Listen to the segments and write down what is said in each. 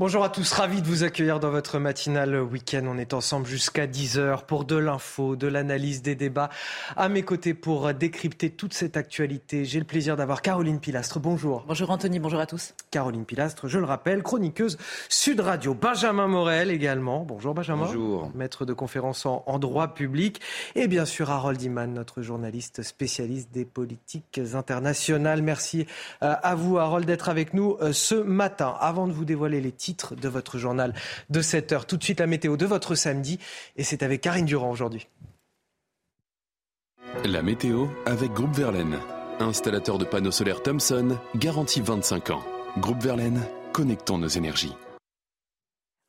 Bonjour à tous, ravi de vous accueillir dans votre matinale week-end. On est ensemble jusqu'à 10h pour de l'info, de l'analyse, des débats. À mes côtés pour décrypter toute cette actualité, j'ai le plaisir d'avoir Caroline Pilastre. Bonjour. Bonjour Anthony, bonjour à tous. Caroline Pilastre, je le rappelle, chroniqueuse Sud Radio. Benjamin Morel également. Bonjour Benjamin. Bonjour. Maître de conférence en, droit public. Et bien sûr Harold Iman, notre journaliste spécialiste des politiques internationales. Merci euh, à vous Harold d'être avec nous euh, ce matin. Avant de vous dévoiler les titres de votre journal de 7 heures. Tout de suite la météo de votre samedi et c'est avec Karine Durand aujourd'hui. La météo avec Groupe Verlaine, installateur de panneaux solaires Thomson, garantie 25 ans. Groupe Verlaine, connectons nos énergies.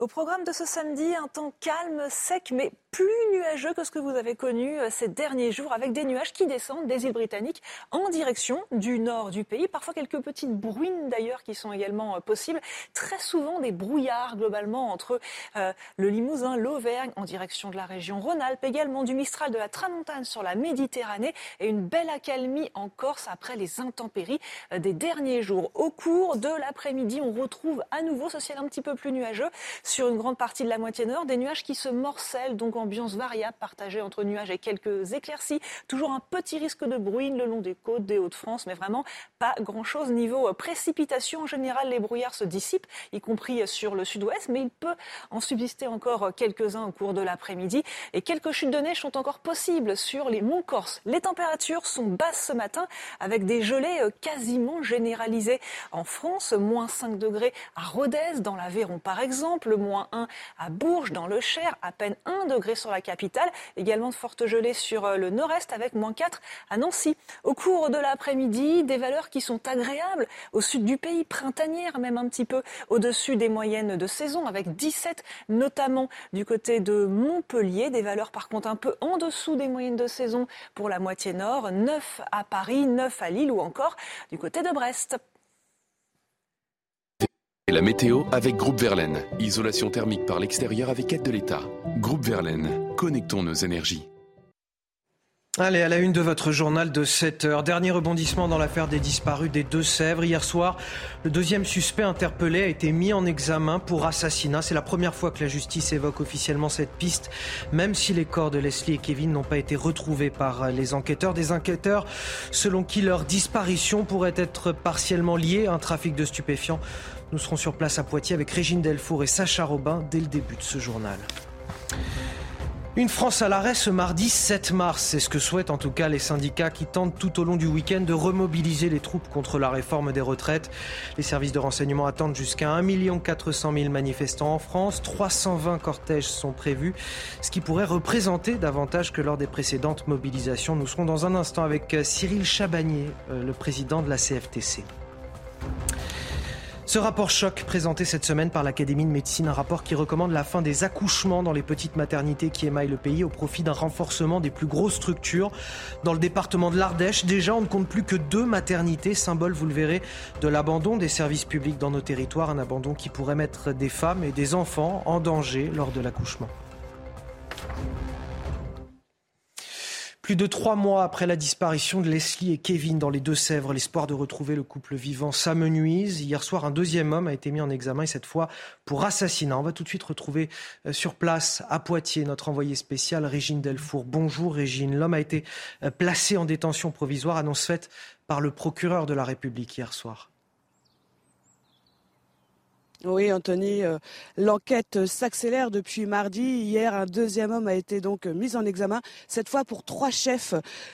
Au programme de ce samedi, un temps calme, sec, mais plus nuageux que ce que vous avez connu euh, ces derniers jours, avec des nuages qui descendent des îles britanniques en direction du nord du pays. Parfois quelques petites bruines d'ailleurs qui sont également euh, possibles. Très souvent des brouillards globalement entre euh, le Limousin, l'Auvergne en direction de la région Rhône-Alpes, également du Mistral de la Tramontane sur la Méditerranée et une belle accalmie en Corse après les intempéries des derniers jours. Au cours de l'après-midi, on retrouve à nouveau ce ciel un petit peu plus nuageux sur une grande partie de la moitié nord, des nuages qui se morcellent donc ambiance variable partagée entre nuages et quelques éclaircies. Toujours un petit risque de bruine le long des côtes des Hauts-de-France, mais vraiment pas grand-chose niveau euh, précipitation. En général, les brouillards se dissipent, y compris sur le sud-ouest, mais il peut en subsister encore euh, quelques-uns au cours de l'après-midi. Et quelques chutes de neige sont encore possibles sur les monts Corse. Les températures sont basses ce matin, avec des gelées euh, quasiment généralisées en France. Moins 5 degrés à Rodez, dans l'Aveyron par exemple, moins 1 à Bourges, dans le Cher, à peine 1 degré sur la capitale. Également de fortes gelées sur euh, le nord-est avec moins 4 à Nancy. Au cours de l'après-midi, des valeurs qui sont agréables au sud du pays, printanières même un petit peu au-dessus des moyennes de saison avec 17 notamment du côté de Montpellier. Des valeurs par contre un peu en dessous des moyennes de saison pour la moitié nord. 9 à Paris, 9 à Lille ou encore du côté de Brest. La météo avec Groupe Verlaine. Isolation thermique par l'extérieur avec aide de l'État. Groupe Verlaine, connectons nos énergies. Allez, à la une de votre journal de 7 heures. Dernier rebondissement dans l'affaire des disparus des Deux-Sèvres. Hier soir, le deuxième suspect interpellé a été mis en examen pour assassinat. C'est la première fois que la justice évoque officiellement cette piste, même si les corps de Leslie et Kevin n'ont pas été retrouvés par les enquêteurs. Des enquêteurs selon qui leur disparition pourrait être partiellement liée à un trafic de stupéfiants. Nous serons sur place à Poitiers avec Régine Delfour et Sacha Robin dès le début de ce journal. Une France à l'arrêt ce mardi 7 mars, c'est ce que souhaitent en tout cas les syndicats qui tentent tout au long du week-end de remobiliser les troupes contre la réforme des retraites. Les services de renseignement attendent jusqu'à 1 400 000 manifestants en France, 320 cortèges sont prévus, ce qui pourrait représenter davantage que lors des précédentes mobilisations. Nous serons dans un instant avec Cyril Chabagnier, euh, le président de la CFTC. Ce rapport choc présenté cette semaine par l'Académie de médecine, un rapport qui recommande la fin des accouchements dans les petites maternités qui émaillent le pays au profit d'un renforcement des plus grosses structures. Dans le département de l'Ardèche, déjà on ne compte plus que deux maternités, symbole, vous le verrez, de l'abandon des services publics dans nos territoires, un abandon qui pourrait mettre des femmes et des enfants en danger lors de l'accouchement. Plus de trois mois après la disparition de Leslie et Kevin dans les Deux-Sèvres, l'espoir de retrouver le couple vivant s'amenuise. Hier soir, un deuxième homme a été mis en examen et cette fois pour assassinat. On va tout de suite retrouver euh, sur place à Poitiers notre envoyé spécial Régine Delfour. Bonjour Régine. L'homme a été euh, placé en détention provisoire, annonce faite par le procureur de la République hier soir. Oui, Anthony, euh, l'enquête s'accélère depuis mardi. Hier, un deuxième homme a été donc mis en examen, cette fois pour trois chefs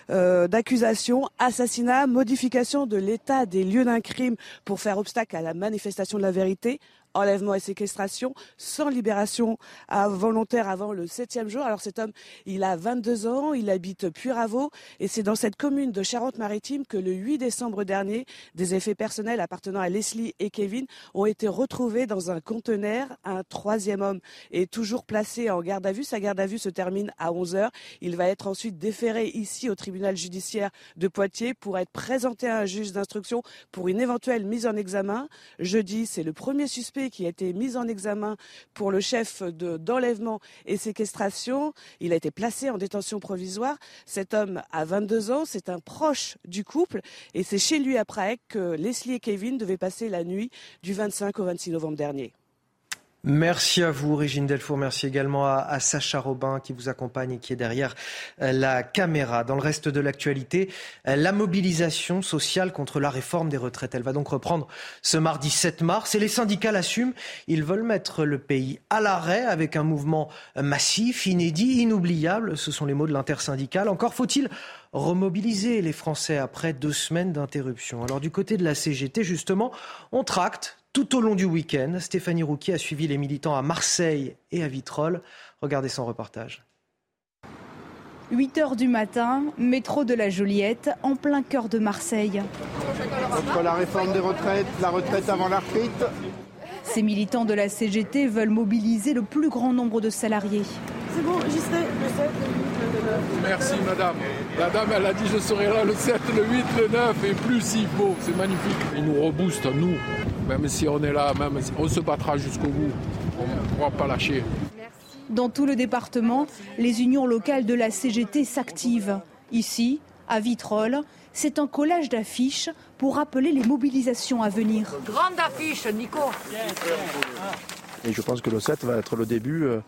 euh, d'accusation, assassinat, modification de l'état des lieux d'un crime pour faire obstacle à la manifestation de la vérité, enlèvement et séquestration, sans libération volontaire avant le septième jour. Alors cet homme, il a 22 ans, il habite Puraveau et c'est dans cette commune de Charente-Maritime que le 8 décembre dernier, des effets personnels appartenant à Leslie et Kevin ont été retrouvés dans un conteneur. Un troisième homme est toujours placé en garde à vue. Sa garde à vue se termine à 11 heures. Il va être ensuite déféré ici au tribunal judiciaire de Poitiers pour être présenté à un juge d'instruction pour une éventuelle mise en examen. Jeudi, c'est le premier suspect qui a été mis en examen pour le chef d'enlèvement et séquestration. Il a été placé en détention provisoire. Cet homme a 22 ans, c'est un proche du couple et c'est chez lui après que Leslie et Kevin devaient passer la nuit du 25 au 26 novembre dernier. Merci à vous, Régine Delfour. Merci également à, Sacha Robin qui vous accompagne et qui est derrière euh, la caméra. Dans le reste de l'actualité, euh, la mobilisation sociale contre la réforme des retraites. Elle va donc reprendre ce mardi 7 mars et les syndicats l'assument. Ils veulent mettre le pays à l'arrêt avec un mouvement massif, inédit, inoubliable. Ce sont les mots de l'intersyndicale. Encore faut-il remobiliser les Français après deux semaines d'interruption. Alors du côté de la CGT, justement, on tracte tout au long du week-end. Stéphanie Rouquier a suivi les militants à Marseille et à Vitrolles. Regardez son reportage. 8 heures du matin, métro de la Joliette, en plein cœur de Marseille. Contre la réforme des retraites, la retraite avant la retraite? Ces militants de la CGT veulent mobiliser le plus grand nombre de salariés. C'est bon, j'y serai le 7, le 8, le 9. Merci madame. La dame, elle a dit je serai là le 7, le 8, le 9 et plus s'il faut. C'est magnifique. Ils nous reboostent, nous. Même si on est là, même si on se battra jusqu'au bout. On ne pourra pas lâcher. Dans tout le département, les unions locales de la CGT s'activent. Ici, à Vitrolles, c'est un collage d'affiches pour rappeler les mobilisations à venir. Grande affiche, Nico. Et je pense que le 7 va être le début euh,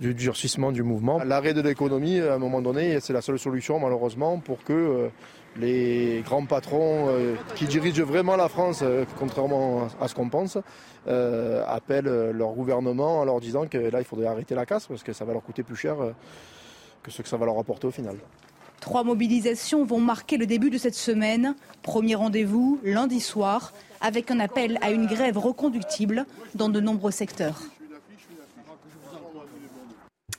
du durcissement du mouvement. L'arrêt de l'économie, à un moment donné, c'est la seule solution malheureusement pour que euh, les grands patrons euh, qui dirigent vraiment la France, contrairement à ce qu'on pense, appellent leur gouvernement en leur disant que là, il faudrait arrêter la casse parce que ça va leur coûter plus cher que ce que ça va leur apporter au final. Trois mobilisations vont marquer le début de cette semaine. Premier rendez-vous lundi soir avec un appel à une grève reconductible dans de nombreux secteurs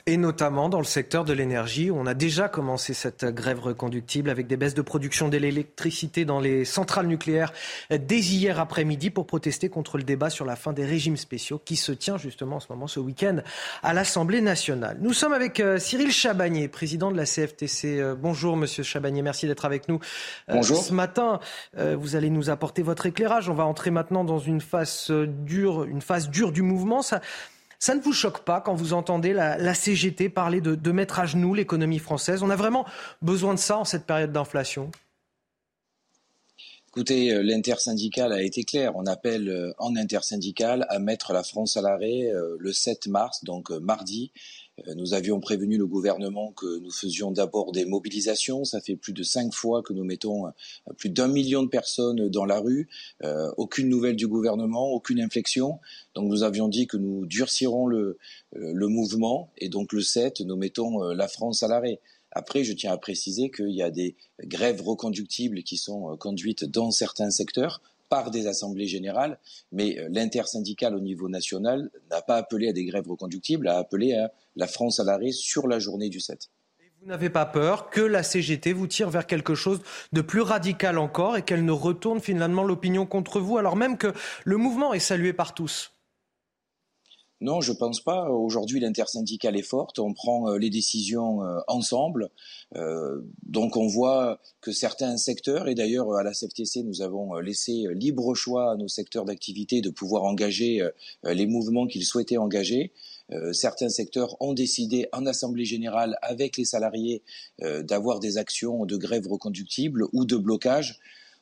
et notamment dans le secteur de l'énergie. On a déjà commencé cette grève reconductible avec des baisses de production de l'électricité dans les centrales nucléaires dès hier après-midi pour protester contre le débat sur la fin des régimes spéciaux qui se tient justement en ce moment ce week-end à l'Assemblée nationale. Nous sommes avec euh, Cyril Chabagnier, président de la CFTC. Euh, bonjour Monsieur Chabagnier, merci d'être avec nous. Euh, bonjour. Ce matin, vous allez nous apporter votre éclairage. On va entrer maintenant dans une phase dure, une phase dure du mouvement. Ça, ça ne vous choque pas quand vous entendez la, CGT parler de, mettre à genoux l'économie française? On a vraiment besoin de ça en cette période d'inflation Écoutez, euh, l'intersyndicale a été clair. On appelle euh, en intersyndicale à mettre la France à l'arrêt euh, le 7 mars, donc mardi, nous avions prévenu le gouvernement que nous faisions d'abord des mobilisations. Ça fait plus de cinq fois que nous mettons euh, plus d'un million de personnes dans la rue. Euh, aucune nouvelle du gouvernement, aucune inflexion. Donc nous avions dit que nous durcirons le, le mouvement et donc le 7, nous mettons la France à l'arrêt. Après, je tiens à préciser qu'il y a des grèves reconductibles qui sont conduites dans certains secteurs par des assemblées générales, mais euh, l'intersyndicale au niveau national n'a pas appelé à des grèves reconductibles, a appelé à la France à l'arrêt sur la journée du 7. Vous n'avez pas peur que la CGT vous tire vers quelque chose de plus radical encore et qu'elle ne retourne finalement l'opinion contre vous, alors même que le mouvement est salué par tous? Non, je pense pas. Aujourd'hui, l'intersyndicale est forte. On prend euh, les décisions euh, ensemble. Euh, donc, on voit que certains secteurs, et d'ailleurs à la CFTC, nous avons laissé libre choix à nos secteurs d'activité de pouvoir engager les mouvements qu'ils souhaitaient engager. certains secteurs ont décidé en assemblée générale avec les salariés d'avoir des actions de grève reconductible ou de blocage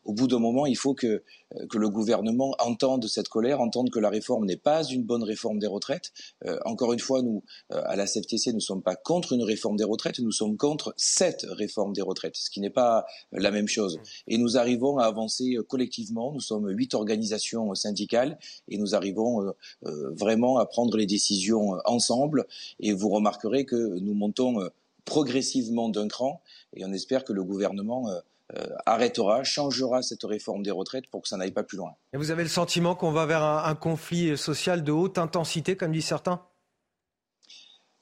au bout d'un moment, il faut que, euh, que le gouvernement entende cette colère, entende que la réforme n'est pas une bonne réforme des retraites. Euh, encore une fois, nous, euh, à la CFTC, nous ne sommes pas contre une réforme des retraites, nous sommes contre cette réforme des retraites, ce qui n'est pas la même chose. Et nous arrivons à avancer collectivement. Nous sommes huit organisations syndicales et nous arrivons vraiment à prendre les décisions ensemble. Et vous remarquerez que nous montons progressivement d'un cran et on espère que le gouvernement arrêtera, changera cette réforme des retraites pour que ça n'aille pas plus loin. Et vous avez le sentiment qu'on va vers un, conflit social de haute intensité, comme disent certains?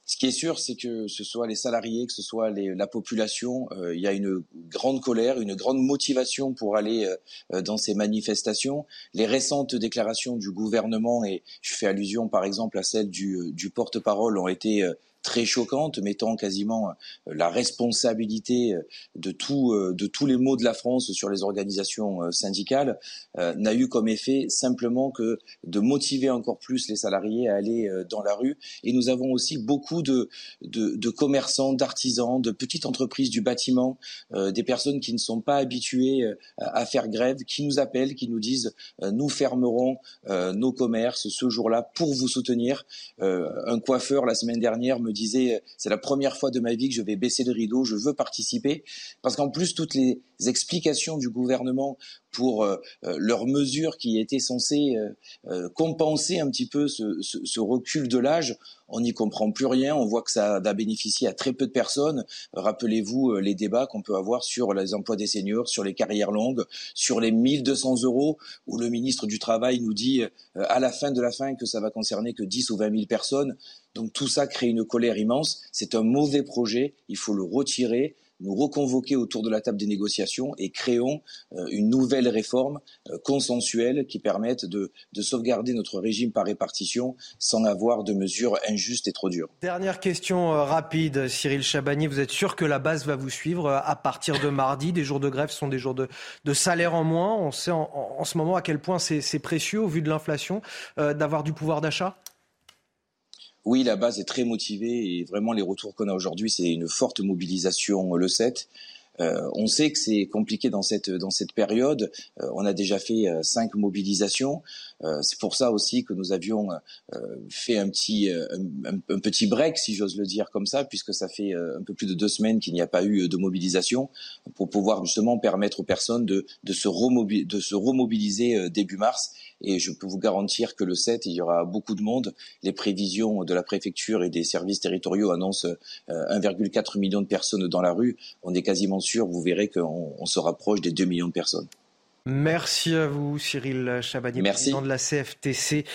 Ce qui est sûr, c'est que ce soit les salariés, que ce soit la population, euh, il y a une grande colère, une grande motivation pour aller euh, dans ces manifestations. Les récentes déclarations du gouvernement, et je fais allusion par exemple à celle du, du porte-parole, ont été très choquante, mettant quasiment la responsabilité de, tout, de tous les maux de la France sur les organisations syndicales, n'a eu comme effet simplement que de motiver encore plus les salariés à aller dans la rue. Et nous avons aussi beaucoup de, de, de commerçants, d'artisans, de petites entreprises du bâtiment, des personnes qui ne sont pas habituées à faire grève, qui nous appellent, qui nous disent nous fermerons nos commerces ce jour-là pour vous soutenir. un coiffeur la semaine dernière disait c'est la première fois de ma vie que je vais baisser le rideau, je veux participer parce qu'en plus toutes les explications du gouvernement pour euh, euh, leurs mesures qui étaient censées euh, compenser un petit peu ce, recul de l'âge, on n'y comprend plus rien. On voit que ça va bénéficier à très peu de personnes. Rappelez-vous les débats qu'on peut avoir sur les emplois des seniors, sur les carrières longues, sur les 1200 euros, où le ministre du Travail nous dit à la fin de la fin que ça va concerner que 10 ou 20 000 personnes. Donc tout ça crée une colère immense. C'est un mauvais projet. Il faut le retirer nous reconvoquer autour de la table des négociations et créons euh, une nouvelle réforme euh, consensuelle qui permette de, de, sauvegarder notre régime par répartition sans avoir de mesures injustes et trop dures. Dernière question euh, rapide, Cyril Chabagnier. Vous êtes sûr que la base va vous suivre à partir de mardi? Des jours de grève sont des jours de, salaire en moins. On sait en, ce moment à quel point c'est précieux au vu de l'inflation d'avoir du pouvoir d'achat? Oui, la base est très motivée et vraiment les retours qu'on a aujourd'hui, c'est une forte mobilisation le 7. Euh, on sait que c'est compliqué dans cette dans cette période. Euh, on a déjà fait euh, cinq mobilisations. Euh, c'est pour ça aussi que nous avions euh, fait un petit un, un, petit break, si j'ose le dire comme ça, puisque ça fait un peu plus de deux semaines qu'il n'y a pas eu de mobilisation, pour pouvoir justement permettre aux personnes de de se remobiliser, de se remobiliser début mars. Et je peux vous garantir que le 7, il y aura beaucoup de monde. Les prévisions de la préfecture et des services territoriaux annoncent 1,4 million de personnes dans la rue. On est quasiment vous verrez qu'on se rapproche des 2 millions de personnes. Merci à vous, Cyril Chabanier, président de la CFTC.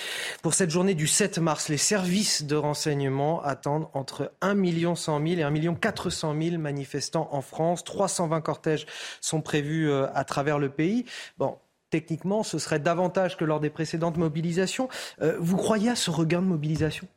Pour cette journée du 7 mars, les services de renseignement attendent entre 1 100 000 et 1 400 000 manifestants en France. 320 cortèges sont prévus euh, à travers le pays. Bon, techniquement, ce serait davantage que lors des précédentes mobilisations. Euh, vous croyez à ce regain de mobilisation?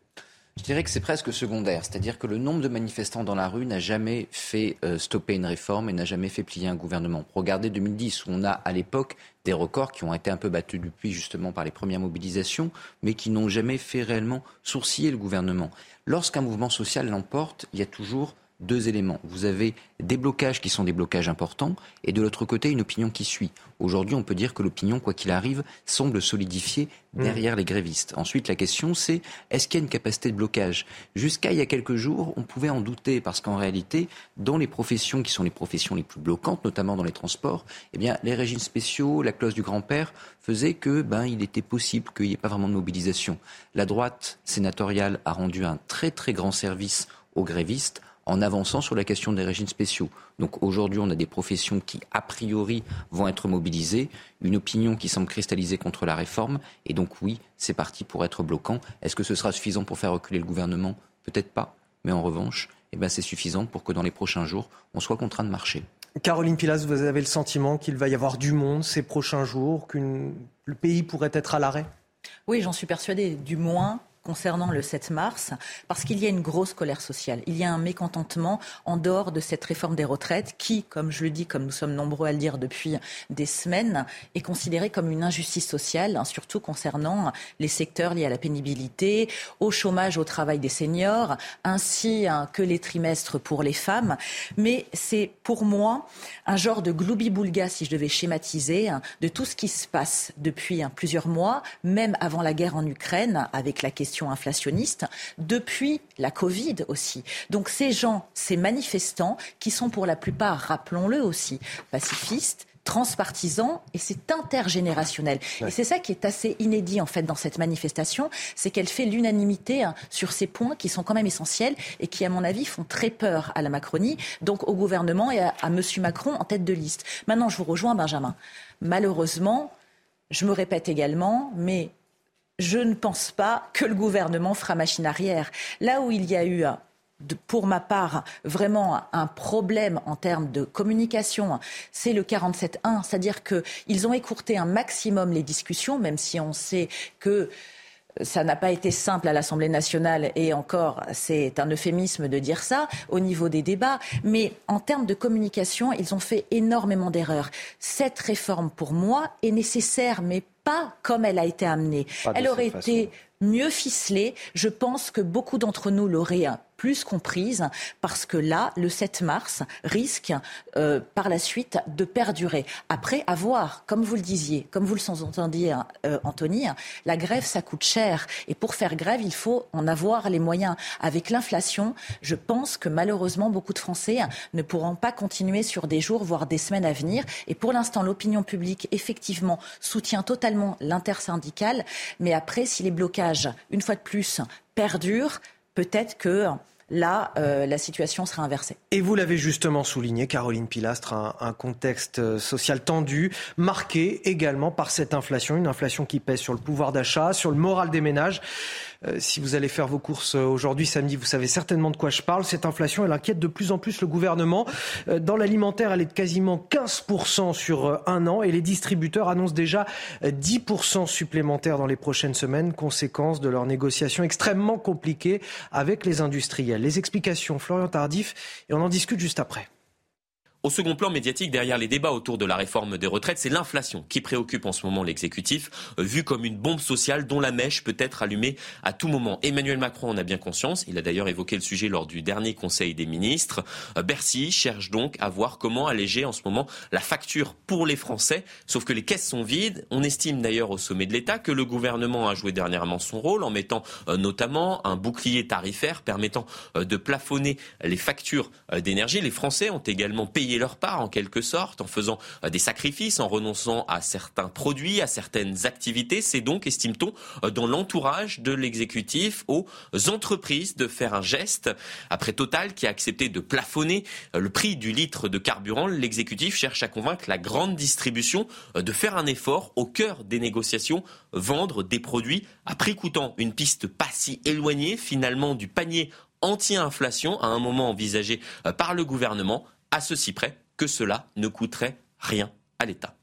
Je dirais que c'est presque secondaire, c'est-à-dire que le nombre de manifestants dans la rue n'a jamais fait euh, stopper une réforme et n'a jamais fait plier un gouvernement. Regardez 2010, où on a à l'époque des records qui ont été un peu battus depuis justement par les premières mobilisations, mais qui n'ont jamais fait réellement sourciller le gouvernement. Lorsqu'un mouvement social l'emporte, il y a toujours deux éléments. Vous avez des blocages qui sont des blocages importants et de l'autre côté une opinion qui suit. Aujourd'hui, on peut dire que l'opinion, quoi qu'il arrive, semble solidifier mmh. derrière les grévistes. Ensuite, la question c'est est-ce qu'il y a une capacité de blocage? Jusqu'à il y a quelques jours, on pouvait en douter parce qu'en réalité, dans les professions qui sont les professions les plus bloquantes, notamment dans les transports, eh bien, les régimes spéciaux, la clause du grand-père faisaient que ben, il était possible qu'il n'y ait pas vraiment de mobilisation. La droite sénatoriale a rendu un très très grand service aux grévistes en avançant sur la question des régimes spéciaux. Donc aujourd'hui, on a des professions qui, a priori, vont être mobilisées, une opinion qui semble cristalliser contre la réforme, et donc oui, c'est parti pour être bloquant. Est-ce que ce sera suffisant pour faire reculer le gouvernement? Peut-être pas, mais en revanche, eh ben, c'est suffisant pour que dans les prochains jours, on soit contraint de marcher. Caroline Pilas, vous avez le sentiment qu'il va y avoir du monde ces prochains jours, que le pays pourrait être à l'arrêt? Oui, j'en suis persuadée. Du moins, concernant le 7 mars, parce qu'il y a une grosse colère sociale. Il y a un mécontentement en dehors de cette réforme des retraites qui, comme je le dis, comme nous sommes nombreux à le dire depuis des semaines, est considérée comme une injustice sociale, hein, surtout concernant les secteurs liés à la pénibilité, au chômage, au travail des seniors, ainsi hein, que les trimestres pour les femmes. Mais c'est pour moi un genre de gloubi-boulga, si je devais schématiser, hein, de tout ce qui se passe depuis plusieurs mois, même avant la guerre en Ukraine, avec la question inflationniste, depuis la Covid aussi. Donc ces gens, ces manifestants, qui sont pour la plupart, rappelons-le aussi, pacifistes, transpartisans et c'est intergénérationnel. Et c'est ça qui est assez inédit en fait dans cette manifestation, c'est qu'elle fait l'unanimité hein, sur ces points qui sont quand même essentiels et qui à mon avis font très peur à la Macronie, donc au gouvernement et à, à monsieur Macron en tête de liste. Maintenant, je vous rejoins Benjamin. Malheureusement, je me répète également, mais je ne pense pas que le gouvernement fera machine arrière. Là où il y a eu pour ma part, vraiment un problème en termes de communication, c'est le 47.1. C'est-à-dire qu'ils ont écourté un maximum les discussions, même si on sait que ça n'a pas été simple à l'Assemblée nationale et encore, c'est un euphémisme de dire ça au niveau des débats. Mais en termes de communication, ils ont fait énormément d'erreurs. Cette réforme, pour moi, est nécessaire, mais pas comme elle a été amenée. Elle aurait été mieux ficelée. Je pense que beaucoup d'entre nous l'auraient plus comprise, parce que là, le 7 mars risque euh, par la suite de perdurer. Après, avoir, comme vous le disiez, comme vous le entendiez, euh, Anthony, la grève, ça coûte cher. Et pour faire grève, il faut en avoir les moyens. Avec l'inflation, je pense que malheureusement, beaucoup de Français ne pourront pas continuer sur des jours, voire des semaines à venir. Et pour l'instant, l'opinion publique, effectivement, soutient totalement l'intersyndicale. Mais après, si les blocages, une fois de plus, perdurent, peut-être que là, euh, la situation sera inversée. Et vous l'avez justement souligné, Caroline Pilastre, un, contexte euh, social tendu, marqué également par cette inflation, une inflation qui pèse sur le pouvoir d'achat, sur le moral des ménages. Euh, si vous allez faire vos courses euh, aujourd'hui, samedi, vous savez certainement de quoi je parle. Cette inflation, elle inquiète de plus en plus le gouvernement. Euh, dans l'alimentaire, elle est de quasiment 15% sur un an et les distributeurs annoncent déjà 10% supplémentaires dans les prochaines semaines, conséquence de leurs négociations extrêmement compliquées avec les industriels. Les explications, Florian Tardif, et on en discute juste après. Au second plan médiatique, derrière les débats autour de la réforme des retraites, c'est l'inflation qui préoccupe en ce moment l'exécutif, euh, vu comme une bombe sociale dont la mèche peut être allumée à tout moment. Emmanuel Macron en a bien conscience. Il a d'ailleurs évoqué le sujet lors du dernier Conseil des ministres. Euh, Bercy cherche donc à voir comment alléger en ce moment la facture pour les Français. Sauf que les caisses sont vides. On estime d'ailleurs au sommet de l'État que le gouvernement a joué dernièrement son rôle en mettant euh, notamment un bouclier tarifaire permettant de plafonner les factures d'énergie. Les Français ont également payé leur part en quelque sorte, en faisant euh, des sacrifices, en renonçant à certains produits, à certaines activités. C'est donc, estime-t-on, euh, dans l'entourage de l'exécutif aux entreprises de faire un geste. Après Total qui a accepté de plafonner euh, le prix du litre de carburant, l'exécutif cherche à convaincre la grande distribution de faire un effort au cœur des négociations, vendre des produits à prix coûtant. Une piste pas si éloignée finalement du panier anti-inflation à un moment envisagé par le gouvernement à ceci près que cela ne coûterait rien à l'État.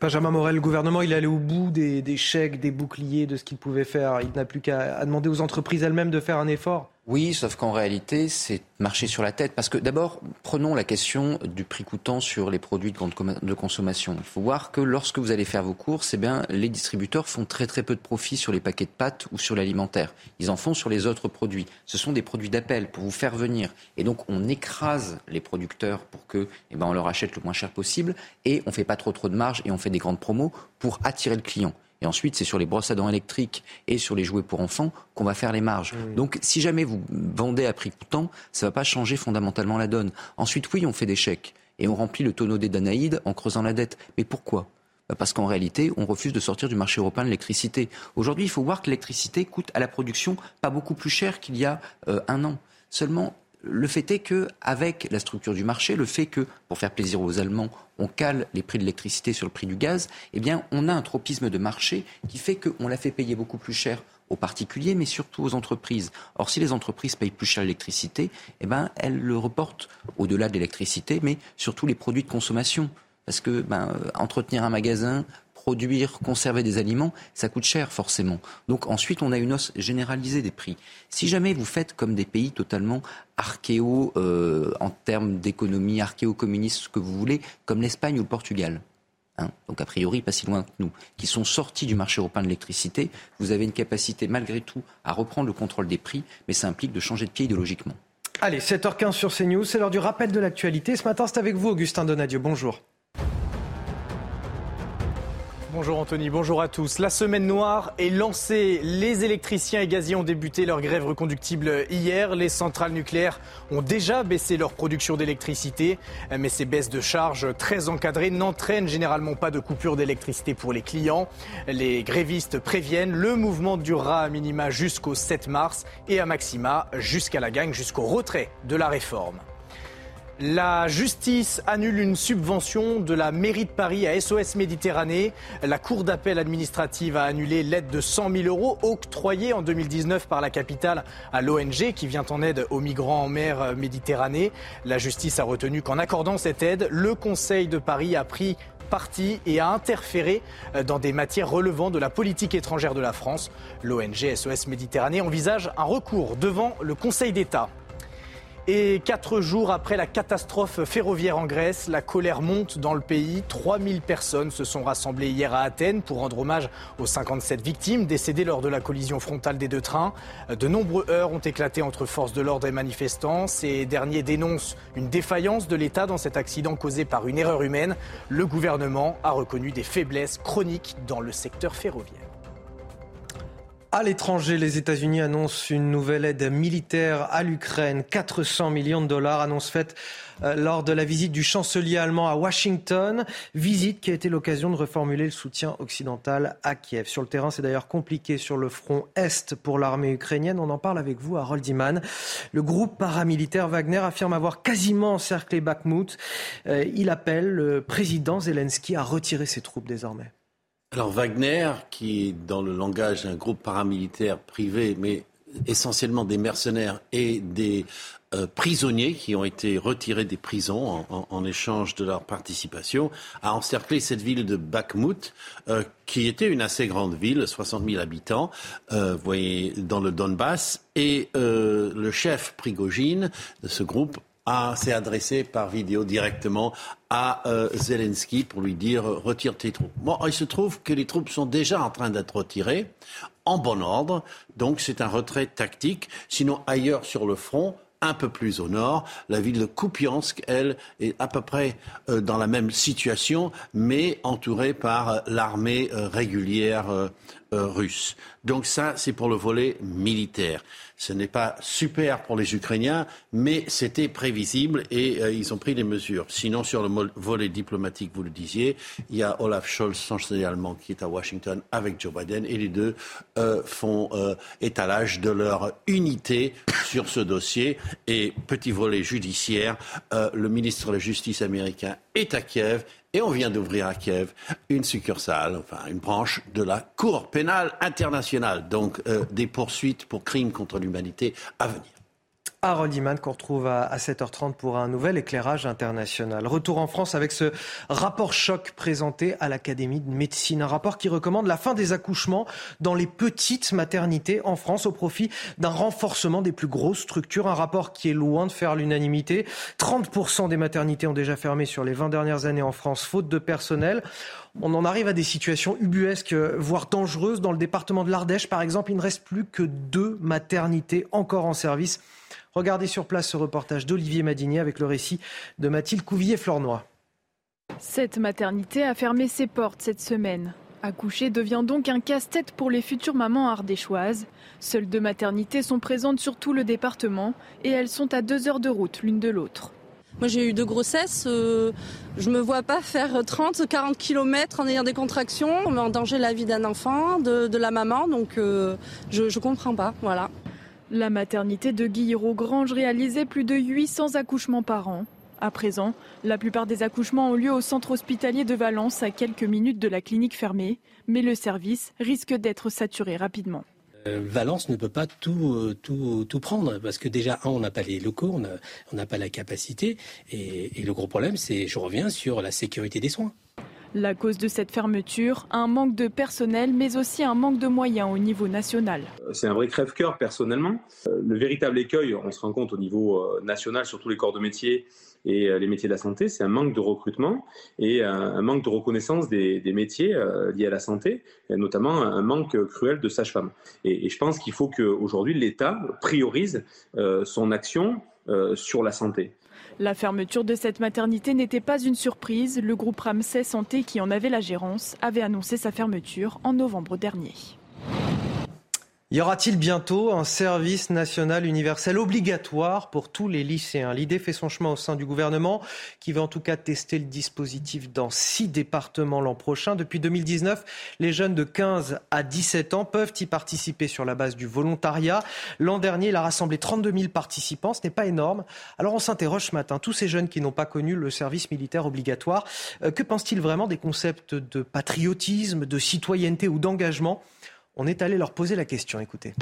Benjamin Morel, le gouvernement, il est allé au bout des, chèques, des boucliers, de ce qu'il pouvait faire. Il n'a plus qu'à demander aux entreprises elles-mêmes de faire un effort. Oui, sauf qu'en réalité, c'est marcher sur la tête. Parce que d'abord, prenons la question du prix coûtant sur les produits de consommation. Il faut voir que lorsque vous allez faire vos courses, eh bien, les distributeurs font très très peu de profit sur les paquets de pâtes ou sur l'alimentaire. Ils en font sur les autres produits. Ce sont des produits d'appel pour vous faire venir. Et donc, on écrase les producteurs pour que, eh ben, on leur achète le moins cher possible et on fait pas trop trop de marge et on fait des grandes promos pour attirer le client. Et ensuite, c'est sur les brosses à dents électriques et sur les jouets pour enfants qu'on va faire les marges. Donc, si jamais vous vendez à prix coûtant, ça ne va pas changer fondamentalement la donne. Ensuite, oui, on fait des chèques et on remplit le tonneau des Danaïdes en creusant la dette. Mais pourquoi? Bah, parce qu'en réalité, on refuse de sortir du marché européen de l'électricité. Aujourd'hui, il faut voir que l'électricité coûte à la production pas beaucoup plus cher qu'il y a euh, un an. Seulement, le fait est que, avec la structure du marché, le fait que, pour faire plaisir aux Allemands, on cale les prix de l'électricité sur le prix du gaz, eh bien, on a un tropisme de marché qui fait qu'on l'a fait payer beaucoup plus cher aux particuliers, mais surtout aux entreprises. Or, si les entreprises payent plus cher l'électricité, eh ben, elles le reportent au-delà de l'électricité, mais surtout les produits de consommation. Parce que ben, euh, entretenir un magasin, produire, conserver des aliments, ça coûte cher forcément. Donc ensuite, on a une hausse généralisée des prix. Si jamais vous faites comme des pays totalement archéo euh, en termes d'économie, archéo-communiste, ce que vous voulez, comme l'Espagne ou le Portugal, hein, donc a priori pas si loin que nous, qui sont sortis du marché européen de l'électricité, vous avez une capacité malgré tout à reprendre le contrôle des prix, mais ça implique de changer de pied idéologiquement. Allez, 7h15 sur CNews, c'est l'heure du rappel de l'actualité. Ce matin, c'est avec vous, Augustin Donadieu. Bonjour. Bonjour Anthony, bonjour à tous. La semaine noire est lancée. Les électriciens et gaziers ont débuté leur grève reconductible hier. Les centrales nucléaires ont déjà baissé leur production d'électricité. Mais ces baisses de charges très encadrées n'entraînent généralement pas de coupure d'électricité pour les clients. Les grévistes préviennent, le mouvement durera à minima jusqu'au 7 mars et à maxima jusqu'à la gagne, jusqu'au retrait de la réforme. La justice annule une subvention de la mairie de Paris à SOS Méditerranée. La Cour d'appel administrative a annulé l'aide de 100 000 euros octroyée en 2019 par la capitale à l'ONG qui vient en aide aux migrants en mer Méditerranée. La justice a retenu qu'en accordant cette aide, le Conseil de Paris a pris parti et a interféré dans des matières relevant de la politique étrangère de la France. L'ONG SOS Méditerranée envisage un recours devant le Conseil d'État. Et quatre jours après la catastrophe ferroviaire en Grèce, la colère monte dans le pays. 3000 personnes se sont rassemblées hier à Athènes pour rendre hommage aux 57 victimes décédées lors de la collision frontale des deux trains. De nombreux heurts ont éclaté entre forces de l'ordre et manifestants. Ces derniers dénoncent une défaillance de l'État dans cet accident causé par une erreur humaine. Le gouvernement a reconnu des faiblesses chroniques dans le secteur ferroviaire. À l'étranger, les États-Unis annoncent une nouvelle aide militaire à l'Ukraine. 400 millions de dollars, annonce faite euh, lors de la visite du chancelier allemand à Washington. Visite qui a été l'occasion de reformuler le soutien occidental à Kiev. Sur le terrain, c'est d'ailleurs compliqué sur le front Est pour l'armée ukrainienne. On en parle avec vous, Harold Iman. Le groupe paramilitaire Wagner affirme avoir quasiment encerclé Bakhmut. Euh, il appelle le président Zelensky à retirer ses troupes désormais. Alors Wagner, qui est dans le langage d'un groupe paramilitaire privé, mais essentiellement des mercenaires et des euh, prisonniers qui ont été retirés des prisons en, échange de leur participation, a encerclé cette ville de Bakhmut, euh, qui était une assez grande ville, 60 000 habitants, euh, voyez, dans le Donbass. Et le chef Prigogine de ce groupe s'est adressé par vidéo directement à euh, Zelensky pour lui dire retire tes troupes. Bon, il se trouve que les troupes sont déjà en train d'être retirées en bon ordre, donc c'est un retrait tactique. Sinon, ailleurs sur le front, un peu plus au nord. La ville de Kupiansk, elle, est à peu près euh, dans la même situation, mais entourée par euh, l'armée régulière russe. Donc ça, c'est pour le volet militaire. Ce n'est pas super pour les Ukrainiens, mais c'était prévisible et euh, ils ont pris des mesures. Sinon, sur le volet diplomatique, vous le disiez, il y a Olaf Scholz, chancelier allemand, qui est à Washington avec Joe Biden et les deux euh, font euh, étalage de leur unité sur ce dossier. Et petit volet judiciaire, le ministre de la Justice américain est à Kiev et on vient d'ouvrir à Kiev une succursale, enfin une branche de la Cour pénale internationale. Donc des poursuites pour crimes contre l'humanité à venir. Harold Iman qu'on retrouve à 7h30 pour un nouvel éclairage international. Retour en France avec ce rapport choc présenté à l'Académie de médecine. Un rapport qui recommande la fin des accouchements dans les petites maternités en France au profit d'un renforcement des plus grosses structures. Un rapport qui est loin de faire l'unanimité. 30% des maternités ont déjà fermé sur les 20 dernières années en France faute de personnel. On en arrive à des situations ubuesques, voire dangereuses. Dans le département de l'Ardèche, par exemple, il ne reste plus que deux maternités encore en service. Regardez sur place ce reportage d'Olivier Madinier avec le récit de Mathilde Couvillier-Flornois. Cette maternité a fermé ses portes cette semaine. Accoucher devient donc un casse-tête pour les futures mamans ardéchoises. Seules deux maternités sont présentes sur tout le département et elles sont à deux heures de route l'une de l'autre. Moi j'ai eu deux grossesses, euh, je me vois pas faire 30, 40 km en ayant des contractions, on met en danger la vie d'un enfant, de, la maman, donc euh, je, ne comprends pas, voilà. La maternité de Guillerot-Grange réalisait plus de 800 accouchements par an. À présent, la plupart des accouchements ont lieu au centre hospitalier de Valence, à quelques minutes de la clinique fermée, mais le service risque d'être saturé rapidement. Euh, Valence ne peut pas tout, euh, tout, prendre parce que déjà, on n'a pas les locaux, on n'a pas la capacité. Et, et le gros problème, c'est, je reviens sur la sécurité des soins. La cause de cette fermeture, un manque de personnel, mais aussi un manque de moyens au niveau national. C'est un vrai crève-cœur personnellement. Euh, le véritable écueil, on se rend compte au niveau euh, national sur tous les corps de métier et euh, les métiers de la santé, c'est un manque de recrutement et un manque de reconnaissance des, métiers liés à la santé, et notamment un manque cruel de sages-femmes. Et, je pense qu'il faut qu'aujourd'hui l'État priorise son action sur la santé. La fermeture de cette maternité n'était pas une surprise. Le groupe Ramsay Santé, qui en avait la gérance, avait annoncé sa fermeture en novembre dernier. Y aura-t-il bientôt un service national universel obligatoire pour tous les lycéens? L'idée fait son chemin au sein du gouvernement qui va en tout cas tester le dispositif dans six départements l'an prochain. Depuis 2019, les jeunes de 15 à 17 ans peuvent y participer sur la base du volontariat. L'an dernier, il a rassemblé 32 000 participants. Ce n'est pas énorme. Alors on s'interroge ce matin, tous ces jeunes qui n'ont pas connu le service militaire obligatoire, euh, que pensent-ils vraiment des concepts de patriotisme, de citoyenneté ou d'engagement? On est allé leur poser la question. Écoutez.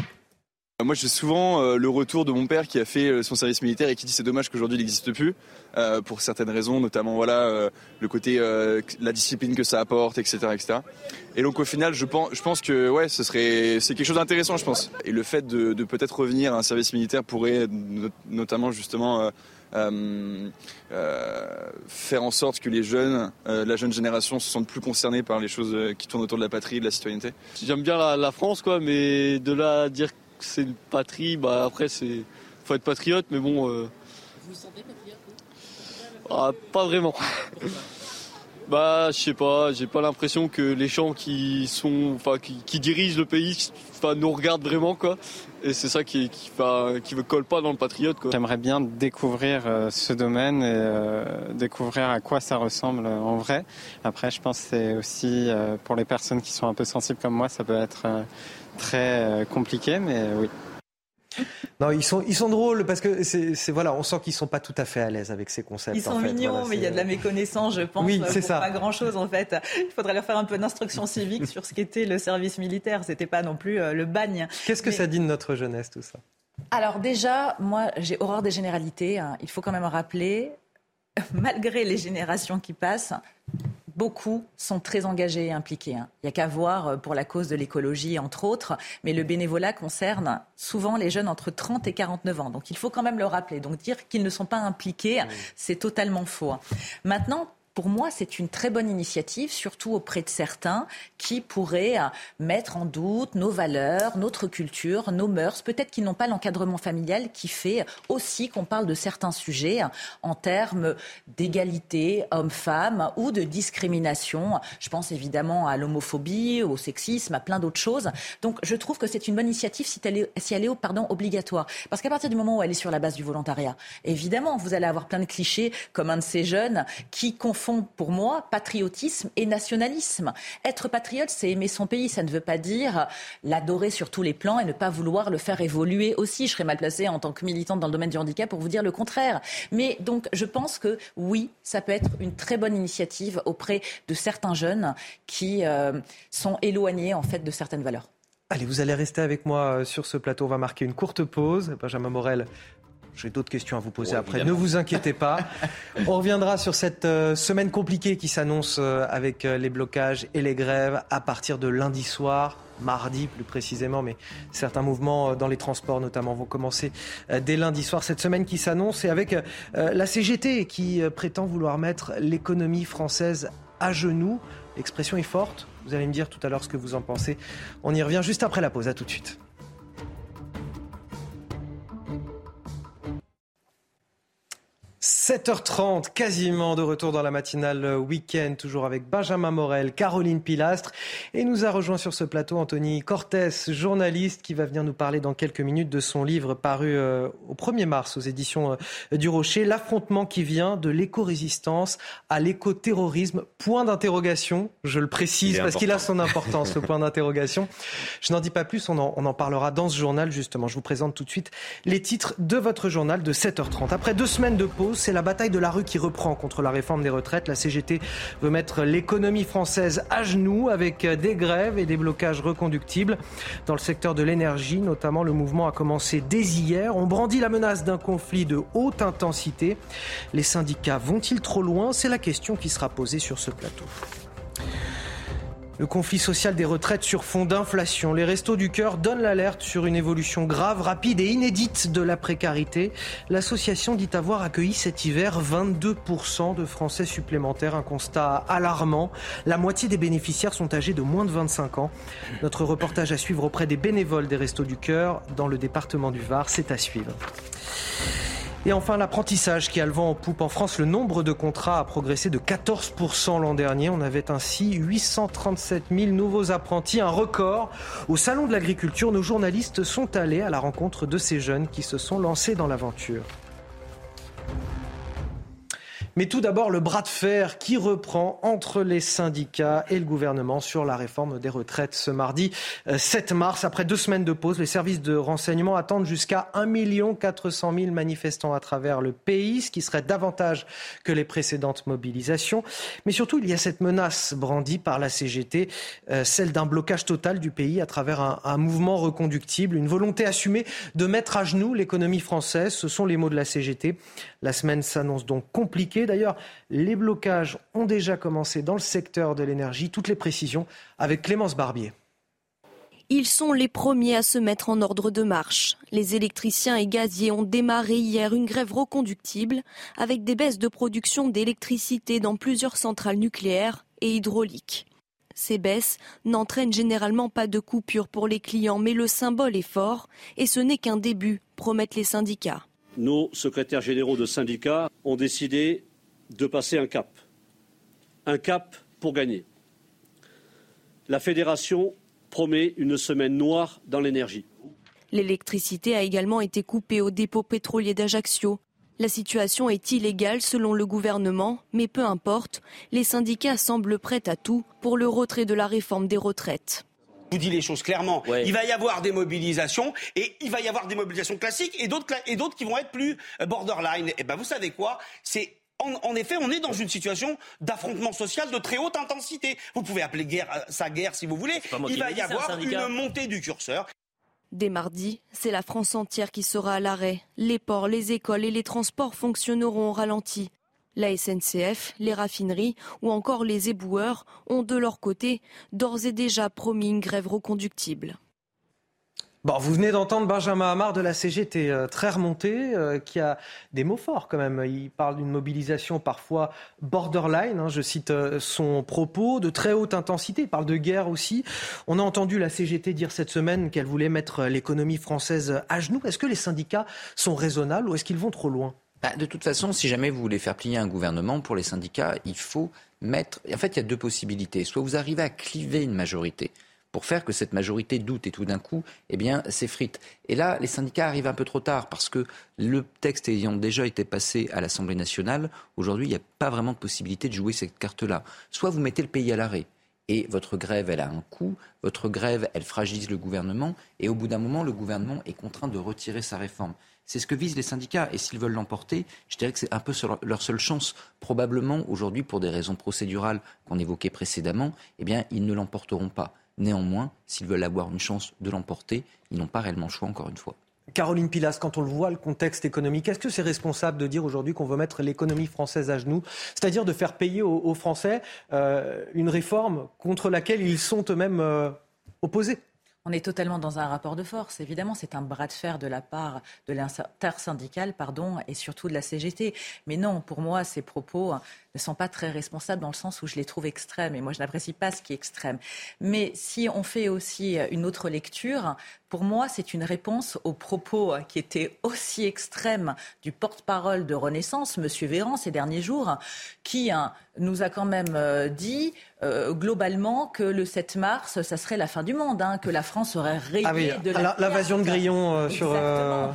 Moi, j'ai souvent euh, le retour de mon père qui a fait euh, son service militaire et qui dit c'est dommage qu'aujourd'hui il n'existe plus euh, pour certaines raisons, notamment voilà le côté la discipline que ça apporte, etc., etc. Et donc au final, je pense, que ouais, ce serait c'est quelque chose d'intéressant, je pense. Et le fait de, peut-être revenir à un service militaire pourrait notamment justement euh, faire en sorte que les jeunes, la jeune génération, se sentent plus concernés par les choses qui tournent autour de la patrie, de la citoyenneté. J'aime bien la, la, France, quoi, mais de là dire c'est une patrie, bah après c'est faut être patriote, mais bon. Euh... Vous vous sentez patriote ah, Pas vraiment. bah je sais pas, j'ai pas l'impression que les gens qui sont, enfin qui, dirigent le pays, enfin nous regardent vraiment quoi. Et c'est ça qui qui, qui me colle pas dans le patriote quoi. J'aimerais bien découvrir euh, ce domaine et euh, découvrir à quoi ça ressemble en vrai. Après je pense que c'est aussi euh, pour les personnes qui sont un peu sensibles comme moi, ça peut être très euh, compliqué, mais oui. Non, ils sont, ils sont drôles parce que c'est, voilà, on sent qu'ils sont pas tout à fait à l'aise avec ces concepts. Ils sont mignons, mais il y a de la méconnaissance, je pense. Oui, c'est ça. Pas grand chose en fait. Il faudrait leur faire un peu d'instruction civique sur ce qu'était le service militaire. C'était pas non plus euh, le bagne. Qu'est-ce que ça dit de notre jeunesse tout ça? Alors déjà, moi, j'ai horreur des généralités. Hein. Il faut quand même rappeler, malgré les générations qui passent, beaucoup sont très engagés et impliqués. Hein. Il n'y a qu'à voir euh, pour la cause de l'écologie, entre autres, mais le bénévolat concerne souvent les jeunes entre 30 et 49 ans. Donc il faut quand même le rappeler. Donc dire qu'ils ne sont pas impliqués, c'est totalement faux. Hein. Maintenant, pour moi, c'est une très bonne initiative, surtout auprès de certains qui pourraient euh, mettre en doute nos valeurs, notre culture, nos mœurs. Peut-être qu'ils n'ont pas l'encadrement familial qui fait aussi qu'on parle de certains sujets en termes d'égalité homme-femme ou de discrimination. Je pense évidemment à l'homophobie, au sexisme, à plein d'autres choses. Donc je trouve que c'est une bonne initiative si elle est, obligatoire. Parce qu'à partir du moment où elle est sur la base du volontariat, évidemment, vous allez avoir plein de clichés comme un de ces jeunes qui confond pour moi, patriotisme et nationalisme. Être patriote, c'est aimer son pays. Ça ne veut pas dire l'adorer sur tous les plans et ne pas vouloir le faire évoluer aussi. Je serais mal placée en tant que militante dans le domaine du handicap pour vous dire le contraire. Mais donc, je pense que oui, ça peut être une très bonne initiative auprès de certains jeunes qui euh, sont éloignés en fait de certaines valeurs. Allez, vous allez rester avec moi euh, sur ce plateau. On va marquer une courte pause. Benjamin Morel j'ai d'autres questions à vous poser après. Ne vous inquiétez pas. On reviendra sur cette euh, semaine compliquée qui s'annonce euh, avec euh, les blocages et les grèves à partir de lundi soir mardi plus précisément, mais certains mouvements dans les transports notamment vont commencer dès lundi soir. Cette semaine qui s'annonce et avec la CGT qui prétend vouloir mettre l'économie française à genoux. L'expression est forte. Vous allez me dire tout à l'heure ce que vous en pensez. On y revient juste après la pause. À tout de suite. 7h30, quasiment de retour dans la matinale week-end, toujours avec Benjamin Morel, Caroline Pilastre. Et nous a rejoint sur ce plateau Anthony Cortés, journaliste, qui va venir nous parler dans quelques minutes de son livre paru euh, au 1er mars aux éditions euh, du Rocher, L'affrontement qui vient de l'éco-résistance à l'éco-terrorisme. Point d'interrogation, je le précise parce qu'il a son importance, le point d'interrogation. Je n'en dis pas plus, on en, on en parlera dans ce journal justement. Je vous présente tout de suite les titres de votre journal de 7h30. Après deux semaines de pause, c'est la bataille de la rue qui reprend contre la réforme des retraites. La CGT veut mettre l'économie française à genoux avec des grèves et des blocages reconductibles. Dans le secteur de l'énergie, notamment, le mouvement a commencé dès hier. On brandit la menace d'un conflit de haute intensité. Les syndicats vont-ils trop loin? C'est la question qui sera posée sur ce plateau. Le conflit social des retraites sur fond d'inflation. Les restos du cœur donnent l'alerte sur une évolution grave, rapide et inédite de la précarité. L'association dit avoir accueilli cet hiver 22% de Français supplémentaires, un constat alarmant. La moitié des bénéficiaires sont âgés de moins de 25 ans. Notre reportage à suivre auprès des bénévoles des restos du cœur dans le département du Var, c'est à suivre. Et enfin, l'apprentissage qui a le vent en poupe en France. Le nombre de contrats a progressé de 14% l'an dernier. On avait ainsi 837 000 nouveaux apprentis, un record. Au Salon de l'Agriculture, nos journalistes sont allés à la rencontre de ces jeunes qui se sont lancés dans l'aventure. Mais tout d'abord, le bras de fer qui reprend entre les syndicats et le gouvernement sur la réforme des retraites ce mardi 7 euh, mars. Après deux semaines de pause, les services de renseignement attendent jusqu'à 1 400 000 manifestants à travers le pays, ce qui serait davantage que les précédentes mobilisations. Mais surtout, il y a cette menace brandie par la CGT, euh, celle d'un blocage total du pays à travers un, un mouvement reconductible, une volonté assumée de mettre à genoux l'économie française. Ce sont les mots de la CGT. La semaine s'annonce donc compliquée. D'ailleurs, les blocages ont déjà commencé dans le secteur de l'énergie. Toutes les précisions avec Clémence Barbier. Ils sont les premiers à se mettre en ordre de marche. Les électriciens et gaziers ont démarré hier une grève reconductible avec des baisses de production d'électricité dans plusieurs centrales nucléaires et hydrauliques. Ces baisses n'entraînent généralement pas de coupure pour les clients, mais le symbole est fort et ce n'est qu'un début, promettent les syndicats. Nos secrétaires généraux de syndicats ont décidé de passer un cap. Un cap pour gagner. La fédération promet une semaine noire dans l'énergie. L'électricité a également été coupée au dépôt pétrolier d'Ajaccio. La situation est illégale selon le gouvernement, mais peu importe, les syndicats semblent prêts à tout pour le retrait de la réforme des retraites. Je vous dis les choses clairement. Il va y avoir des mobilisations et il va y avoir des mobilisations classiques et d'autres et d'autres qui vont être plus euh, borderline. Et ben vous savez quoi? C'est en, effet, on est dans une situation d'affrontement social de très haute intensité. Vous pouvez appeler guerre, euh, ça guerre si vous voulez. Il va y avoir une montée du curseur. Dès mardi, c'est la France entière qui sera à l'arrêt. Les ports, les écoles et les transports fonctionneront au ralenti. La SNCF, les raffineries ou encore les éboueurs ont de leur côté d'ores et déjà promis une grève reconductible. Bon, vous venez d'entendre Benjamin Hamar de la CGT, euh, très remonté, euh, qui a des mots forts quand même. Il parle d'une mobilisation parfois borderline, hein, je cite euh, son propos, de très haute intensité. Il parle de guerre aussi. On a entendu la CGT dire cette semaine qu'elle voulait mettre l'économie française à genoux. Est-ce que les syndicats sont raisonnables ou est-ce qu'ils vont trop loin? Bah, De toute façon, si jamais vous voulez faire plier un gouvernement, pour les syndicats, il faut mettre... En fait, il y a deux possibilités. Soit vous arrivez à cliver une majorité pour faire que cette majorité doute et tout d'un coup, eh bien, s'effrite. Et là, les syndicats arrivent un peu trop tard parce que le texte ayant déjà été passé à l'Assemblée nationale, aujourd'hui, il n'y a pas vraiment de possibilité de jouer cette carte-là. Soit vous mettez le pays à l'arrêt. Et votre grève, elle a un coût. Votre grève, elle fragilise le gouvernement. Et au bout d'un moment, le gouvernement est contraint de retirer sa réforme. C'est ce que visent les syndicats. Et s'ils veulent l'emporter, je dirais que c'est un peu leur seule chance. Probablement, aujourd'hui, pour des raisons procédurales qu'on évoquait précédemment, eh bien, ils ne l'emporteront pas. Néanmoins, s'ils veulent avoir une chance de l'emporter, ils n'ont pas réellement le choix, encore une fois. Caroline Pilas, quand on le voit, le contexte économique, est-ce que c'est responsable de dire aujourd'hui qu'on veut mettre l'économie française à genoux C'est-à-dire de faire payer aux, Français euh, une réforme contre laquelle ils sont eux-mêmes euh, opposés on est totalement dans un rapport de force. Évidemment, c'est un bras de fer de la part de l'intersyndicale, pardon, et surtout de la CGT. Mais non, pour moi, ces propos ne sont pas très responsables dans le sens où je les trouve extrêmes. Et moi, je n'apprécie pas ce qui est extrême. Mais si on fait aussi une autre lecture, pour moi, c'est une réponse aux propos qui étaient aussi extrêmes du porte-parole de Renaissance, M. Véran, ces derniers jours, qui hein, nous a quand même euh, dit euh, globalement que le 7 mars, ça serait la fin du monde, hein, que la France aurait rayé ah de l'invasion de Grillon euh, sur,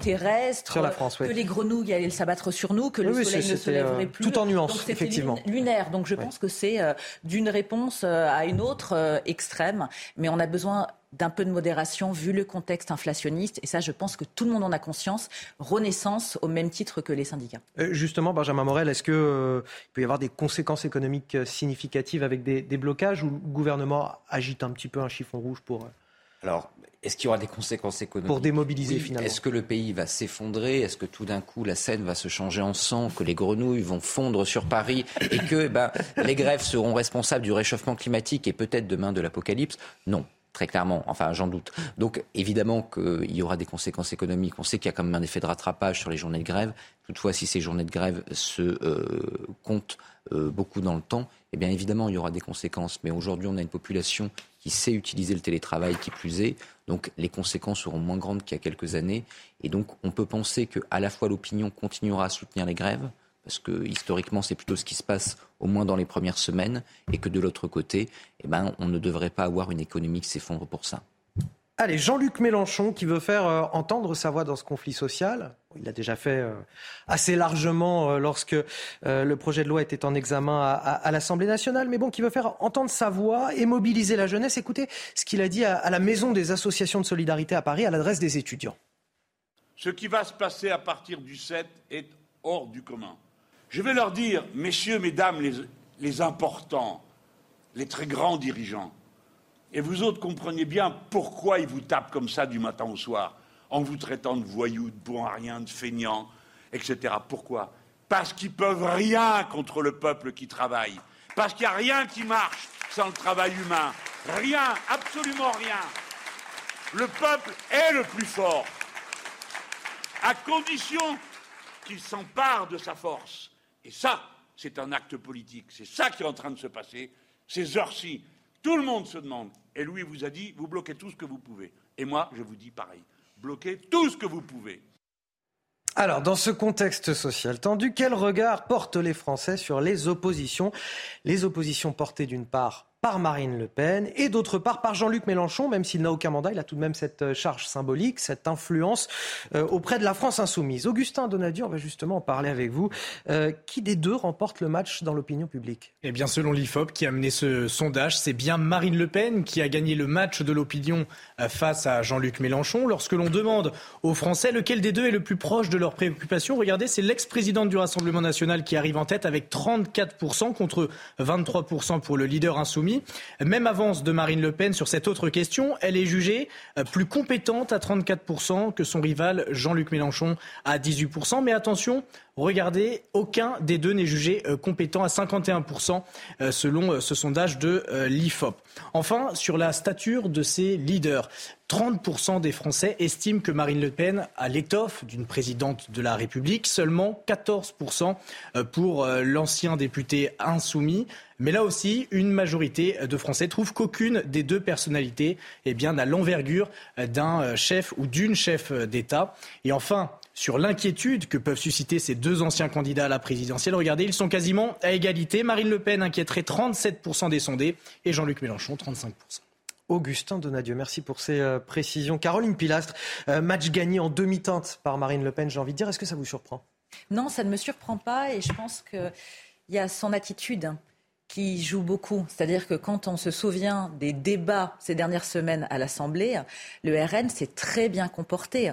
terrestre, sur la France, que les grenouilles allaient s'abattre sur nous, que le soleil ne se lèverait plus. Tout en nuance, effectivement lunaire. Donc je pense que c'est euh, d'une réponse euh, à une autre euh, extrême. Mais on a besoin d'un peu de modération vu le contexte inflationniste. Et ça, je pense que tout le monde en a conscience. Renaissance au même titre que les syndicats. Justement, Benjamin Morel, est-ce qu'il peut y avoir des conséquences économiques significatives avec des, des, blocages ou le gouvernement agite un petit peu un chiffon rouge pour... Alors, est-ce qu'il y aura des conséquences économiques Pour démobiliser finalement. Est-ce que le pays va s'effondrer? Est-ce que tout d'un coup la Seine va se changer en sang Que les grenouilles vont fondre sur Paris Et que eh ben, les grèves seront responsables du réchauffement climatique et peut-être demain de l'apocalypse? Non. Très clairement, enfin j'en doute. Donc évidemment qu'il y aura des conséquences économiques. On sait qu'il y a quand même un effet de rattrapage sur les journées de grève. Toutefois, si ces journées de grève se euh, comptent euh, beaucoup dans le temps, eh bien évidemment il y aura des conséquences. Mais aujourd'hui, on a une population qui sait utiliser le télétravail, qui plus est. Donc les conséquences seront moins grandes qu'il y a quelques années. Et donc on peut penser qu'à la fois l'opinion continuera à soutenir les grèves, parce que historiquement c'est plutôt ce qui se passe au moins dans les premières semaines, et que de l'autre côté, eh ben, on ne devrait pas avoir une économie qui s'effondre pour ça. Allez, Jean-Luc Mélenchon qui veut faire euh, entendre sa voix dans ce conflit social, Il l'a déjà fait euh, assez largement euh, lorsque euh, le projet de loi était en examen à, l'Assemblée nationale, mais bon, qui veut faire entendre sa voix et mobiliser la jeunesse. Écoutez ce qu'il a dit à, la Maison des associations de solidarité à Paris à l'adresse des étudiants. Ce qui va se passer à partir du 7 est hors du commun. Je vais leur dire, messieurs, mesdames, les importants, les très grands dirigeants, et vous autres comprenez bien pourquoi ils vous tapent comme ça du matin au soir en vous traitant de voyous, de bons à de feignants, etc. Pourquoi? Parce qu'ils peuvent rien contre le peuple qui travaille. Parce qu'il n'y a rien qui marche sans le travail humain. Rien, absolument rien. Le peuple est le plus fort, à condition qu'il s'empare de sa force. Et ça, c'est un acte politique. C'est ça qui est en train de se passer. Ces heures-ci, tout le monde se demande. Et Louis vous a dit, vous bloquez tout ce que vous pouvez. Et moi, je vous dis pareil bloquez tout ce que vous pouvez. Alors, dans ce contexte social tendu, quel regard portent les Français sur les oppositions? Les oppositions portées d'une part par Marine Le Pen et d'autre part par Jean-Luc Mélenchon, même s'il n'a aucun mandat, il a tout de même cette euh, charge symbolique, cette influence euh, auprès de la France insoumise. Augustin Donadieu, on va justement en parler avec vous. Euh, qui des deux remporte le match dans l'opinion publique? Eh bien, selon l'IFOP qui a mené ce sondage, c'est bien Marine Le Pen qui a gagné le match de l'opinion face à Jean-Luc Mélenchon. Lorsque l'on demande aux Français lequel des deux est le plus proche de leurs préoccupations, regardez, c'est l'ex-présidente du Rassemblement national qui arrive en tête avec 34% contre 23% pour le leader insoumis. Même avance de Marine Le Pen sur cette autre question. Elle est jugée euh, plus compétente à 34% que son rival Jean-Luc Mélenchon à 18%. Mais attention, regardez, aucun des deux n'est jugé euh, compétent à 51% euh, selon ce sondage de l'IFOP. Enfin, sur la stature de ses leaders, 30% des Français estiment que Marine Le Pen a l'étoffe d'une présidente de la République, seulement 14% pour l'ancien député insoumis. Mais là aussi, une majorité de Français trouve qu'aucune des deux personnalités eh n'a l'envergure d'un chef ou d'une chef d'État. Et enfin, sur l'inquiétude que peuvent susciter ces deux anciens candidats à la présidentielle. Regardez, ils sont quasiment à égalité. Marine Le Pen inquiéterait 37% des sondés et Jean-Luc Mélenchon 35%. Augustin Donadieu, merci pour ces euh, précisions. Caroline Pilastre, euh, match gagné en demi-teinte par Marine Le Pen, j'ai envie de dire. Est-ce que ça vous surprend? Non, ça ne me surprend pas et je pense qu'il y a son attitude qui joue beaucoup. C'est-à-dire que quand on se souvient des débats ces dernières semaines à l'Assemblée, le RN s'est très bien comporté.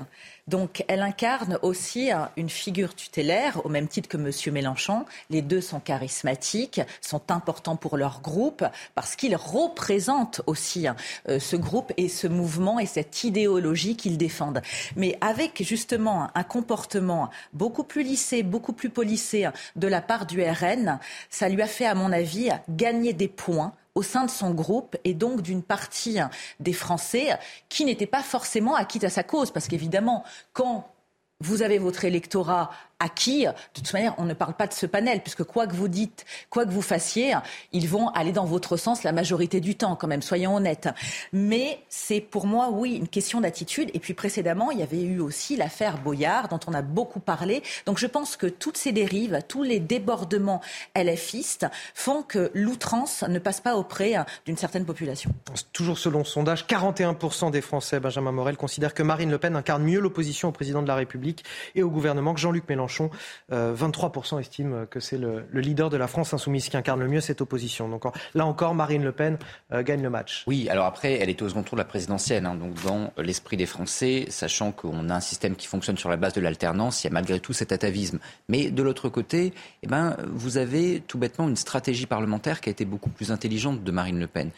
Donc elle incarne aussi une figure tutélaire, au même titre que M. Mélenchon. Les deux sont charismatiques, sont importants pour leur groupe, parce qu'ils représentent aussi euh, ce groupe et ce mouvement et cette idéologie qu'ils défendent. Mais avec justement un comportement beaucoup plus lissé, beaucoup plus polissé de la part du RN, ça lui a fait, à mon avis, gagner des points au sein de son groupe et donc d'une partie des Français qui n'étaient pas forcément acquis à sa cause. Parce qu'évidemment, quand vous avez votre électorat acquis. De toute manière, on ne parle pas de ce panel, puisque quoi que vous dites, quoi que vous fassiez, ils vont aller dans votre sens la majorité du temps, quand même, soyons honnêtes. Mais c'est pour moi, oui, une question d'attitude. Et puis précédemment, il y avait eu aussi l'affaire Boyard, dont on a beaucoup parlé. Donc je pense que toutes ces dérives, tous les débordements LFistes font que l'outrance ne passe pas auprès d'une certaine population. Toujours selon ce sondage, 41% des Français, Benjamin Morel, considèrent que Marine Le Pen incarne mieux l'opposition au président de la République et au gouvernement que Jean-Luc Mélenchon 23% euh, estiment que c'est le, leader de la France insoumise qui incarne le mieux cette opposition. Donc là encore, Marine Le Pen euh, gagne le match. Oui, alors après, elle est au second tour de la présidentielle. Hein. donc dans l'esprit des Français, sachant qu'on a un système qui fonctionne sur la base de l'alternance, il y a malgré tout cet atavisme. Mais de l'autre côté, eh ben, vous avez tout bêtement une stratégie parlementaire qui a été beaucoup plus intelligente de Marine Le Pen.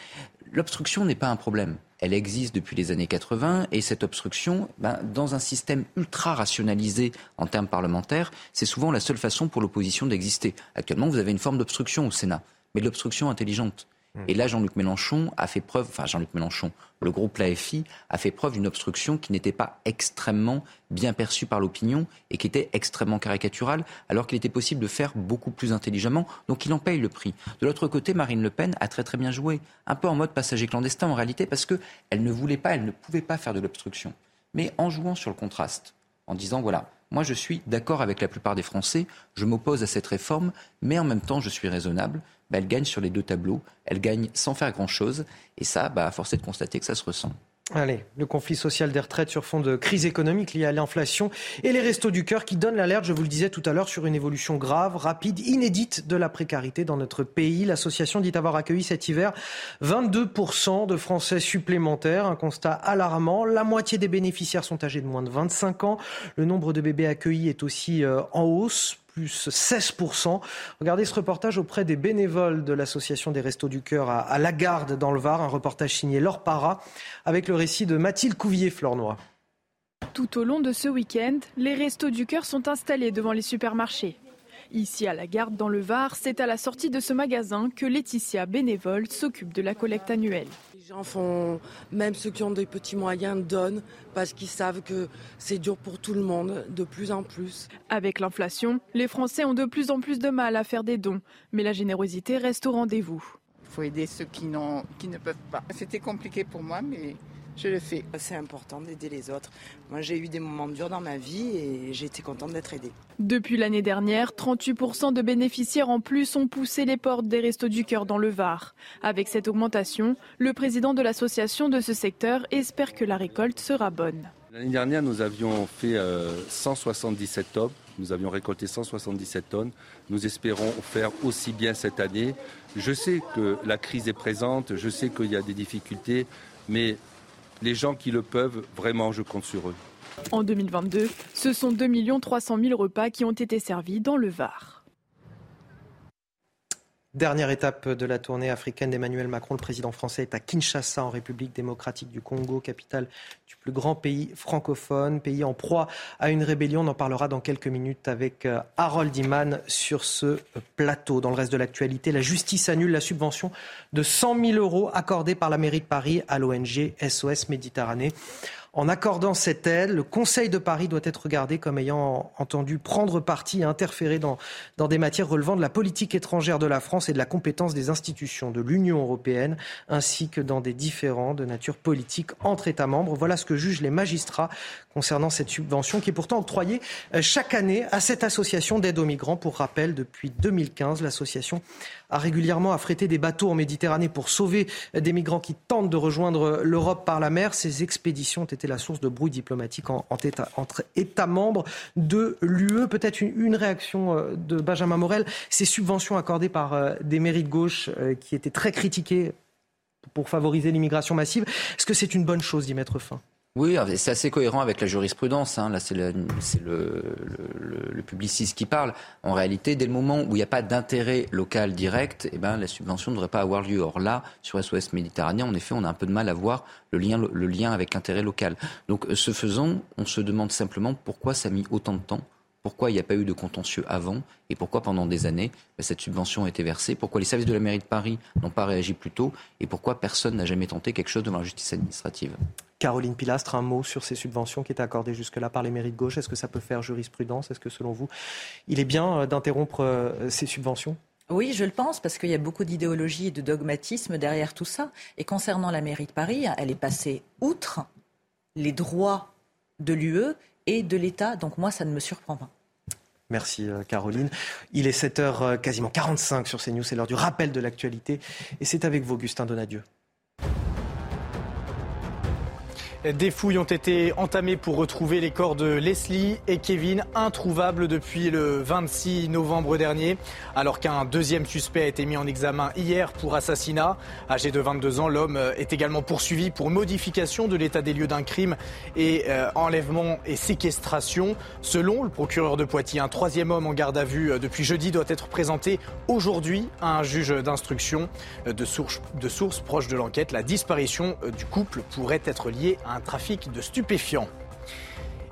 L'obstruction n'est pas un problème. Elle existe depuis les années 80 et cette obstruction, ben, dans un système ultra rationalisé en termes parlementaires, c'est souvent la seule façon pour l'opposition d'exister. Actuellement, vous avez une forme d'obstruction au Sénat, mais de l'obstruction intelligente. Mmh. Et là, Jean-Luc Mélenchon a fait preuve, enfin Jean-Luc Mélenchon, le groupe LAFI a fait preuve d'une obstruction qui n'était pas extrêmement bien perçue par l'opinion et qui était extrêmement caricaturale, alors qu'il était possible de faire beaucoup plus intelligemment. Donc il en paye le prix. De l'autre côté, Marine Le Pen a très très bien joué, un peu en mode passager clandestin en réalité, parce qu'elle ne voulait pas, elle ne pouvait pas faire de l'obstruction. Mais en jouant sur le contraste, en disant voilà, moi je suis d'accord avec la plupart des Français, je m'oppose à cette réforme, mais en même temps je suis raisonnable, elle gagne sur les deux tableaux, elle gagne sans faire grand-chose. Et ça, bah, force est de constater que ça se ressent. Allez, le conflit social des retraites sur fond de crise économique liée à l'inflation et les restos du cœur qui donnent l'alerte, je vous le disais tout à l'heure, sur une évolution grave, rapide, inédite de la précarité dans notre pays. L'association dit avoir accueilli cet hiver 22% de Français supplémentaires, un constat alarmant. La moitié des bénéficiaires sont âgés de moins de 25 ans. Le nombre de bébés accueillis est aussi euh, en hausse plus 16%. Regardez ce reportage auprès des bénévoles de l'Association des Restos du Cœur à, Lagarde dans le Var, un reportage signé Laure Para avec le récit de Mathilde Couvier-Flornois. Tout au long de ce week-end, les Restos du Cœur sont installés devant les supermarchés. Ici à la Garde dans le Var, c'est à la sortie de ce magasin que Laetitia, bénévole, s'occupe de la collecte annuelle. Les gens font, même ceux qui ont des petits moyens, donnent parce qu'ils savent que c'est dur pour tout le monde, de plus en plus. Avec l'inflation, les Français ont de plus en plus de mal à faire des dons, mais la générosité reste au rendez-vous. Il faut aider ceux qui, qui ne peuvent pas. C'était compliqué pour moi, mais je le fais. C'est important d'aider les autres. Moi, j'ai eu des moments durs dans ma vie et j'ai été contente d'être aidée. Depuis l'année dernière, 38% de bénéficiaires en plus ont poussé les portes des Restos du Cœur dans le Var. Avec cette augmentation, le président de l'association de ce secteur espère que la récolte sera bonne. L'année dernière, nous avions fait 177 euh, tonnes. Nous avions récolté 177 tonnes. Nous espérons faire aussi bien cette année. Je sais que la crise est présente, je sais qu'il y a des difficultés, mais les gens qui le peuvent, vraiment, je compte sur eux. En 2022, ce sont 2 300 000 repas qui ont été servis dans le Var. Dernière étape de la tournée africaine d'Emmanuel Macron, le président français est à Kinshasa, en République démocratique du Congo, capitale du plus grand pays francophone, pays en proie à une rébellion. On en parlera dans quelques minutes avec euh, Harold Iman sur ce plateau. Dans le reste de l'actualité, la justice annule la subvention de 100 000 euros accordée par la mairie de Paris à l'ONG SOS Méditerranée. En accordant cette aide, le Conseil de Paris doit être regardé comme ayant entendu prendre parti et interférer dans, dans des matières relevant de la politique étrangère de la France et de la compétence des institutions de l'Union européenne, ainsi que dans des différends de nature politique entre États membres. Voilà ce que jugent les magistrats concernant cette subvention qui est pourtant octroyée euh, chaque année à cette association d'aide aux migrants. Pour rappel, depuis 2015, l'association a régulièrement affrété des bateaux en Méditerranée pour sauver des migrants qui tentent de rejoindre l'Europe par la mer. Ces expéditions ont été la source de brouilles diplomatiques entre États membres de l'UE. Peut-être une, réaction euh, de Benjamin Morel. Ces subventions accordées par euh, des mairies de gauche qui étaient très critiquées pour favoriser l'immigration massive, est-ce que c'est une bonne chose d'y mettre fin? Oui, c'est assez cohérent avec la jurisprudence. Hein. Là, c'est le, le, publiciste qui parle. En réalité, dès le moment où il n'y a pas d'intérêt local direct, eh ben, la subvention ne devrait pas avoir lieu. Or là, sur SOS Méditerranée, en effet, on a un peu de mal à voir le lien, le lien avec l'intérêt local. Donc, ce faisant, on se demande simplement pourquoi ça a mis autant de temps pourquoi il n'y a pas eu de contentieux avant et pourquoi pendant des années ben, cette subvention a été versée, pourquoi les services de la mairie de Paris n'ont pas réagi plus tôt et pourquoi personne n'a jamais tenté quelque chose devant la justice administrative? Caroline Pilastre, un mot sur ces subventions qui étaient accordées jusque-là par les mairies de gauche. Est-ce que ça peut faire jurisprudence? Est-ce que selon vous, il est bien euh, d'interrompre euh, ces subventions? Oui, je le pense, parce qu'il y a beaucoup d'idéologie et de dogmatisme derrière tout ça. Et concernant la mairie de Paris, elle est passée outre les droits de l'UE et de l'État. Donc moi, ça ne me surprend pas. Merci euh, Caroline. Il est 7h euh, quasiment 45 sur CNews, c'est l'heure du rappel de l'actualité. Et c'est avec vous, Augustin Donadieu. Des fouilles ont été entamées pour retrouver les corps de Leslie et Kevin, introuvables depuis le 26 novembre dernier, alors qu'un deuxième suspect a été mis en examen hier pour assassinat. Âgé de 22 ans, l'homme est également poursuivi pour modification de l'état des lieux d'un crime et euh, enlèvement et séquestration. Selon le procureur de Poitiers, un troisième homme en garde à vue euh, depuis jeudi doit être présenté aujourd'hui à un juge d'instruction. Euh, de sources source proches de l'enquête, la disparition du couple pourrait être liée à un trafic de stupéfiants.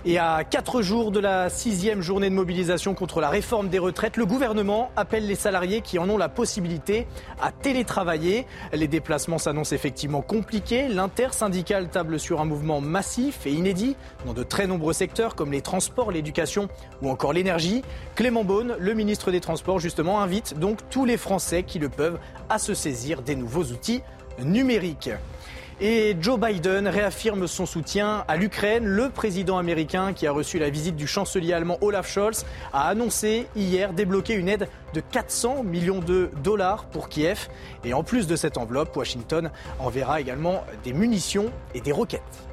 Et à quatre jours de la sixième journée de mobilisation contre la réforme des retraites, le gouvernement appelle les salariés qui en ont la possibilité à télétravailler. Les déplacements s'annoncent effectivement compliqués. L'intersyndicale table sur un mouvement massif et inédit dans de très nombreux secteurs comme les transports, l'éducation ou encore l'énergie. Clément Beaune, le ministre des Transports, justement, invite donc tous les Français qui le peuvent à se saisir des nouveaux outils numériques. Et Joe Biden réaffirme son soutien à l'Ukraine. Le président américain, qui a reçu la visite du chancelier allemand Olaf Scholz, a annoncé hier débloquer une aide de 400 millions de dollars pour Kiev. Et en plus de cette enveloppe, Washington enverra également des munitions et des roquettes.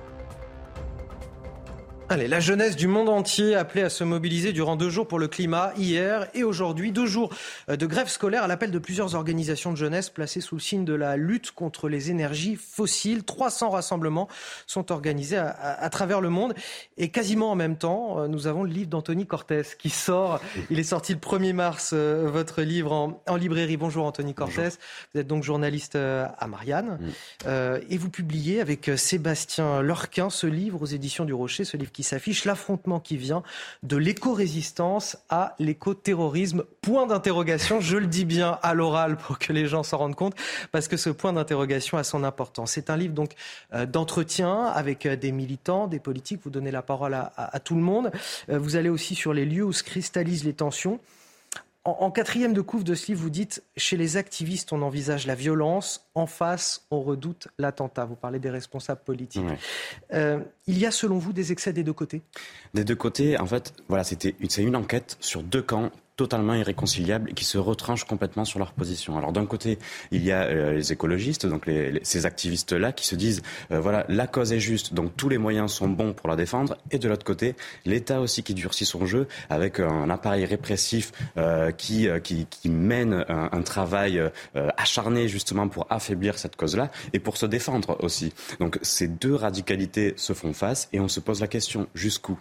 Allez, la jeunesse du monde entier appelée à se mobiliser durant deux jours pour le climat, hier et aujourd'hui. Deux jours de grève scolaire à l'appel de plusieurs organisations de jeunesse placées sous le signe de la lutte contre les énergies fossiles. 300 rassemblements sont organisés à, à, travers le monde. Et quasiment en même temps, euh, nous avons le livre d'Anthony Cortés qui sort. Il est sorti le 1er mars, euh, votre livre en, en librairie. Bonjour Anthony. Bonjour. Vous êtes donc journaliste euh, à Marianne. Mm. Euh, et vous publiez avec Sébastien Lorquin ce livre aux éditions du Rocher, ce livre qui s'affiche, l'affrontement qui vient de l'éco-résistance à l'éco-terrorisme. Point d'interrogation, je le dis bien à l'oral pour que les gens s'en rendent compte, parce que ce point d'interrogation a son importance. C'est un livre donc euh, d'entretien avec euh, des militants, des politiques. Vous donnez la parole à, tout le monde. Euh, vous allez aussi sur les lieux où se cristallisent les tensions. En, en, quatrième de couve de ce livre, vous dites chez les activistes, on envisage la violence, en face, on redoute l'attentat. Vous parlez des responsables politiques. Ouais. Euh, il y a, selon vous, des excès des deux côtés? Des deux côtés, en fait, voilà, c'était c'est une enquête sur deux camps totalement irréconciliables et qui se retranchent complètement sur leur position. Alors d'un côté, il y a euh, les écologistes, donc les, ces activistes-là qui se disent euh, voilà la cause est juste, donc tous les moyens sont bons pour la défendre. Et de l'autre côté, l'État aussi qui durcit son jeu avec un appareil répressif euh, qui, qui, mène un, un travail acharné justement pour affaiblir cette cause-là et pour se défendre aussi. Donc ces deux radicalités se font face et on se pose la question jusqu'où?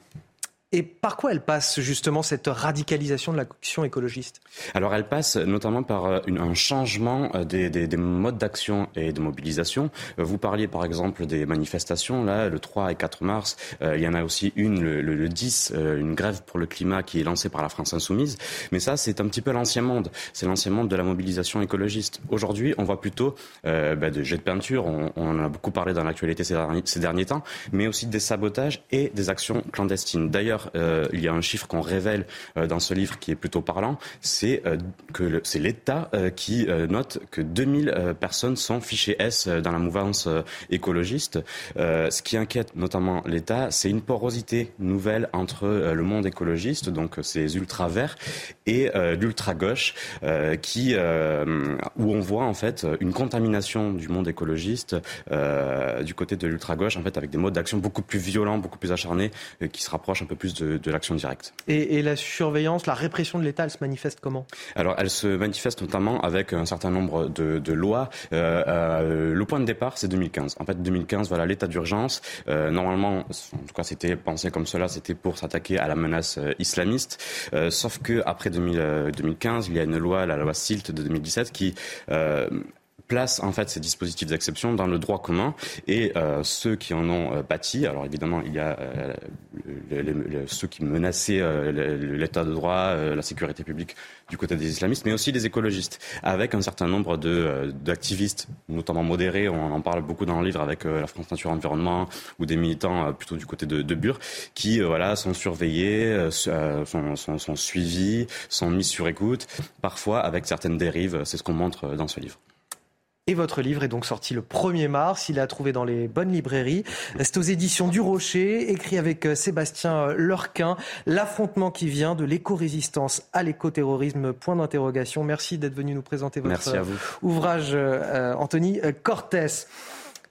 Et par quoi elle passe justement cette radicalisation de l'action écologiste? Alors elle passe notamment par euh, un changement euh, des, des, des modes d'action et de mobilisation. Euh, vous parliez par exemple des manifestations, là, le 3 et 4 mars. Il y en a aussi une le, le, le 10, euh, une grève pour le climat qui est lancée par la France Insoumise. Mais ça, c'est un petit peu l'ancien monde. C'est l'ancien monde de la mobilisation écologiste. Aujourd'hui, on voit plutôt euh, bah, de jets de peinture. On, on en a beaucoup parlé dans l'actualité ces, ces derniers temps, mais aussi des sabotages et des actions clandestines. D'ailleurs, euh, il y a un chiffre qu'on révèle euh, dans ce livre qui est plutôt parlant, c'est euh, que c'est l'État qui note que 2000 personnes sont fichées S dans la mouvance écologiste. ce qui inquiète notamment l'État, c'est une porosité nouvelle entre le monde écologiste, donc ces ultra verts, et l'ultra gauche, qui où on voit en fait une contamination du monde écologiste du côté de l'ultra gauche, en fait avec des modes d'action beaucoup plus violents, beaucoup plus acharnés, qui se rapprochent un peu plus de, de l'action directe. Et, et, la surveillance, la répression de l'État, elle se manifeste comment? Alors, elle se manifeste notamment avec un certain nombre de, de lois. Euh, euh, le point de départ, c'est 2015. En fait, 2015, voilà, l'état d'urgence. Euh, normalement, en tout cas, c'était pensé comme cela, c'était pour s'attaquer à la menace islamiste. Sauf que après 2000, 2015, il y a une loi, la loi SILT de 2017, qui place en fait ces dispositifs d'exception dans le droit commun et euh, ceux qui en ont euh, bâti. Alors évidemment, il y a euh, les, les, les, ceux qui menaçaient euh, l'état de droit, euh, la sécurité publique du côté des islamistes, mais aussi les écologistes, avec un certain nombre de d'activistes, notamment modérés. On en parle beaucoup dans le livre avec la France Nature Environnement ou des militants plutôt du côté de, de Bure, qui voilà sont surveillés, sont, sont, sont suivis, sont mis sur écoute, parfois avec certaines dérives. C'est ce qu'on montre dans ce livre. Et votre livre est donc sorti le 1er mars. Il est à trouver dans les bonnes librairies. C'est aux éditions du Rocher, écrit avec euh, Sébastien euh, Lorquin. L'affrontement qui vient de l'éco-résistance à l'éco-terrorisme. Point d'interrogation. Merci d'être venu nous présenter votre ouvrage, euh, Anthony Cortés.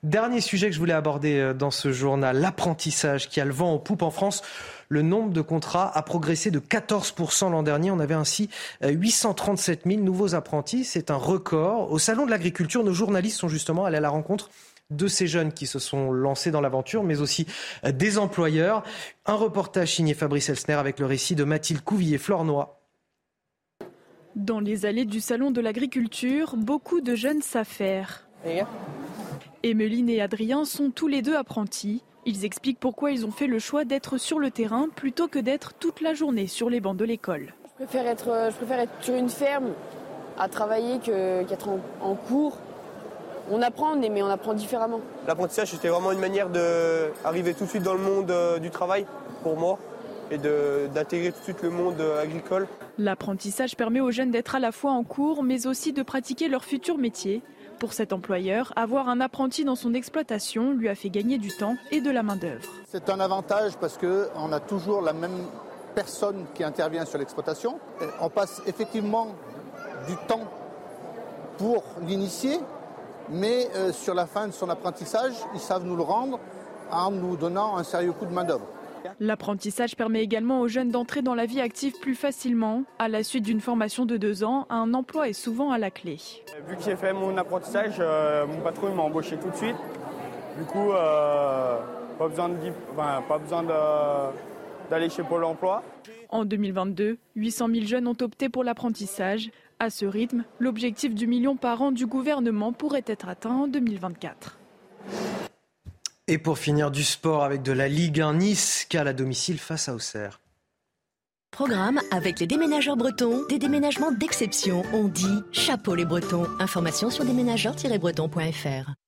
Dernier sujet que je voulais aborder dans ce journal, l'apprentissage qui a le vent en poupe en France. Le nombre de contrats a progressé de 14% l'an dernier. On avait ainsi 837 000 nouveaux apprentis. C'est un record. Au Salon de l'agriculture, nos journalistes sont justement allés à la rencontre de ces jeunes qui se sont lancés dans l'aventure, mais aussi des employeurs. Un reportage signé Fabrice Elsner avec le récit de Mathilde Couvillier-Flornois. Dans les allées du Salon de l'agriculture, beaucoup de jeunes savent faire. Emeline et Adrien sont tous les deux apprentis. Ils expliquent pourquoi ils ont fait le choix d'être sur le terrain plutôt que d'être toute la journée sur les bancs de l'école. Je préfère être, euh, je préfère être sur une ferme à travailler qu'être en, en, cours. On apprend, mais on apprend différemment. L'apprentissage, c'était vraiment une manière d'arriver tout de suite dans le monde euh, du travail pour moi et d'intégrer tout de suite le monde euh, agricole. L'apprentissage permet aux jeunes d'être à la fois en cours, mais aussi de pratiquer leur futur métier. Pour cet employeur, avoir un apprenti dans son exploitation lui a fait gagner du temps et de la main-d'œuvre. C'est un avantage parce qu'on a toujours la même personne qui intervient sur l'exploitation. On passe effectivement du temps pour l'initier, mais euh, sur la fin de son apprentissage, ils savent nous le rendre en nous donnant un sérieux coup de main-d'œuvre. L'apprentissage permet également aux jeunes d'entrer dans la vie active plus facilement. À la suite d'une formation de deux ans, un emploi est souvent à la clé. Vu que j'ai fait mon apprentissage, euh, mon patron m'a embauché tout de suite. Du coup, euh, pas besoin d'aller chez Pôle emploi. En 2022, 800 000 jeunes ont opté pour l'apprentissage. À ce rythme, l'objectif du million par an du gouvernement pourrait être atteint en 2024. Et pour finir du sport avec de la Ligue 1 Nice, qu'à la domicile face à Auxerre. Programme avec les déménageurs bretons, des déménagements d'exception. On dit chapeau les bretons. Information sur déménageurs-bretons.fr.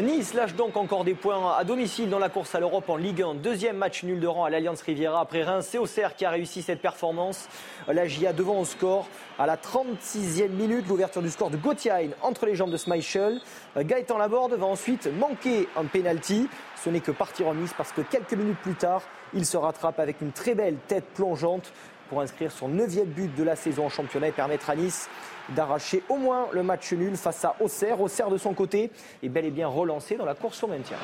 Nice lâche donc encore des points à domicile dans la course à l'Europe en Ligue 1. Deuxième match nul de rang à l'Alliance Riviera après Reims. C'est Auxerre qui a réussi cette performance. La GIA devant au score à la 36e minute. L'ouverture du score de Gauthier entre les jambes de Schmeichel. Gaëtan Laborde va ensuite manquer un penalty. Ce n'est que partir en Nice parce que quelques minutes plus tard, il se rattrape avec une très belle tête plongeante pour inscrire son neuvième but de la saison en championnat et permettre à Nice d'arracher au moins le match nul face à Auxerre. Auxerre de son côté est bel et bien relancé dans la course au maintien.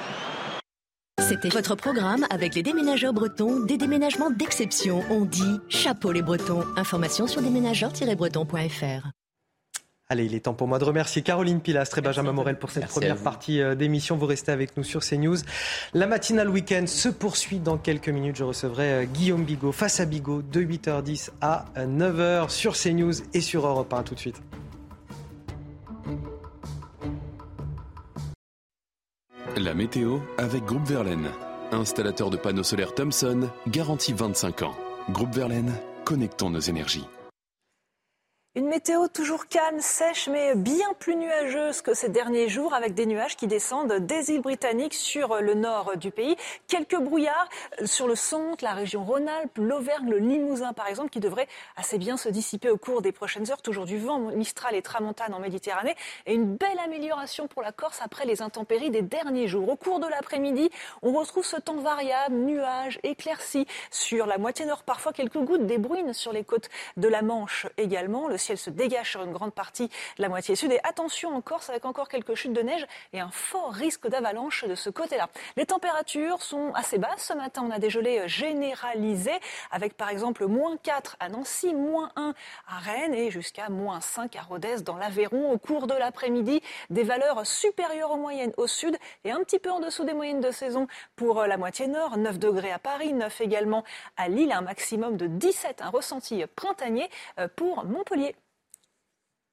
C'était votre programme avec les déménageurs bretons, des déménagements d'exception. On dit chapeau les bretons. Information sur déménageurs-bretons.fr. Allez, il est temps pour moi de remercier Caroline Pilastre et Benjamin Morel pour cette première partie euh, d'émission. Vous restez avec nous sur CNews. La matinale week-end se poursuit dans quelques minutes. Je recevrai euh, Guillaume Bigot face à Bigot de 8h10 à 9h euh, sur CNews et sur Europe 1. Tout de suite. La météo avec Groupe Verlaine. Installateur de panneaux solaires Thomson, garantie 25 ans. Groupe Verlaine, connectons nos énergies. Une météo toujours calme, sèche, mais bien plus nuageuse que ces derniers jours, avec des nuages qui descendent des îles britanniques sur le nord du pays. Quelques brouillards sur le centre, la région Rhône-Alpes, l'Auvergne, le Limousin par exemple, qui devraient assez bien se dissiper au cours des prochaines heures. Toujours du vent mistral et tramontane en Méditerranée. Et une belle amélioration pour la Corse après les intempéries des derniers jours. Au cours de l'après-midi, on retrouve ce temps variable, nuages, éclaircis sur la moitié nord, parfois quelques gouttes, des bruines sur les côtes de la Manche également. Le elle se dégage sur une grande partie de la moitié sud. Et attention en Corse avec encore quelques chutes de neige et un fort risque d'avalanche de ce côté-là. Les températures sont assez basses. Ce matin, on a des gelées généralisées avec par exemple moins 4 à Nancy, moins 1 à Rennes et jusqu'à moins 5 à Rodez dans l'Aveyron. Au cours de l'après-midi, des valeurs supérieures aux moyennes au sud et un petit peu en dessous des moyennes de saison pour la moitié nord. 9 degrés à Paris, 9 également à Lille, un maximum de 17, un ressenti printanier euh, pour Montpellier.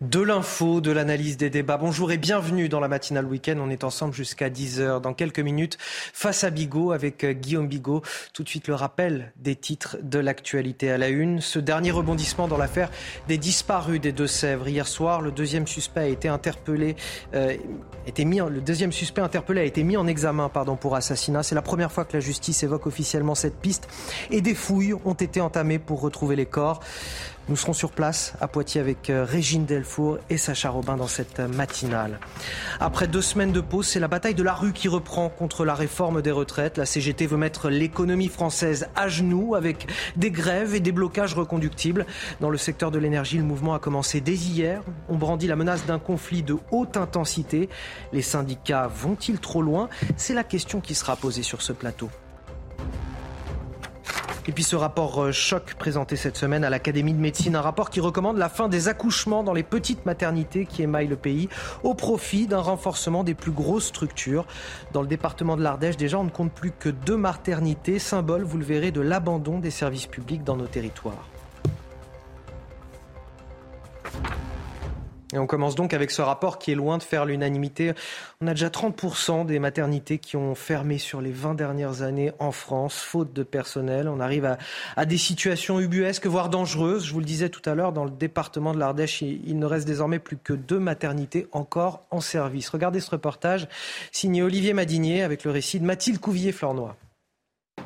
De l'info, de l'analyse des débats. Bonjour et bienvenue dans la matinale week-end. On est ensemble jusqu'à 10h. Dans quelques minutes, face à Bigot avec euh, Guillaume Bigot. Tout de suite, le rappel des titres de l'actualité à la une. Ce dernier rebondissement dans l'affaire des disparus des Deux-Sèvres. Hier soir, le deuxième suspect a été interpellé, euh, mis, le deuxième suspect interpellé a été mis en examen, pardon, pour assassinat. C'est la première fois que la justice évoque officiellement cette piste et des fouilles ont été entamées pour retrouver les corps. Nous serons sur place à Poitiers avec euh, Régine Delfour et Sacha Robin dans cette matinale. Après deux semaines de pause, c'est la bataille de la rue qui reprend contre la réforme des retraites. La CGT veut mettre l'économie française à genoux avec des grèves et des blocages reconductibles. Dans le secteur de l'énergie, le mouvement a commencé dès hier. On brandit la menace d'un conflit de haute intensité. Les syndicats vont-ils trop loin? C'est la question qui sera posée sur ce plateau. Et puis ce rapport euh, choc présenté cette semaine à l'Académie de médecine, un rapport qui recommande la fin des accouchements dans les petites maternités qui émaillent le pays au profit d'un renforcement des plus grosses structures. Dans le département de l'Ardèche, déjà, on ne compte plus que deux maternités, symbole, vous le verrez, de l'abandon des services publics dans nos territoires. On commence donc avec ce rapport qui est loin de faire l'unanimité. On a déjà 30% des maternités qui ont fermé sur les 20 dernières années en France, faute de personnel. On arrive à, des situations ubuesques, voire dangereuses. Je vous le disais tout à l'heure, dans le département de l'Ardèche, il, il, ne reste désormais plus que deux maternités encore en service. Regardez ce reportage signé Olivier Madinier avec le récit de Mathilde Couvier-Flornois.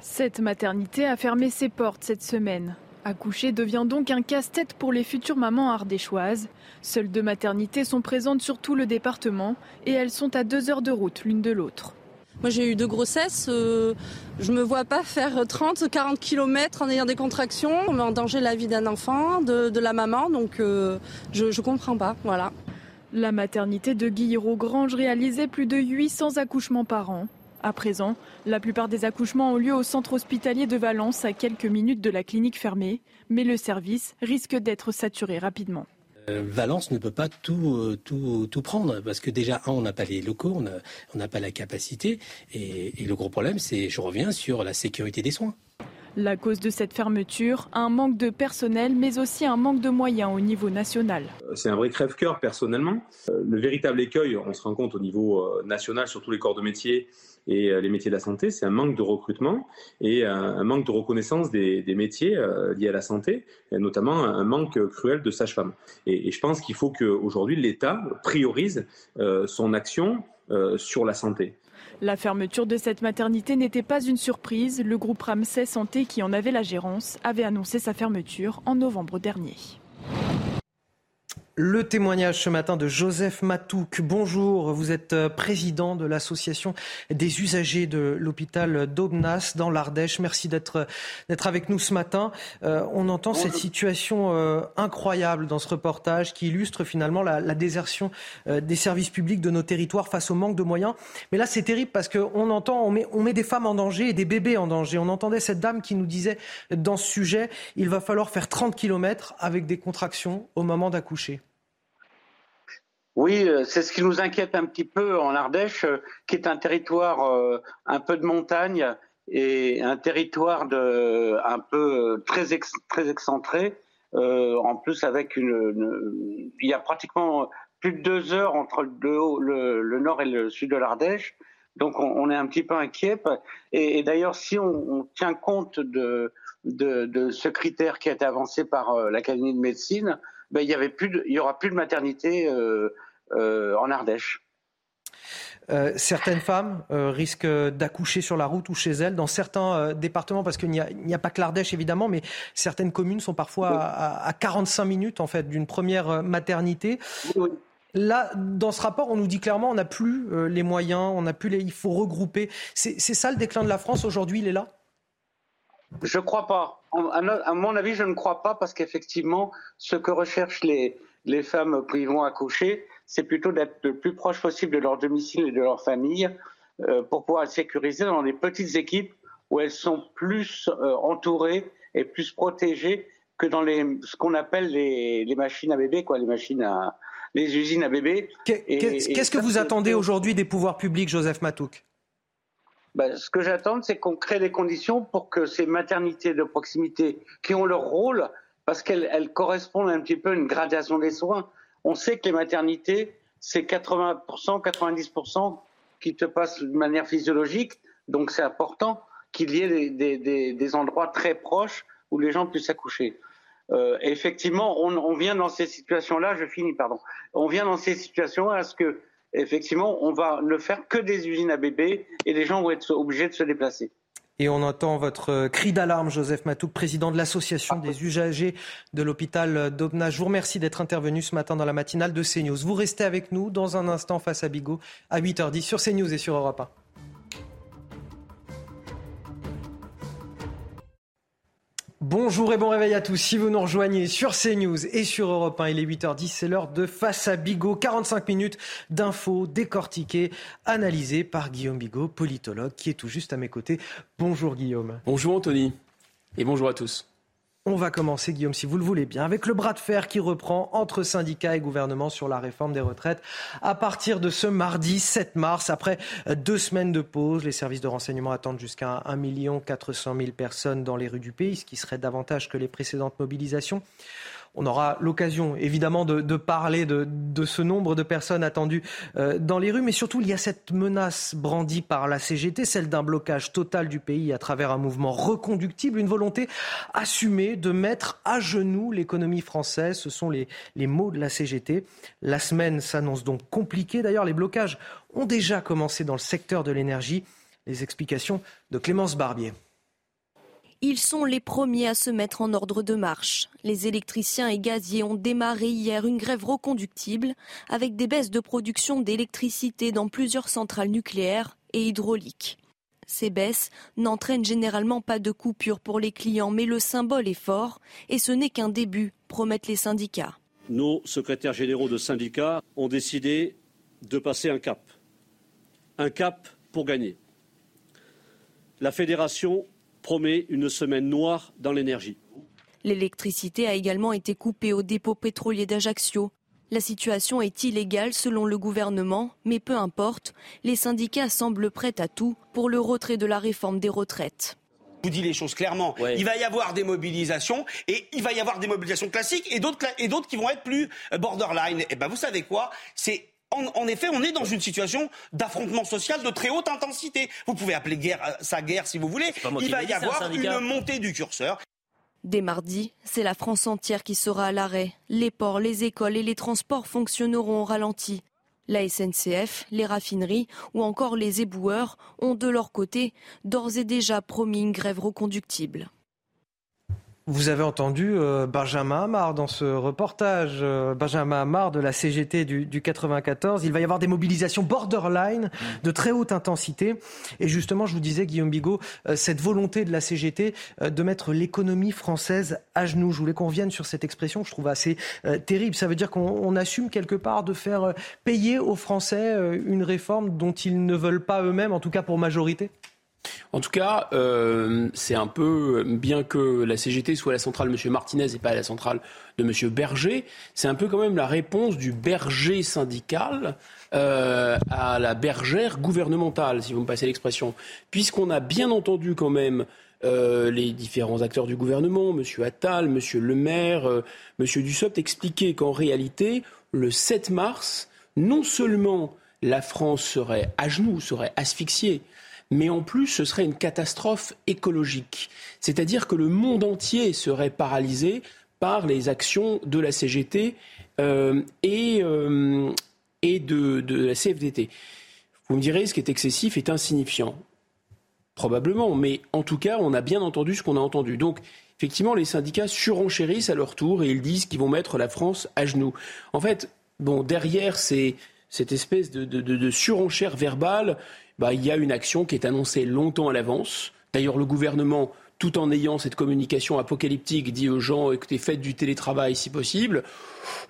Cette maternité a fermé ses portes cette semaine. Accoucher devient donc un casse-tête pour les futures mamans ardéchoises. Seules deux maternités sont présentes sur tout le département et elles sont à deux heures de route l'une de l'autre. Moi j'ai eu deux grossesses, euh, je me vois pas faire 30, 40 km en ayant des contractions, on met en danger la vie d'un enfant, de, la maman, donc euh, je, je comprends pas, voilà. La maternité de Guillerot-Grange réalisait plus de 800 accouchements par an. À présent, la plupart des accouchements ont lieu au centre hospitalier de Valence, à quelques minutes de la clinique fermée, mais le service risque d'être saturé rapidement. Euh, Valence ne peut pas tout, euh, tout, tout, prendre parce que déjà, on n'a pas les locaux, on n'a pas la capacité. Et, et le gros problème, c'est, je reviens sur la sécurité des soins. La cause de cette fermeture, un manque de personnel, mais aussi un manque de moyens au niveau national. C'est un vrai crève-cœur personnellement. Euh, le véritable écueil, on se rend compte au niveau national, sur tous les corps de métier, et euh, les métiers de la santé, c'est un manque de recrutement et un manque de reconnaissance des, métiers euh, liés à la santé, et notamment un manque cruel de sages-femmes. Et, je pense qu'il faut qu'aujourd'hui l'État priorise euh, son action sur la santé. La fermeture de cette maternité n'était pas une surprise. Le groupe Ramsay Santé, qui en avait la gérance, avait annoncé sa fermeture en novembre dernier. Le témoignage ce matin de Joseph Matouk. Bonjour, vous êtes euh, président de l'association des usagers de l'hôpital d'Aubenas dans l'Ardèche. Merci d'être d'être avec nous ce matin. Euh, on entend cette situation euh, incroyable dans ce reportage qui illustre finalement la, la désertion des services publics de nos territoires face au manque de moyens. Mais là, c'est terrible parce qu'on entend, on met, on met des femmes en danger et des bébés en danger. On entendait cette dame qui nous disait dans ce sujet, il va falloir faire 30 kilomètres avec des contractions au moment d'accoucher. Oui, euh, c'est ce qui nous inquiète un petit peu en Ardèche, euh, qui est un territoire euh, un peu de montagne et un territoire de un peu très très excentré. en plus, avec une, il y a pratiquement plus de deux heures entre le, le, nord et le sud de l'Ardèche. Donc, on, est un petit peu inquiet. Et, d'ailleurs, si on, tient compte de, de, de, ce critère qui a été avancé par l'Académie de médecine, ben, il y avait plus, il y aura plus de maternité euh, euh, en Ardèche. Euh, certaines femmes risquent d'accoucher sur la route ou chez elles dans certains départements, parce qu'il n'y a, pas que l'Ardèche évidemment, mais certaines communes sont parfois à, 45 minutes en fait d'une première maternité. Là, dans ce rapport, on nous dit clairement, on n'a plus les moyens, on n'a plus les, il faut regrouper. C'est ça le déclin de la France aujourd'hui, il est là? Je ne crois pas. À mon avis, je ne crois pas parce qu'effectivement, ce que recherchent les, les femmes qui vont accoucher, c'est plutôt d'être le plus proche possible de leur domicile et de leur famille euh, pour pouvoir sécuriser dans des petites équipes où elles sont plus euh, entourées et plus protégées que dans les, ce qu'on appelle les, les, machines à bébé, quoi, les machines à, les usines à bébé. Qu'est-ce que vous attendez aujourd'hui des pouvoirs publics, Joseph Matouk? Ben, ce que j'attends, c'est qu'on crée les conditions pour que ces maternités de proximité, qui ont leur rôle, parce qu'elles correspondent un petit peu à une gradation des soins. On sait que les maternités, c'est 80%, 90% qui te passent de manière physiologique, donc c'est important qu'il y ait des, endroits très proches où les gens puissent accoucher. Euh, effectivement, on, on, vient dans ces situations-là, je finis, pardon, on vient dans ces situations à ce que effectivement, on va ne faire que des usines à bébés et les gens vont être obligés de se déplacer. Et on entend votre cri d'alarme, Joseph Matouk, président de l'association des usagers de l'hôpital d'Aubenas. Je vous remercie d'être intervenu ce matin dans la matinale de CNews. Vous restez avec nous dans un instant face à Bigot à 8h10 sur CNews et sur Europe 1. Bonjour et bon réveil à tous. Si vous nous rejoignez sur CNews et sur Europe 1, il est 8h10, c'est l'heure de Face à Bigot. 45 minutes d'infos décortiquées, analysées par Guillaume Bigot, politologue, qui est tout juste à mes côtés. Bonjour Guillaume. Bonjour Anthony et bonjour à tous. On va commencer, Guillaume, si vous le voulez bien, avec le bras de fer qui reprend entre syndicats et gouvernement sur la réforme des retraites. À partir de ce mardi 7 mars, après deux semaines de pause, les services de renseignement attendent jusqu'à 1 400 000 personnes dans les rues du pays, ce qui serait davantage que les précédentes mobilisations. On aura l'occasion, évidemment, de, parler de, ce nombre de personnes attendues euh, dans les rues, mais surtout, il y a cette menace brandie par la CGT, celle d'un blocage total du pays à travers un mouvement reconductible, une volonté assumée de mettre à genoux l'économie française. Ce sont les, les mots de la CGT. La semaine s'annonce donc compliquée. D'ailleurs, les blocages ont déjà commencé dans le secteur de l'énergie. Les explications de Clémence Barbier. Ils sont les premiers à se mettre en ordre de marche. Les électriciens et gaziers ont démarré hier une grève reconductible avec des baisses de production d'électricité dans plusieurs centrales nucléaires et hydrauliques. Ces baisses n'entraînent généralement pas de coupure pour les clients, mais le symbole est fort et ce n'est qu'un début, promettent les syndicats. Nos secrétaires généraux de syndicats ont décidé de passer un cap. Un cap pour gagner. La fédération promet une semaine noire dans l'énergie. L'électricité a également été coupée au dépôt pétrolier d'Ajaccio. La situation est illégale selon le gouvernement, mais peu importe, les syndicats semblent prêts à tout pour le retrait de la réforme des retraites. Je vous dis les choses clairement. Il va y avoir des mobilisations et il va y avoir des mobilisations classiques et d'autres et d'autres qui vont être plus euh, borderline. Et ben vous savez quoi? C'est en, effet, on est dans une situation d'affrontement social de très haute intensité. Vous pouvez appeler guerre, euh, ça guerre si vous voulez. Il va y avoir une montée du curseur. Dès mardi, c'est la France entière qui sera à l'arrêt. Les ports, les écoles et les transports fonctionneront au ralenti. La SNCF, les raffineries ou encore les éboueurs ont de leur côté d'ores et déjà promis une grève reconductible. Vous avez entendu euh, Benjamin Amar dans ce reportage, euh, Benjamin Amar de la CGT du, du, 94. Il va y avoir des mobilisations borderline de très haute intensité. Et justement, je vous disais, Guillaume Bigot, euh, cette volonté de la CGT de mettre l'économie française à genoux. Je voulais qu'on revienne sur cette expression que je trouve assez terrible. Ça veut dire qu'on assume quelque part de faire payer aux Français une réforme dont ils ne veulent pas eux-mêmes, en tout cas pour majorité? En tout cas, euh, c'est un peu, bien que la CGT soit la centrale de M. Martinez et pas la centrale de M. Berger, c'est un peu quand même la réponse du berger syndical euh, à la bergère gouvernementale, si vous me passez l'expression. Puisqu'on a bien entendu quand même euh, les différents acteurs du gouvernement, M. Attal, M. Le Maire, M. Dussopt, expliquer qu'en réalité, le 7 mars, non seulement la France serait à genoux, serait asphyxiée, mais en plus ce serait une catastrophe écologique. C'est-à-dire que le monde entier serait paralysé par les actions de la CGT euh, et, euh, et de, la CFDT. Vous me direz, ce qui est excessif est insignifiant. Probablement, mais en tout cas, on a bien entendu ce qu'on a entendu. Donc, effectivement, les syndicats surenchérissent à leur tour et ils disent qu'ils vont mettre la France à genoux. En fait, bon, derrière c'est cette espèce de, surenchère verbale, bah, il y a une action qui est annoncée longtemps à l'avance. D'ailleurs, le gouvernement, tout en ayant cette communication apocalyptique, dit aux gens écoutez, faites du télétravail si possible.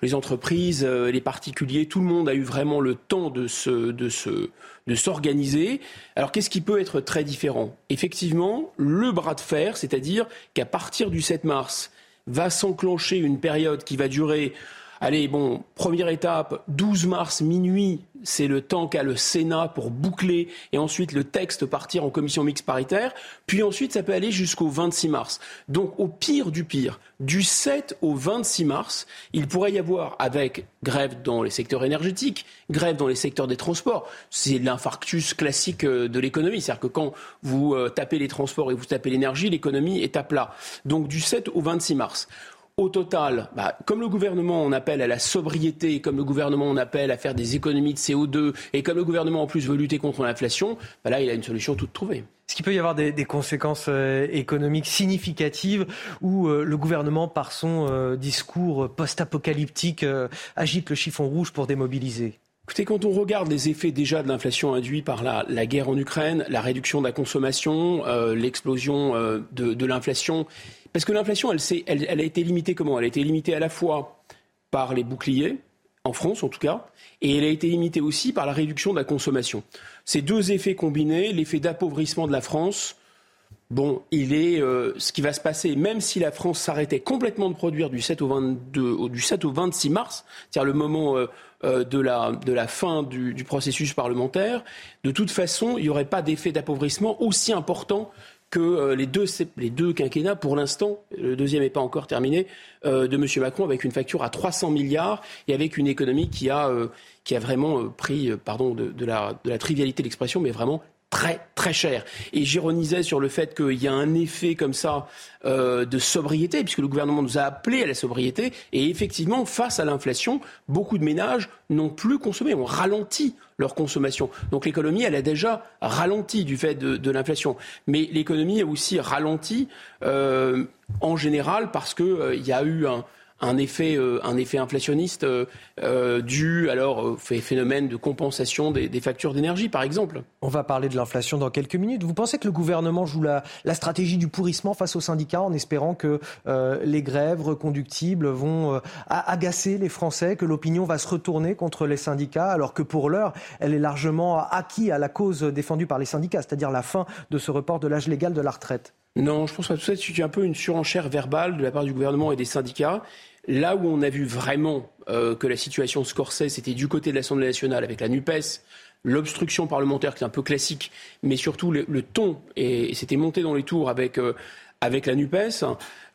Les entreprises, euh, les particuliers, tout le monde a eu vraiment le temps de se, de se, de s'organiser. Alors, qu'est-ce qui peut être très différent? Effectivement, le bras de fer, c'est-à-dire qu'à partir du 7 mars, va s'enclencher une période qui va durer Allez, bon, première étape, 12 mars minuit, c'est le temps qu'a le Sénat pour boucler et ensuite le texte partir en commission mixte paritaire. Puis ensuite, ça peut aller jusqu'au 26 mars. Donc, au pire du pire, du 7 au 26 mars, il pourrait y avoir, avec grève dans les secteurs énergétiques, grève dans les secteurs des transports, c'est l'infarctus classique euh, de l'économie. C'est-à-dire que quand vous euh, tapez les transports et vous tapez l'énergie, l'économie est à plat. Donc, du 7 au 26 mars. Au total, bah, comme le gouvernement on appelle à la sobriété, comme le gouvernement on appelle à faire des économies de CO2, et comme le gouvernement en plus veut lutter contre l'inflation, bah là il a une solution toute trouvée. Est-ce qu'il peut y avoir des, conséquences euh, économiques significatives où euh, le gouvernement, par son euh, discours post-apocalyptique, agite le chiffon rouge pour démobiliser? Écoutez, quand on regarde les effets déjà de l'inflation induite par la, guerre en Ukraine, la réduction de la consommation, l'explosion de, de l'inflation, parce que l'inflation, elle, a été limitée comment? Elle a été limitée à la fois par les boucliers, en France en tout cas, et elle a été limitée aussi par la réduction de la consommation. Ces deux effets combinés, l'effet d'appauvrissement de la France, bon, il est euh, ce qui va se passer, même si la France s'arrêtait complètement de produire du 7 au, 22, du 7 au 26 mars, c'est-à-dire le moment euh, euh, de, la, de, la, fin du, processus parlementaire, de toute façon, il n'y aurait pas d'effet d'appauvrissement aussi important que euh, les, deux, les deux quinquennats, pour l'instant, le deuxième n'est pas encore terminé, euh, de M. Macron avec une facture à 300 milliards et avec une économie qui a, euh, qui a vraiment pris, pardon de, la, de la trivialité de l'expression, mais vraiment très très cher. Et j'ironisais sur le fait qu'il y a un effet comme ça euh, de sobriété, puisque le gouvernement nous a appelés à la sobriété. Et effectivement, face à l'inflation, beaucoup de ménages n'ont plus consommé, ont ralenti leur consommation. Donc l'économie, elle a déjà ralenti du fait de, l'inflation. Mais l'économie a aussi ralenti euh, en général parce qu'il euh, y a eu un, un effet, euh, un effet inflationniste euh, euh, dû alors au phénomène de compensation des, factures d'énergie, par exemple. On va parler de l'inflation dans quelques minutes. Vous pensez que le gouvernement joue la, stratégie du pourrissement face aux syndicats en espérant que les grèves reconductibles vont agacer les Français, que l'opinion va se retourner contre les syndicats, alors que pour l'heure, elle est largement acquis à la cause défendue par les syndicats, c'est-à-dire la fin de ce report de l'âge légal de la retraite? Non, je pense que tout ça, c'est un peu une surenchère verbale de la part du gouvernement et des syndicats. Là où on a vu vraiment euh, que la situation se corsait, c'était du côté de l'Assemblée nationale avec la NUPES, l'obstruction parlementaire qui est un peu classique, mais surtout le, ton, et, c'était monté dans les tours avec, euh, avec la NUPES.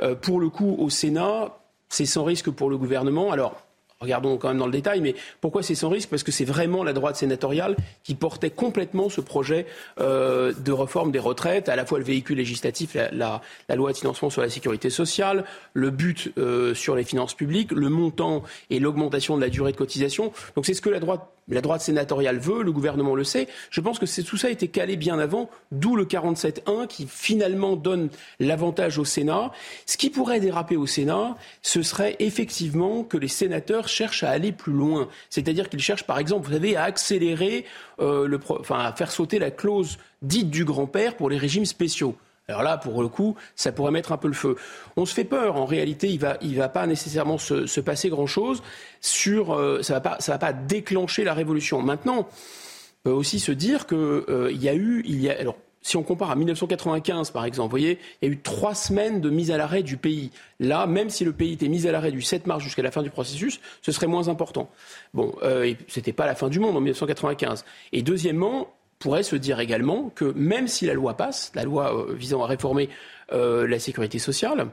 Euh, pour le coup, au Sénat, c'est sans risque pour le gouvernement. Alors, regardons quand même dans le détail, mais pourquoi c'est sans risque? Parce que c'est vraiment la droite sénatoriale qui portait complètement ce projet euh, de réforme des retraites, à la fois le véhicule législatif, la, loi de financement sur la sécurité sociale, le but euh, sur les finances publiques, le montant et l'augmentation de la durée de cotisation. Donc c'est ce que la droite la droite sénatoriale veut, le gouvernement le sait. Je pense que tout ça a été calé bien avant, d'où le 47-1 qui finalement donne l'avantage au Sénat. Ce qui pourrait déraper au Sénat, ce serait effectivement que les sénateurs cherchent à aller plus loin. C'est-à-dire qu'ils cherchent, par exemple, vous savez, à accélérer, euh, enfin, à faire sauter la clause dite du grand-père pour les régimes spéciaux. Alors là, pour le coup, ça pourrait mettre un peu le feu. On se fait peur. En réalité, il va, il va pas nécessairement se, passer grand-chose. Sur, euh, ça va va pas déclencher la révolution. Maintenant, on peut aussi se dire qu'il euh, y a eu, il y a, alors si on compare à 1995, par exemple, vous voyez, il y a eu trois semaines de mise à l'arrêt du pays. Là, même si le pays était mis à l'arrêt du 7 mars jusqu'à la fin du processus, ce serait moins important. Bon, euh, c'était pas la fin du monde en 1995. Et deuxièmement, pourrait se dire également que même si la loi passe, la loi euh, visant à réformer euh, la sécurité sociale,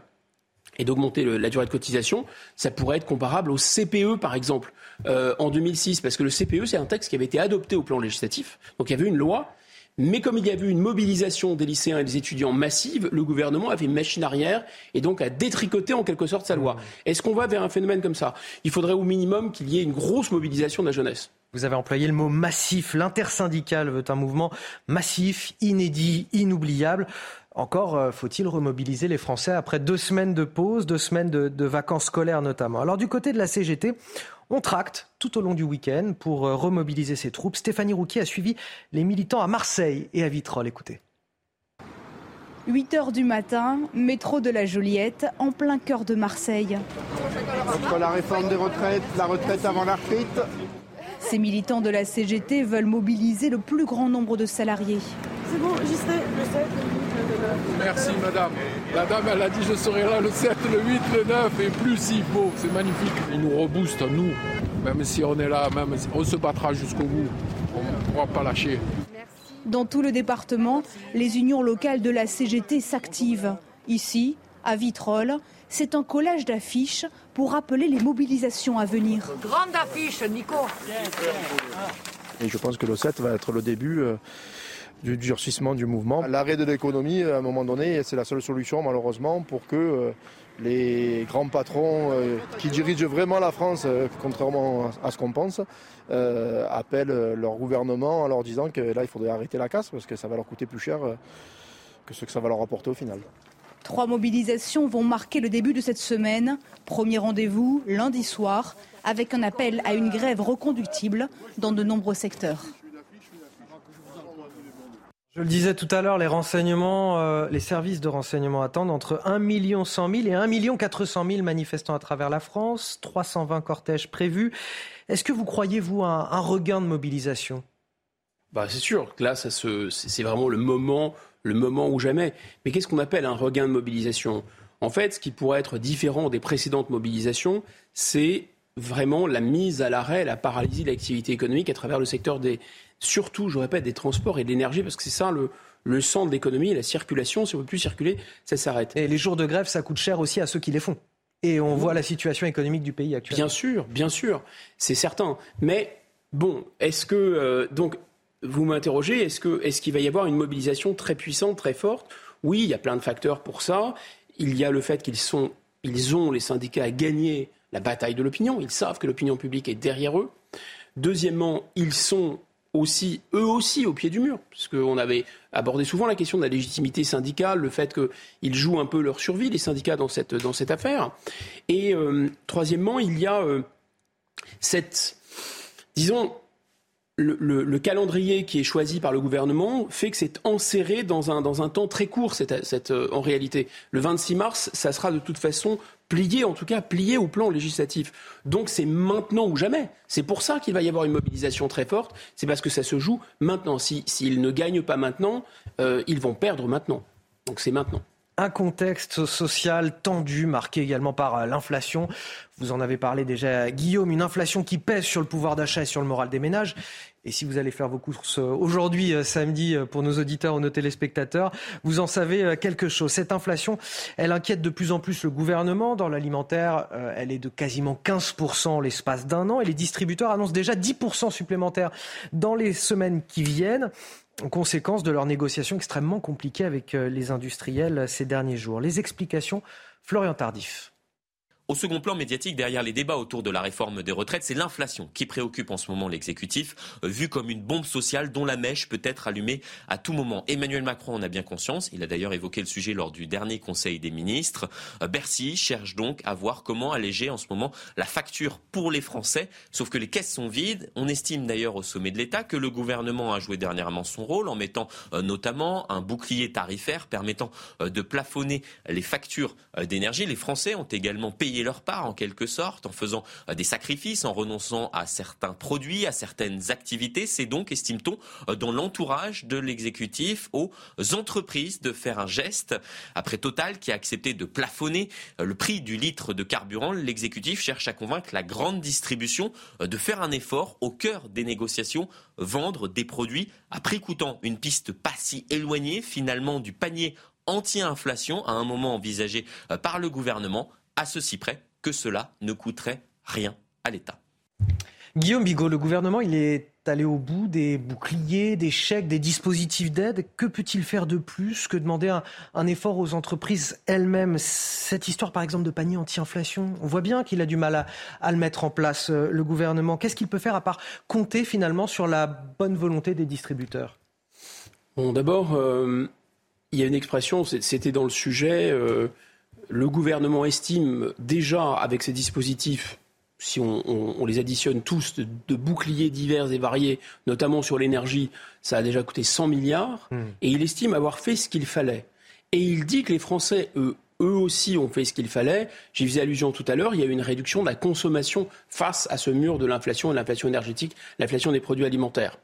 et d'augmenter la durée de cotisation, ça pourrait être comparable au CPE, par exemple, euh, en 2006, parce que le CPE, c'est un texte qui avait été adopté au plan législatif. Donc il y avait une loi, mais comme il y avait une mobilisation des lycéens et des étudiants massive, le gouvernement avait une machine arrière et donc a détricoté en quelque sorte sa loi. Mmh. Est-ce qu'on va vers un phénomène comme ça? Il faudrait au minimum qu'il y ait une grosse mobilisation de la jeunesse. Vous avez employé le mot massif. L'intersyndicale veut un mouvement massif, inédit, inoubliable. Encore euh, faut-il remobiliser les Français après deux semaines de pause, deux semaines de, vacances scolaires notamment? Alors du côté de la CGT, on tracte tout au long du week-end pour euh, remobiliser ses troupes. Stéphanie Rouquier a suivi les militants à Marseille et à Vitrolles. Écoutez. 8 heures du matin, métro de la Joliette, en plein cœur de Marseille. Entre la réforme des retraites, la retraite avant la retraite, ces militants de la CGT veulent mobiliser le plus grand nombre de salariés. C'est bon, j'y serai le 7, le 8, le 9. Merci madame. La dame, elle a dit je serai là le 7, le 8, le 9 et plus s'il faut. C'est magnifique. Ils nous reboostent, nous. Même si on est là, même on se battra jusqu'au bout. On ne pourra pas lâcher. Dans tout le département, les unions locales de la CGT s'activent. Ici, à Vitrolles, c'est un collage d'affiches pour rappeler les mobilisations à venir. Grande affiche, Nico. Et je pense que le 7 va être le début euh, du durcissement du mouvement. L'arrêt de l'économie, à un moment donné, c'est la seule solution, malheureusement, pour que euh, les grands patrons euh, qui dirigent vraiment la France, contrairement à ce qu'on pense, appellent leur gouvernement en leur disant que là, il faudrait arrêter la casse parce que ça va leur coûter plus cher que ce que ça va leur apporter au final. Trois mobilisations vont marquer le début de cette semaine. Premier rendez-vous lundi soir avec un appel à une grève reconductible dans de nombreux secteurs. Je le disais tout à l'heure, les euh, services de renseignement attendent entre 1 100 000 et 1 400 000 manifestants à travers la France, 320 cortèges prévus. Est-ce que vous croyez, vous, un, un regain de mobilisation? Bah, C'est sûr, là, c'est vraiment le moment le moment ou jamais. Mais qu'est-ce qu'on appelle un regain de mobilisation? En fait, ce qui pourrait être différent des précédentes mobilisations, c'est vraiment la mise à l'arrêt, la paralysie de l'activité économique à travers le secteur des, surtout, je répète, des transports et de l'énergie, parce que c'est ça le, le centre de l'économie, la circulation. Si on ne peut plus circuler, ça s'arrête. Et les jours de grève, ça coûte cher aussi à ceux qui les font. Et on voit la situation économique du pays actuellement. Bien sûr, bien sûr, c'est certain. Mais bon, est-ce que euh, donc vous m'interrogez, est-ce qu'il est va y avoir une mobilisation très puissante, très forte? Oui, il y a plein de facteurs pour ça. Il y a le fait qu'ils sont, ils ont, les syndicats, à gagner la bataille de l'opinion. Ils savent que l'opinion publique est derrière eux. Deuxièmement, ils sont aussi, eux aussi, au pied du mur. Parce qu'on avait abordé souvent la question de la légitimité syndicale, le fait qu'ils jouent un peu leur survie, les syndicats, dans cette, dans cette affaire. Et euh, troisièmement, il y a euh, cette, disons, le, calendrier qui est choisi par le gouvernement fait que c'est enserré dans un, dans un temps très court, euh, en réalité. Le 26 mars, ça sera de toute façon plié, en tout cas plié au plan législatif. Donc c'est maintenant ou jamais. C'est pour ça qu'il va y avoir une mobilisation très forte. C'est parce que ça se joue maintenant. S'ils si, ne gagnent pas maintenant, euh, ils vont perdre maintenant. Donc c'est maintenant. Un contexte social tendu, marqué également par euh, l'inflation. Vous en avez parlé déjà, Guillaume, une inflation qui pèse sur le pouvoir d'achat et sur le moral des ménages. Et si vous allez faire vos courses euh, aujourd'hui, euh, samedi, pour nos auditeurs ou nos téléspectateurs, vous en savez quelque chose. Cette inflation, elle inquiète de plus en plus le gouvernement. Dans l'alimentaire, elle est de quasiment 15% l'espace d'un an. Et les distributeurs annoncent déjà 10% supplémentaires dans les semaines qui viennent conséquence de leurs négociations extrêmement compliquées avec euh, les industriels ces derniers jours. Les explications, Florian Tardif. Au second plan médiatique, derrière les débats autour de la réforme des retraites, c'est l'inflation qui préoccupe en ce moment l'exécutif, euh, vu comme une bombe sociale dont la mèche peut être allumée à tout moment. Emmanuel Macron en a bien conscience. Il a d'ailleurs évoqué le sujet lors du dernier Conseil des ministres. Euh, Bercy cherche donc à voir comment alléger en ce moment la facture pour les Français. Sauf que les caisses sont vides. On estime d'ailleurs au sommet de l'État que le gouvernement a joué dernièrement son rôle en mettant euh, notamment un bouclier tarifaire permettant de plafonner les factures d'énergie. Les Français ont également payé leur part en quelque sorte, en faisant euh, des sacrifices, en renonçant à certains produits, à certaines activités. C'est donc, estime-t-on, euh, dans l'entourage de l'exécutif aux entreprises de faire un geste. Après Total qui a accepté de plafonner euh, le prix du litre de carburant, l'exécutif cherche à convaincre la grande distribution de faire un effort au cœur des négociations, vendre des produits à prix coûtant. Une piste pas si éloignée finalement du panier anti-inflation à un moment envisagé par le gouvernement à ceci près que cela ne coûterait rien à l'État. Guillaume Bigot, le gouvernement, il est allé au bout des boucliers, des chèques, des dispositifs d'aide. Que peut-il faire de plus que demander un, effort aux entreprises elles-mêmes? Cette histoire, par exemple, de panier anti-inflation, on voit bien qu'il a du mal à, le mettre en place, euh, le gouvernement. Qu'est-ce qu'il peut faire à part compter finalement sur la bonne volonté des distributeurs? Bon, d'abord, euh, il y a une expression, c'était dans le sujet. Euh, le gouvernement estime déjà avec ces dispositifs, si on, les additionne tous, de, boucliers divers et variés, notamment sur l'énergie, ça a déjà coûté 100 milliards, hmm. et il estime avoir fait ce qu'il fallait. Et il dit que les Français, eux, eux aussi ont fait ce qu'il fallait. J'y faisais allusion tout à l'heure, il y a eu une réduction de la consommation face à ce mur de l'inflation et l'inflation énergétique, l'inflation des produits alimentaires.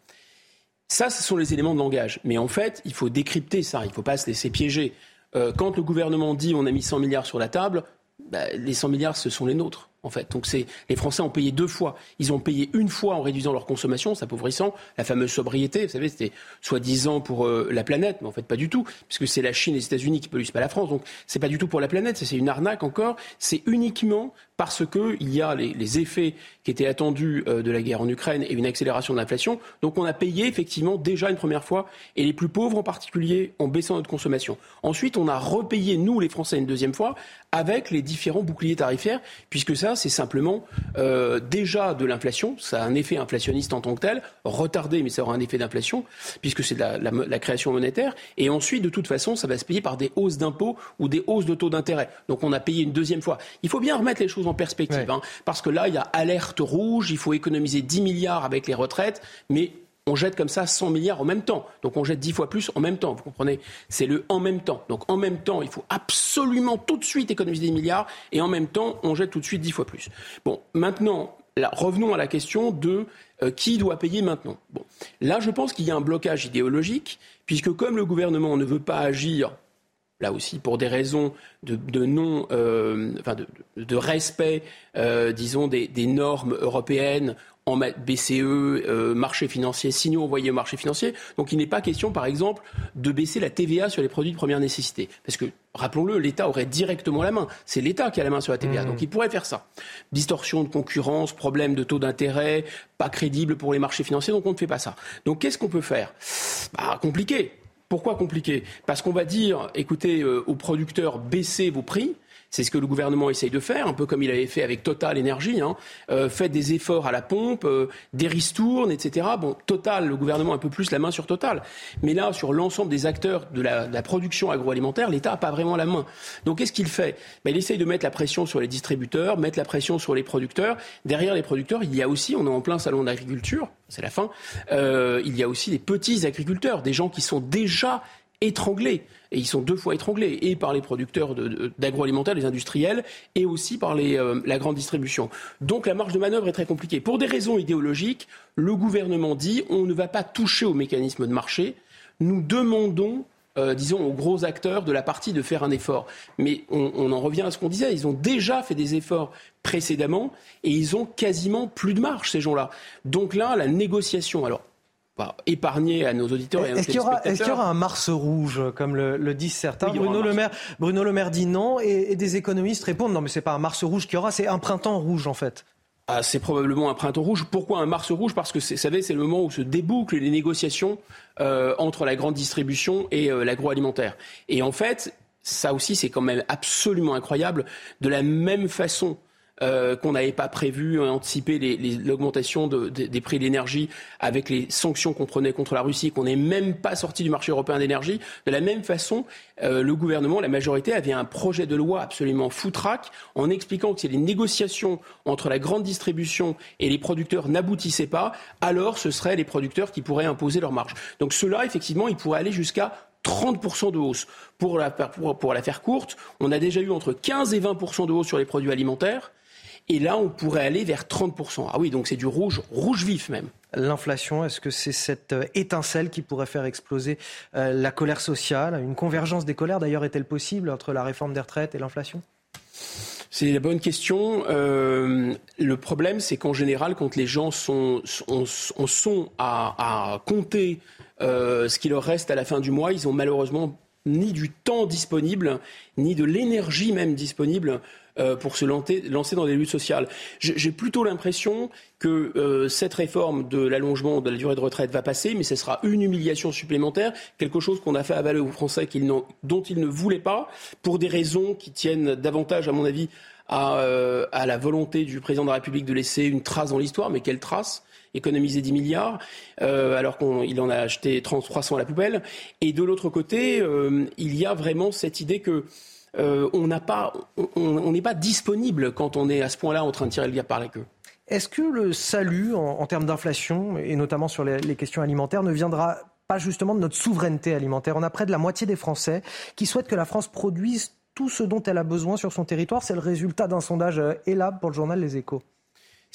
Ça, ce sont les éléments de langage. Mais en fait, il faut décrypter ça, il ne faut pas se laisser piéger. Euh, quand le gouvernement dit on a mis 100 milliards sur la table, bah, les 100 milliards, ce sont les nôtres en fait. Donc c'est les Français ont payé deux fois. Ils ont payé une fois en réduisant leur consommation, s'appauvrissant, la fameuse sobriété. Vous savez, c'était soi-disant pour euh, la planète, mais en fait pas du tout, puisque c'est la Chine et les États-Unis qui polluent, pas la France. Donc c'est pas du tout pour la planète, c'est une arnaque encore. C'est uniquement parce qu'il y a les, effets qui étaient attendus euh, de la guerre en Ukraine et une accélération de l'inflation. Donc on a payé effectivement déjà une première fois, et les plus pauvres en particulier, en baissant notre consommation. Ensuite, on a repayé, nous les Français, une deuxième fois, avec les différents boucliers tarifaires, puisque ça, c'est simplement euh, déjà de l'inflation. Ça a un effet inflationniste en tant que tel, retardé, mais ça aura un effet d'inflation, puisque c'est de la, la, création monétaire. Et ensuite, de toute façon, ça va se payer par des hausses d'impôts ou des hausses de taux d'intérêt. Donc on a payé une deuxième fois. Il faut bien remettre les choses en perspective, hein, parce que là, il y a alerte rouge, il faut économiser 10 milliards avec les retraites, mais on jette comme ça 100 milliards en même temps. Donc on jette 10 fois plus en même temps, vous comprenez? C'est le en même temps. Donc en même temps, il faut absolument tout de suite économiser des milliards et en même temps, on jette tout de suite 10 fois plus. Bon, maintenant, revenons à la question de euh, qui doit payer maintenant? Bon, là, je pense qu'il y a un blocage idéologique, puisque comme le gouvernement ne veut pas agir là aussi pour des raisons de, non, euh, enfin de, respect, euh, disons, des, normes européennes, en BCE, euh, marché financier, signaux envoyés au marché financier. Donc il n'est pas question, par exemple, de baisser la TVA sur les produits de première nécessité. Parce que, rappelons-le, l'État aurait directement la main. C'est l'État qui a la main sur la TVA. Mmh. Donc il pourrait faire ça. Distorsion de concurrence, problème de taux d'intérêt, pas crédible pour les marchés financiers, donc on ne fait pas ça. Donc qu'est-ce qu'on peut faire? Bah, Compliqué. Pourquoi compliqué? Parce qu'on va dire, écoutez, euh, aux producteurs, baissez vos prix, c'est ce que le gouvernement essaye de faire, un peu comme il avait fait avec Total Énergie. Hein. Euh, faites des efforts à la pompe, euh, des ristournes, etc. Bon, Total, le gouvernement a un peu plus la main sur Total. Mais là, sur l'ensemble des acteurs de la, production agroalimentaire, l'État n'a pas vraiment la main. Donc, qu'est-ce qu'il fait? Ben, Il essaye de mettre la pression sur les distributeurs, mettre la pression sur les producteurs. Derrière les producteurs, il y a aussi, on est en plein salon d'agriculture, c'est la fin, euh, il y a aussi des petits agriculteurs, des gens qui sont déjà étranglés et ils sont deux fois étranglés, et par les producteurs d'agroalimentaire, les industriels, et aussi par les, euh, la grande distribution. Donc la marge de manœuvre est très compliquée. Pour des raisons idéologiques, le gouvernement dit on ne va pas toucher au mécanisme de marché, nous demandons euh, disons, aux gros acteurs de la partie de faire un effort. Mais on, on en revient à ce qu'on disait, ils ont déjà fait des efforts précédemment et ils ont quasiment plus de marge, ces gens-là. Donc là, la négociation, alors épargner à nos auditeurs et à nos Est-ce qu'il y, aura un Mars rouge, comme le, disent certains Bruno, le Maire, Bruno Le Maire dit non, et, des économistes répondent non, mais c'est pas un Mars rouge qu'il y aura, c'est un printemps rouge en fait. Ah, c'est probablement un printemps rouge. Pourquoi un Mars rouge? Parce que, vous savez, c'est le moment où se débouclent les négociations euh, entre la grande distribution et euh, l'agroalimentaire. Et en fait, ça aussi, c'est quand même absolument incroyable. De la même façon euh, qu'on n'avait pas prévu, euh, anticiper l'augmentation des prix de l'énergie avec les sanctions qu'on prenait contre la Russie, qu'on n'est même pas sorti du marché européen d'énergie. De la même façon, euh, le gouvernement, la majorité, avait un projet de loi absolument foutraque en expliquant que si les négociations entre la grande distribution et les producteurs n'aboutissaient pas, alors ce seraient les producteurs qui pourraient imposer leur marge. Donc cela, effectivement, il pourrait aller jusqu'à 30% de hausse. Pour la, pour la faire courte, on a déjà eu entre 15 et 20% de hausse sur les produits alimentaires. Et là, on pourrait aller vers 30%. Ah oui, donc c'est du rouge, rouge vif même. L'inflation, est-ce que c'est cette euh, étincelle qui pourrait faire exploser euh, la colère sociale? Une convergence des colères, d'ailleurs, est-elle possible entre la réforme des retraites et l'inflation? C'est la bonne question. Euh, le problème, c'est qu'en général, quand les gens sont, sont, à, compter ce qui leur reste à la fin du mois, ils ont malheureusement ni du temps disponible, ni de l'énergie même disponible euh, pour se lancer, dans des luttes sociales. J'ai plutôt l'impression que euh, cette réforme de l'allongement de la durée de retraite va passer, mais ce sera une humiliation supplémentaire, quelque chose qu'on a fait avaler aux Français dont ils ne voulaient pas, pour des raisons qui tiennent davantage, à mon avis, à, euh, à la volonté du président de la République de laisser une trace dans l'histoire, mais quelle trace? Économiser 10 milliards, euh, alors qu'il en a acheté 300 à la poubelle. Et de l'autre côté, euh, il y a vraiment cette idée que euh, on n'est pas, on, pas disponible quand on est à ce point-là en train de tirer le gars par la queue. Est-ce que le salut en, termes d'inflation, et notamment sur les, questions alimentaires, ne viendra pas justement de notre souveraineté alimentaire? On a près de la moitié des Français qui souhaitent que la France produise tout ce dont elle a besoin sur son territoire. C'est le résultat d'un sondage ELAB pour le journal Les Échos.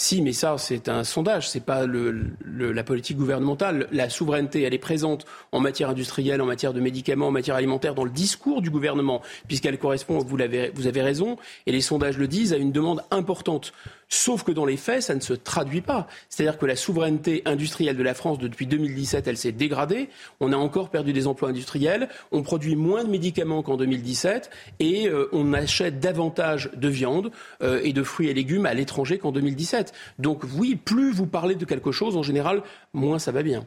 Si, mais ça, c'est un sondage, c'est pas le, la politique gouvernementale. La souveraineté, elle est présente en matière industrielle, en matière de médicaments, en matière alimentaire, dans le discours du gouvernement, puisqu'elle correspond, vous, l'avez, vous avez raison, et les sondages le disent, à une demande importante Sauf que dans les faits, ça ne se traduit pas. C'est-à-dire que la souveraineté industrielle de la France depuis 2017, elle s'est dégradée. On a encore perdu des emplois industriels. On produit moins de médicaments qu'en 2017 et euh, on achète davantage de viande euh, et de fruits et légumes à l'étranger qu'en 2017. Donc oui, plus vous parlez de quelque chose, en général, moins ça va bien.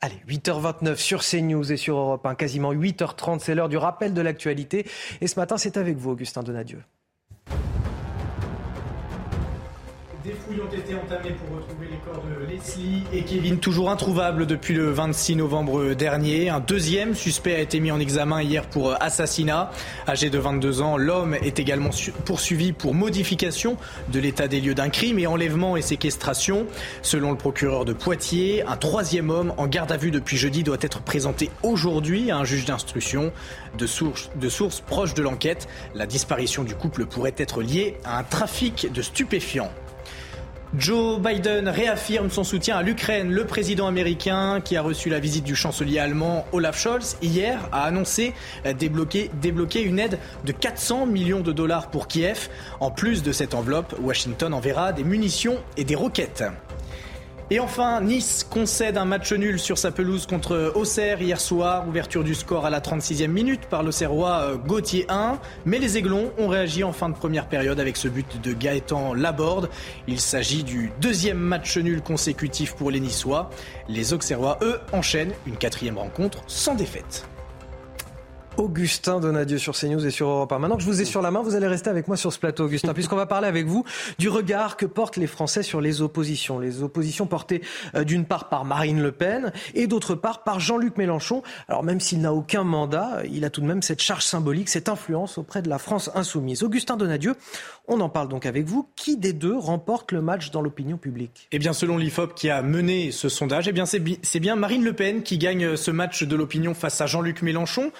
Allez, 8h29 sur CNews et sur Europe 1, quasiment 8h30, c'est l'heure du rappel de l'actualité. Et ce matin, c'est avec vous, Augustin Donadieu. Des fouilles ont été entamées pour retrouver les corps de Leslie et Kevin, toujours introuvables depuis le 26 novembre dernier. Un deuxième suspect a été mis en examen hier pour assassinat. Âgé de 22 ans, l'homme est également poursuivi pour modification de l'état des lieux d'un crime et enlèvement et séquestration. Selon le procureur de Poitiers, un troisième homme en garde à vue depuis jeudi doit être présenté aujourd'hui à un juge d'instruction. De sources proches de l'enquête, la disparition du couple pourrait être liée à un trafic de stupéfiants. Joe Biden réaffirme son soutien à l'Ukraine. Le président américain, qui a reçu la visite du chancelier allemand Olaf Scholz hier, a annoncé débloquer, une aide de 400 millions de dollars pour Kiev. En plus de cette enveloppe, Washington enverra des munitions et des roquettes. Et enfin, Nice concède un match nul sur sa pelouse contre Auxerre hier soir. Ouverture du score à la 36e minute par l'Auxerrois euh, Gauthier 1. Mais les Aiglons ont réagi en fin de première période avec ce but de Gaëtan Laborde. Il s'agit du deuxième match nul consécutif pour les Niçois. Les Auxerrois, eux, enchaînent une quatrième rencontre sans défaite. Augustin Donadieu sur CNews et sur Europe 1. Maintenant que je vous ai sur la main, vous allez rester avec moi sur ce plateau, Augustin, puisqu'on va parler avec vous du regard que portent les Français sur les oppositions. Les oppositions portées euh, d'une part par Marine Le Pen et d'autre part par Jean-Luc Mélenchon. Alors même s'il n'a aucun mandat, il a tout de même cette charge symbolique, cette influence auprès de la France insoumise. Augustin Donadieu, on en parle donc avec vous. Qui des deux remporte le match dans l'opinion publique? Eh bien, selon l'IFOP qui a mené ce sondage, eh bien, c'est bien Marine Le Pen qui gagne ce match de l'opinion face à Jean-Luc Mélenchon.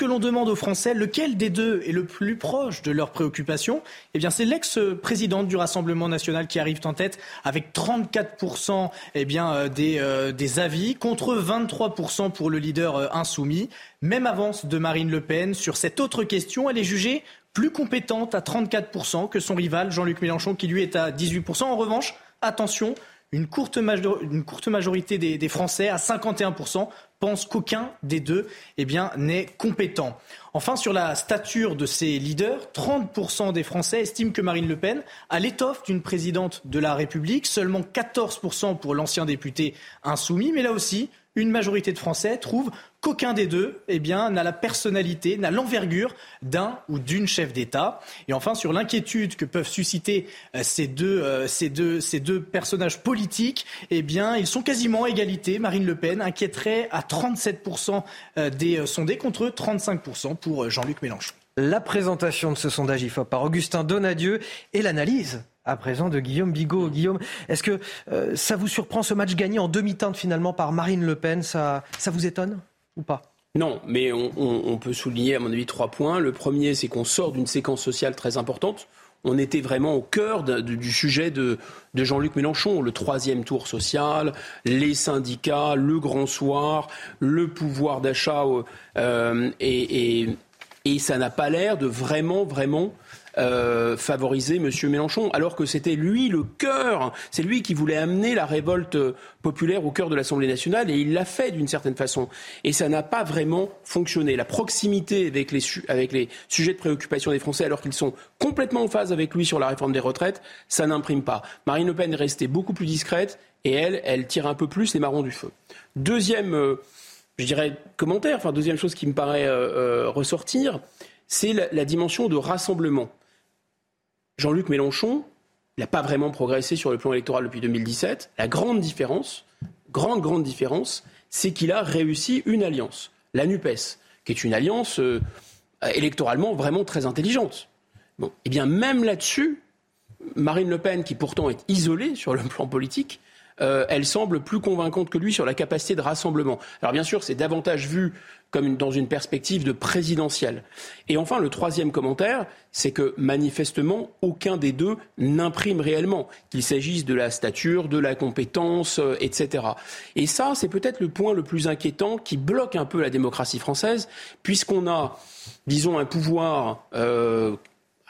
L'on demande aux Français lequel des deux est le plus proche de leurs préoccupations, eh c'est l'ex-présidente du Rassemblement national qui arrive en tête avec 34% eh euh, des, euh, des avis contre 23% pour le leader euh, insoumis. Même avance de Marine Le Pen sur cette autre question, elle est jugée plus compétente à 34% que son rival Jean-Luc Mélenchon qui lui est à 18%. En revanche, attention, une courte, majorité des, Français, à 51%, pensent qu'aucun des deux eh n'est compétent. Enfin, sur la stature de ces leaders, 30% des Français estiment que Marine Le Pen a l'étoffe d'une présidente de la République, seulement 14% pour l'ancien député insoumis, mais là aussi, une majorité de Français trouvent qu'aucun des deux eh n'a la personnalité, n'a l'envergure d'un ou d'une chef d'État. Et enfin, sur l'inquiétude que peuvent susciter euh, ces, deux, euh, ces, deux, ces deux personnages politiques, eh bien, ils sont quasiment à égalité. Marine Le Pen inquiéterait à 37% euh, des sondés contre 35% pour Jean-Luc Mélenchon. La présentation de ce sondage IFOP par Augustin Donadieu et l'analyse à présent de Guillaume Bigot. Guillaume, est-ce que euh, ça vous surprend ce match gagné en demi-teinte finalement par Marine Le Pen? Ça, ça vous étonne ou pas? Non, mais on, peut souligner, à mon avis, trois points. Le premier, c'est qu'on sort d'une séquence sociale très importante. On était vraiment au cœur du sujet de, Jean-Luc Mélenchon, le troisième tour social, les syndicats, le grand soir, le pouvoir d'achat, euh, et, et, ça n'a pas l'air de vraiment, vraiment euh, favoriser M. Mélenchon, alors que c'était lui le cœur, c'est lui qui voulait amener la révolte populaire au cœur de l'Assemblée nationale, et il l'a fait d'une certaine façon. Et ça n'a pas vraiment fonctionné. La proximité avec les, sujets de préoccupation des Français, alors qu'ils sont complètement en phase avec lui sur la réforme des retraites, ça n'imprime pas. Marine Le Pen est restée beaucoup plus discrète, et elle, elle tire un peu plus les marrons du feu. Deuxième, euh, je dirais, commentaire, enfin deuxième chose qui me paraît euh, ressortir, c'est la, dimension de rassemblement. Jean-Luc Mélenchon n'a pas vraiment progressé sur le plan électoral depuis 2017. La grande différence, grande, grande différence, c'est qu'il a réussi une alliance, la NUPES, qui est une alliance euh, électoralement vraiment très intelligente. Bon, eh bien, même là-dessus, Marine Le Pen, qui pourtant est isolée sur le plan politique, euh, elle semble plus convaincante que lui sur la capacité de rassemblement. Alors bien sûr, c'est davantage vu comme dans une perspective de présidentielle. Et enfin, le troisième commentaire, c'est que manifestement, aucun des deux n'imprime réellement, qu'il s'agisse de la stature, de la compétence, euh, etc. Et ça, c'est peut-être le point le plus inquiétant qui bloque un peu la démocratie française, puisqu'on a, disons, un pouvoir euh,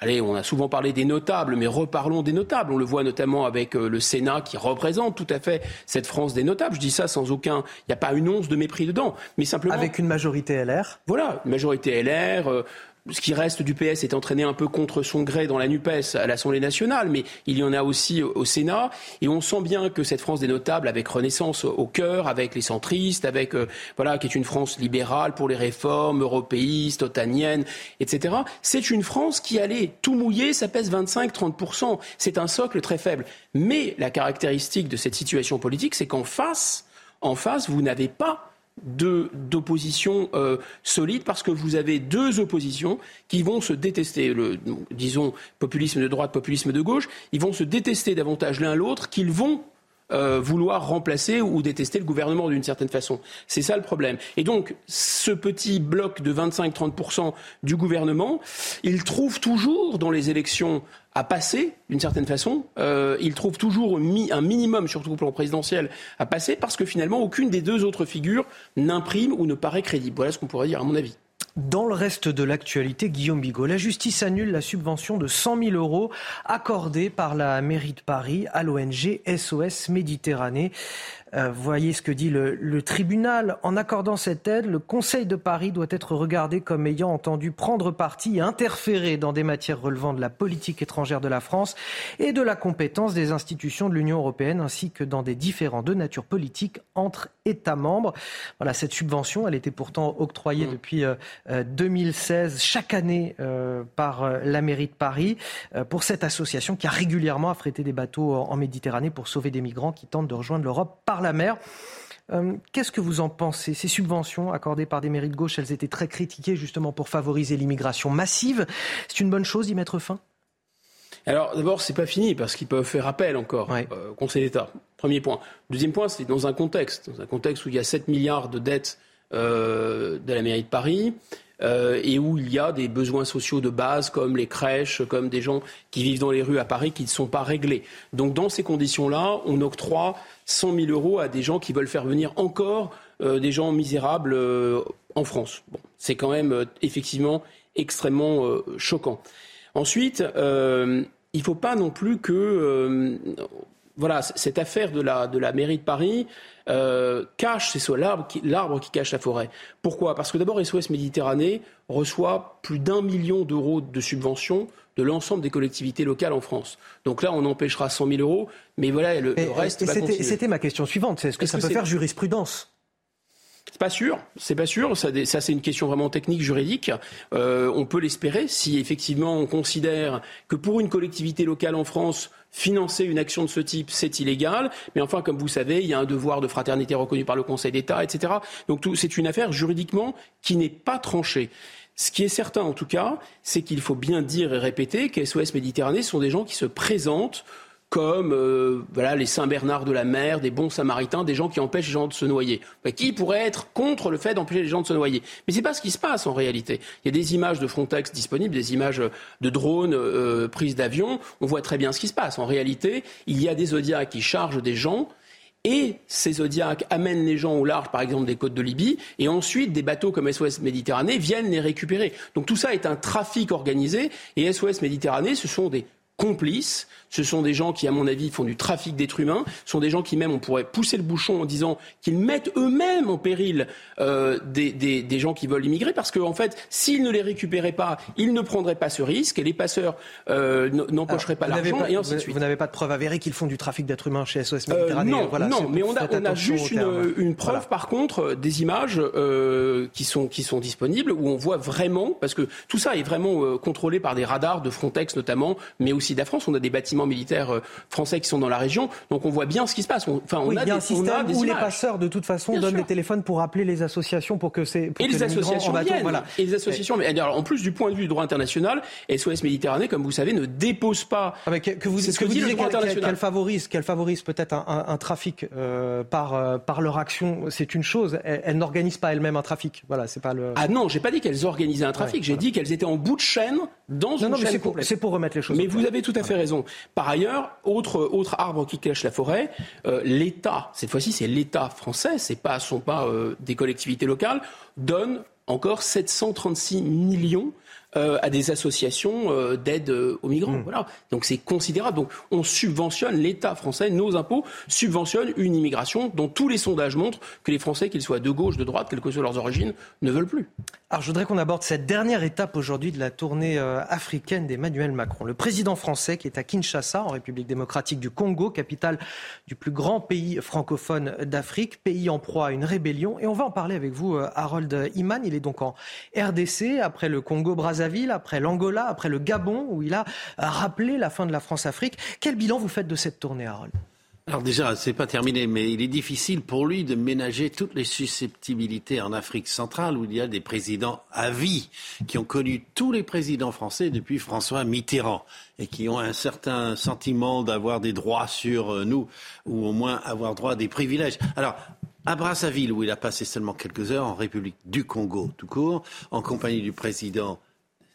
Allez, on a souvent parlé des notables, mais reparlons des notables. On le voit notamment avec euh, le Sénat qui représente tout à fait cette France des notables. Je dis ça sans aucun, il n'y a pas une once de mépris dedans, mais simplement avec une majorité LR. Voilà, une majorité LR. Euh, ce qui reste du PS est entraîné un peu contre son gré dans la NUPES à l'Assemblée nationale, mais il y en a aussi au Sénat. Et on sent bien que cette France des notables, avec Renaissance au cœur, avec les centristes, avec, euh, voilà, qui est une France libérale pour les réformes, européistes, otaniennes, etc., c'est une France qui allait tout mouiller, ça pèse 25-30%. C'est un socle très faible. Mais la caractéristique de cette situation politique, c'est qu'en face, en face, vous n'avez pas d'opposition euh, solide parce que vous avez deux oppositions qui vont se détester, le, disons populisme de droite, populisme de gauche, ils vont se détester davantage l'un l'autre qu'ils vont euh, vouloir remplacer ou détester le gouvernement d'une certaine façon. C'est ça le problème. Et donc, ce petit bloc de 25-30% du gouvernement, il trouve toujours dans les élections à passer, d'une certaine façon. Euh, il trouve toujours un minimum, surtout au plan présidentiel, à passer, parce que finalement, aucune des deux autres figures n'imprime ou ne paraît crédible. Voilà ce qu'on pourrait dire, à mon avis. Dans le reste de l'actualité, Guillaume Bigot, la justice annule la subvention de 100 000 euros accordée par la mairie de Paris à l'ONG SOS Méditerranée. Euh, voyez ce que dit le, le, tribunal. En accordant cette aide, le Conseil de Paris doit être regardé comme ayant entendu prendre parti et interférer dans des matières relevant de la politique étrangère de la France et de la compétence des institutions de l'Union européenne, ainsi que dans des différends de nature politique entre États membres. Voilà, cette subvention, elle était pourtant octroyée mmh. depuis euh, 2016 euh, chaque année euh, par euh, la mairie de Paris euh, pour cette association qui a régulièrement affrété des bateaux en Méditerranée pour sauver des migrants qui tentent de rejoindre l'Europe par la mer. Euh, Qu'est-ce que vous en pensez? Ces subventions accordées par des mairies de gauche, elles étaient très critiquées justement pour favoriser l'immigration massive. C'est une bonne chose d'y mettre fin? Alors d'abord, c'est pas fini parce qu'ils peuvent faire appel encore ouais. euh, au Conseil d'État. Premier point. Deuxième point, c'est dans un contexte, dans un contexte où il y a 7 milliards de dettes euh, de la mairie de Paris. Euh, et où il y a des besoins sociaux de base comme les crèches, comme des gens qui vivent dans les rues à Paris qui ne sont pas réglés. Donc dans ces conditions-là, on octroie 100 000 euros à des gens qui veulent faire venir encore euh, des gens misérables euh, en France. Bon, c'est quand même euh, effectivement extrêmement choquant. Ensuite, il ne faut pas non plus que voilà, cette affaire de la, de la mairie de Paris euh, cache, c'est soit l'arbre qui, qui, cache la forêt. Pourquoi? Parce que d'abord, SOS Méditerranée reçoit plus d'un million d'euros de subventions de l'ensemble des collectivités locales en France. Donc là, on empêchera 100 000 euros, mais voilà, le, et, le reste et va continuer. C'était ma question suivante, est-ce que ça que peut faire jurisprudence? C'est pas sûr, c'est pas sûr. Ça, c'est une question vraiment technique, juridique. Euh, on peut l'espérer si effectivement on considère que pour une collectivité locale en France, financer une action de ce type, c'est illégal. Mais enfin, comme vous savez, il y a un devoir de fraternité reconnu par le Conseil d'État, etc. Donc c'est une affaire juridiquement qui n'est pas tranchée. Ce qui est certain, en tout cas, c'est qu'il faut bien dire et répéter que SOS Méditerranée sont des gens qui se présentent comme euh, voilà, les Saint-Bernard de la mer, des bons samaritains, des gens qui empêchent les gens de se noyer. Qui pourrait être contre le fait d'empêcher les gens de se noyer? Mais ce n'est pas ce qui se passe en réalité. Il y a des images de Frontex disponibles, des images de drones euh, prises d'avions. On voit très bien ce qui se passe. En réalité, il y a des Zodiacs qui chargent des gens et ces Zodiacs amènent les gens au large, par exemple, des côtes de Libye, et ensuite des bateaux comme SOS Méditerranée viennent les récupérer. Donc tout ça est un trafic organisé, et SOS Méditerranée, ce sont des complices. Ce sont des gens qui, à mon avis, font du trafic d'êtres humains. Ce sont des gens qui, même, on pourrait pousser le bouchon en disant qu'ils mettent eux-mêmes en péril euh, des, des, des, gens qui veulent immigrer, parce qu'en en fait, s'ils ne les récupéraient pas, ils ne prendraient pas ce risque, et les passeurs euh, n'empocheraient pas l'argent, et ainsi de suite. Vous n'avez pas de preuve avérée qu'ils font du trafic d'êtres humains chez SOS Méditerranée euh, Non, voilà, non mais on a, on a juste une, une, preuve, voilà. par contre, des images euh, qui, sont, qui sont disponibles, où on voit vraiment, parce que tout ça est vraiment euh, contrôlé par des radars de Frontex notamment, mais aussi de la France. On a des bâtiments militaires français qui sont dans la région, donc on voit bien ce qui se passe. On, enfin, on oui, a il y a des, un système où images. les passeurs, de toute façon, Bien donnent sûr. des téléphones pour appeler les associations pour que c'est. Et les associations bateau, viennent. voilà. Et les associations. Mais alors, en plus du point de vue du droit international, SOS Méditerranée, comme vous savez, ne dépose pas. Ah, que, que vous, C'est ce que vous dit le droit qu'elle international. qu'elle favorise, qu'elle favorise peut-être un, un, un trafic euh, par euh, par leur action, c'est une chose. Elle, elle n'organise pas elle-même un trafic. Voilà, c'est pas le. Ah non, j'ai pas dit qu'elles organisaient un trafic. Ouais, j'ai voilà. dit qu'elles étaient en bout de chaîne dans non, une non, mais chaîne c'est pour, complète. c'est pour remettre les choses. Mais vous avez tout à fait raison. Par ailleurs, autre, autre arbre qui cache la forêt, euh, l'État, cette fois-ci c'est l'État français, c'est pas, sont pas euh, des collectivités locales, donne encore 736 millions euh, à des associations euh, d'aide euh, aux migrants. Mm. Voilà. Donc c'est considérable. Donc on subventionne, l'État français, nos impôts subventionnent une immigration dont tous les sondages montrent que les Français, qu'ils soient de gauche, de droite, quelles que soient leurs origines, ne veulent plus. Alors, je voudrais qu'on aborde cette dernière étape aujourd'hui de la tournée euh, africaine d'Emmanuel Macron. Le président français qui est à Kinshasa, en République démocratique du Congo, capitale du plus grand pays francophone d'Afrique, pays en proie à une rébellion. Et on va en parler avec vous, euh, Harold Iman. Il est donc en RDC, après le Congo-Brazzaville, après l'Angola, après le Gabon, où il a euh, rappelé la fin de la France-Afrique. Quel bilan vous faites de cette tournée, Harold? Alors déjà, c'est pas terminé, mais il est difficile pour lui de ménager toutes les susceptibilités en Afrique centrale où il y a des présidents à vie qui ont connu tous les présidents français depuis François Mitterrand et qui ont un certain sentiment d'avoir des droits sur euh, nous ou au moins avoir droit à des privilèges. Alors, à Brazzaville, où il a passé seulement quelques heures, en République du Congo tout court, en compagnie du président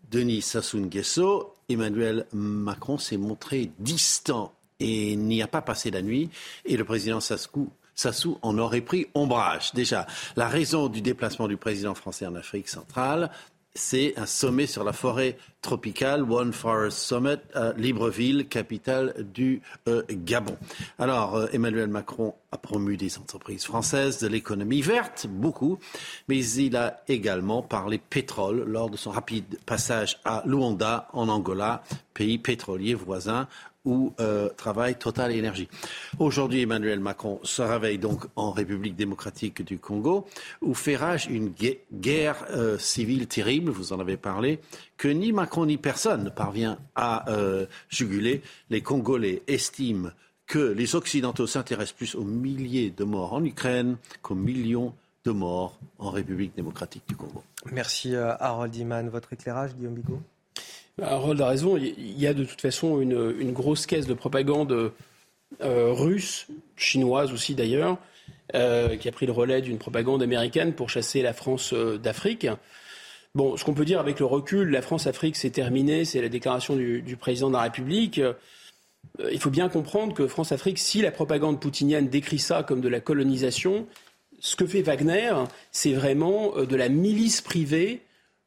Denis Sassou Nguesso, Emmanuel Macron s'est montré distant et n'y a pas passé la nuit. Et le président Sassou, Sassou en aurait pris ombrage. Déjà, la raison du déplacement du président français en Afrique centrale, c'est un sommet sur la forêt tropicale, One Forest Summit, à Libreville, capitale du euh, Gabon. Alors, euh, Emmanuel Macron a promu des entreprises françaises, de l'économie verte, beaucoup, mais il a également parlé pétrole lors de son rapide passage à Luanda, en Angola, pays pétrolier voisin, où euh, travaille Total Énergie. Aujourd'hui, Emmanuel Macron se réveille donc en République démocratique du Congo, où fait rage une guerre euh, civile terrible, vous en avez parlé, que ni Macron ni personne ne parvient à euh, juguler. Les Congolais estiment que les Occidentaux s'intéressent plus aux milliers de morts en Ukraine qu'aux millions de morts en République démocratique du Congo. Merci Harold Iman. Votre éclairage, Guillaume Bigot? Harold a raison. Il y a de toute façon une, grosse caisse de propagande euh, russe, chinoise aussi d'ailleurs, euh, qui a pris le relais d'une propagande américaine pour chasser la France euh, d'Afrique. Bon, ce qu'on peut dire avec le recul, la France-Afrique, c'est terminé, c'est la déclaration du, du, président de la République. il faut bien comprendre que France-Afrique, si la propagande poutinienne décrit ça comme de la colonisation, ce que fait Wagner, c'est vraiment de la milice privée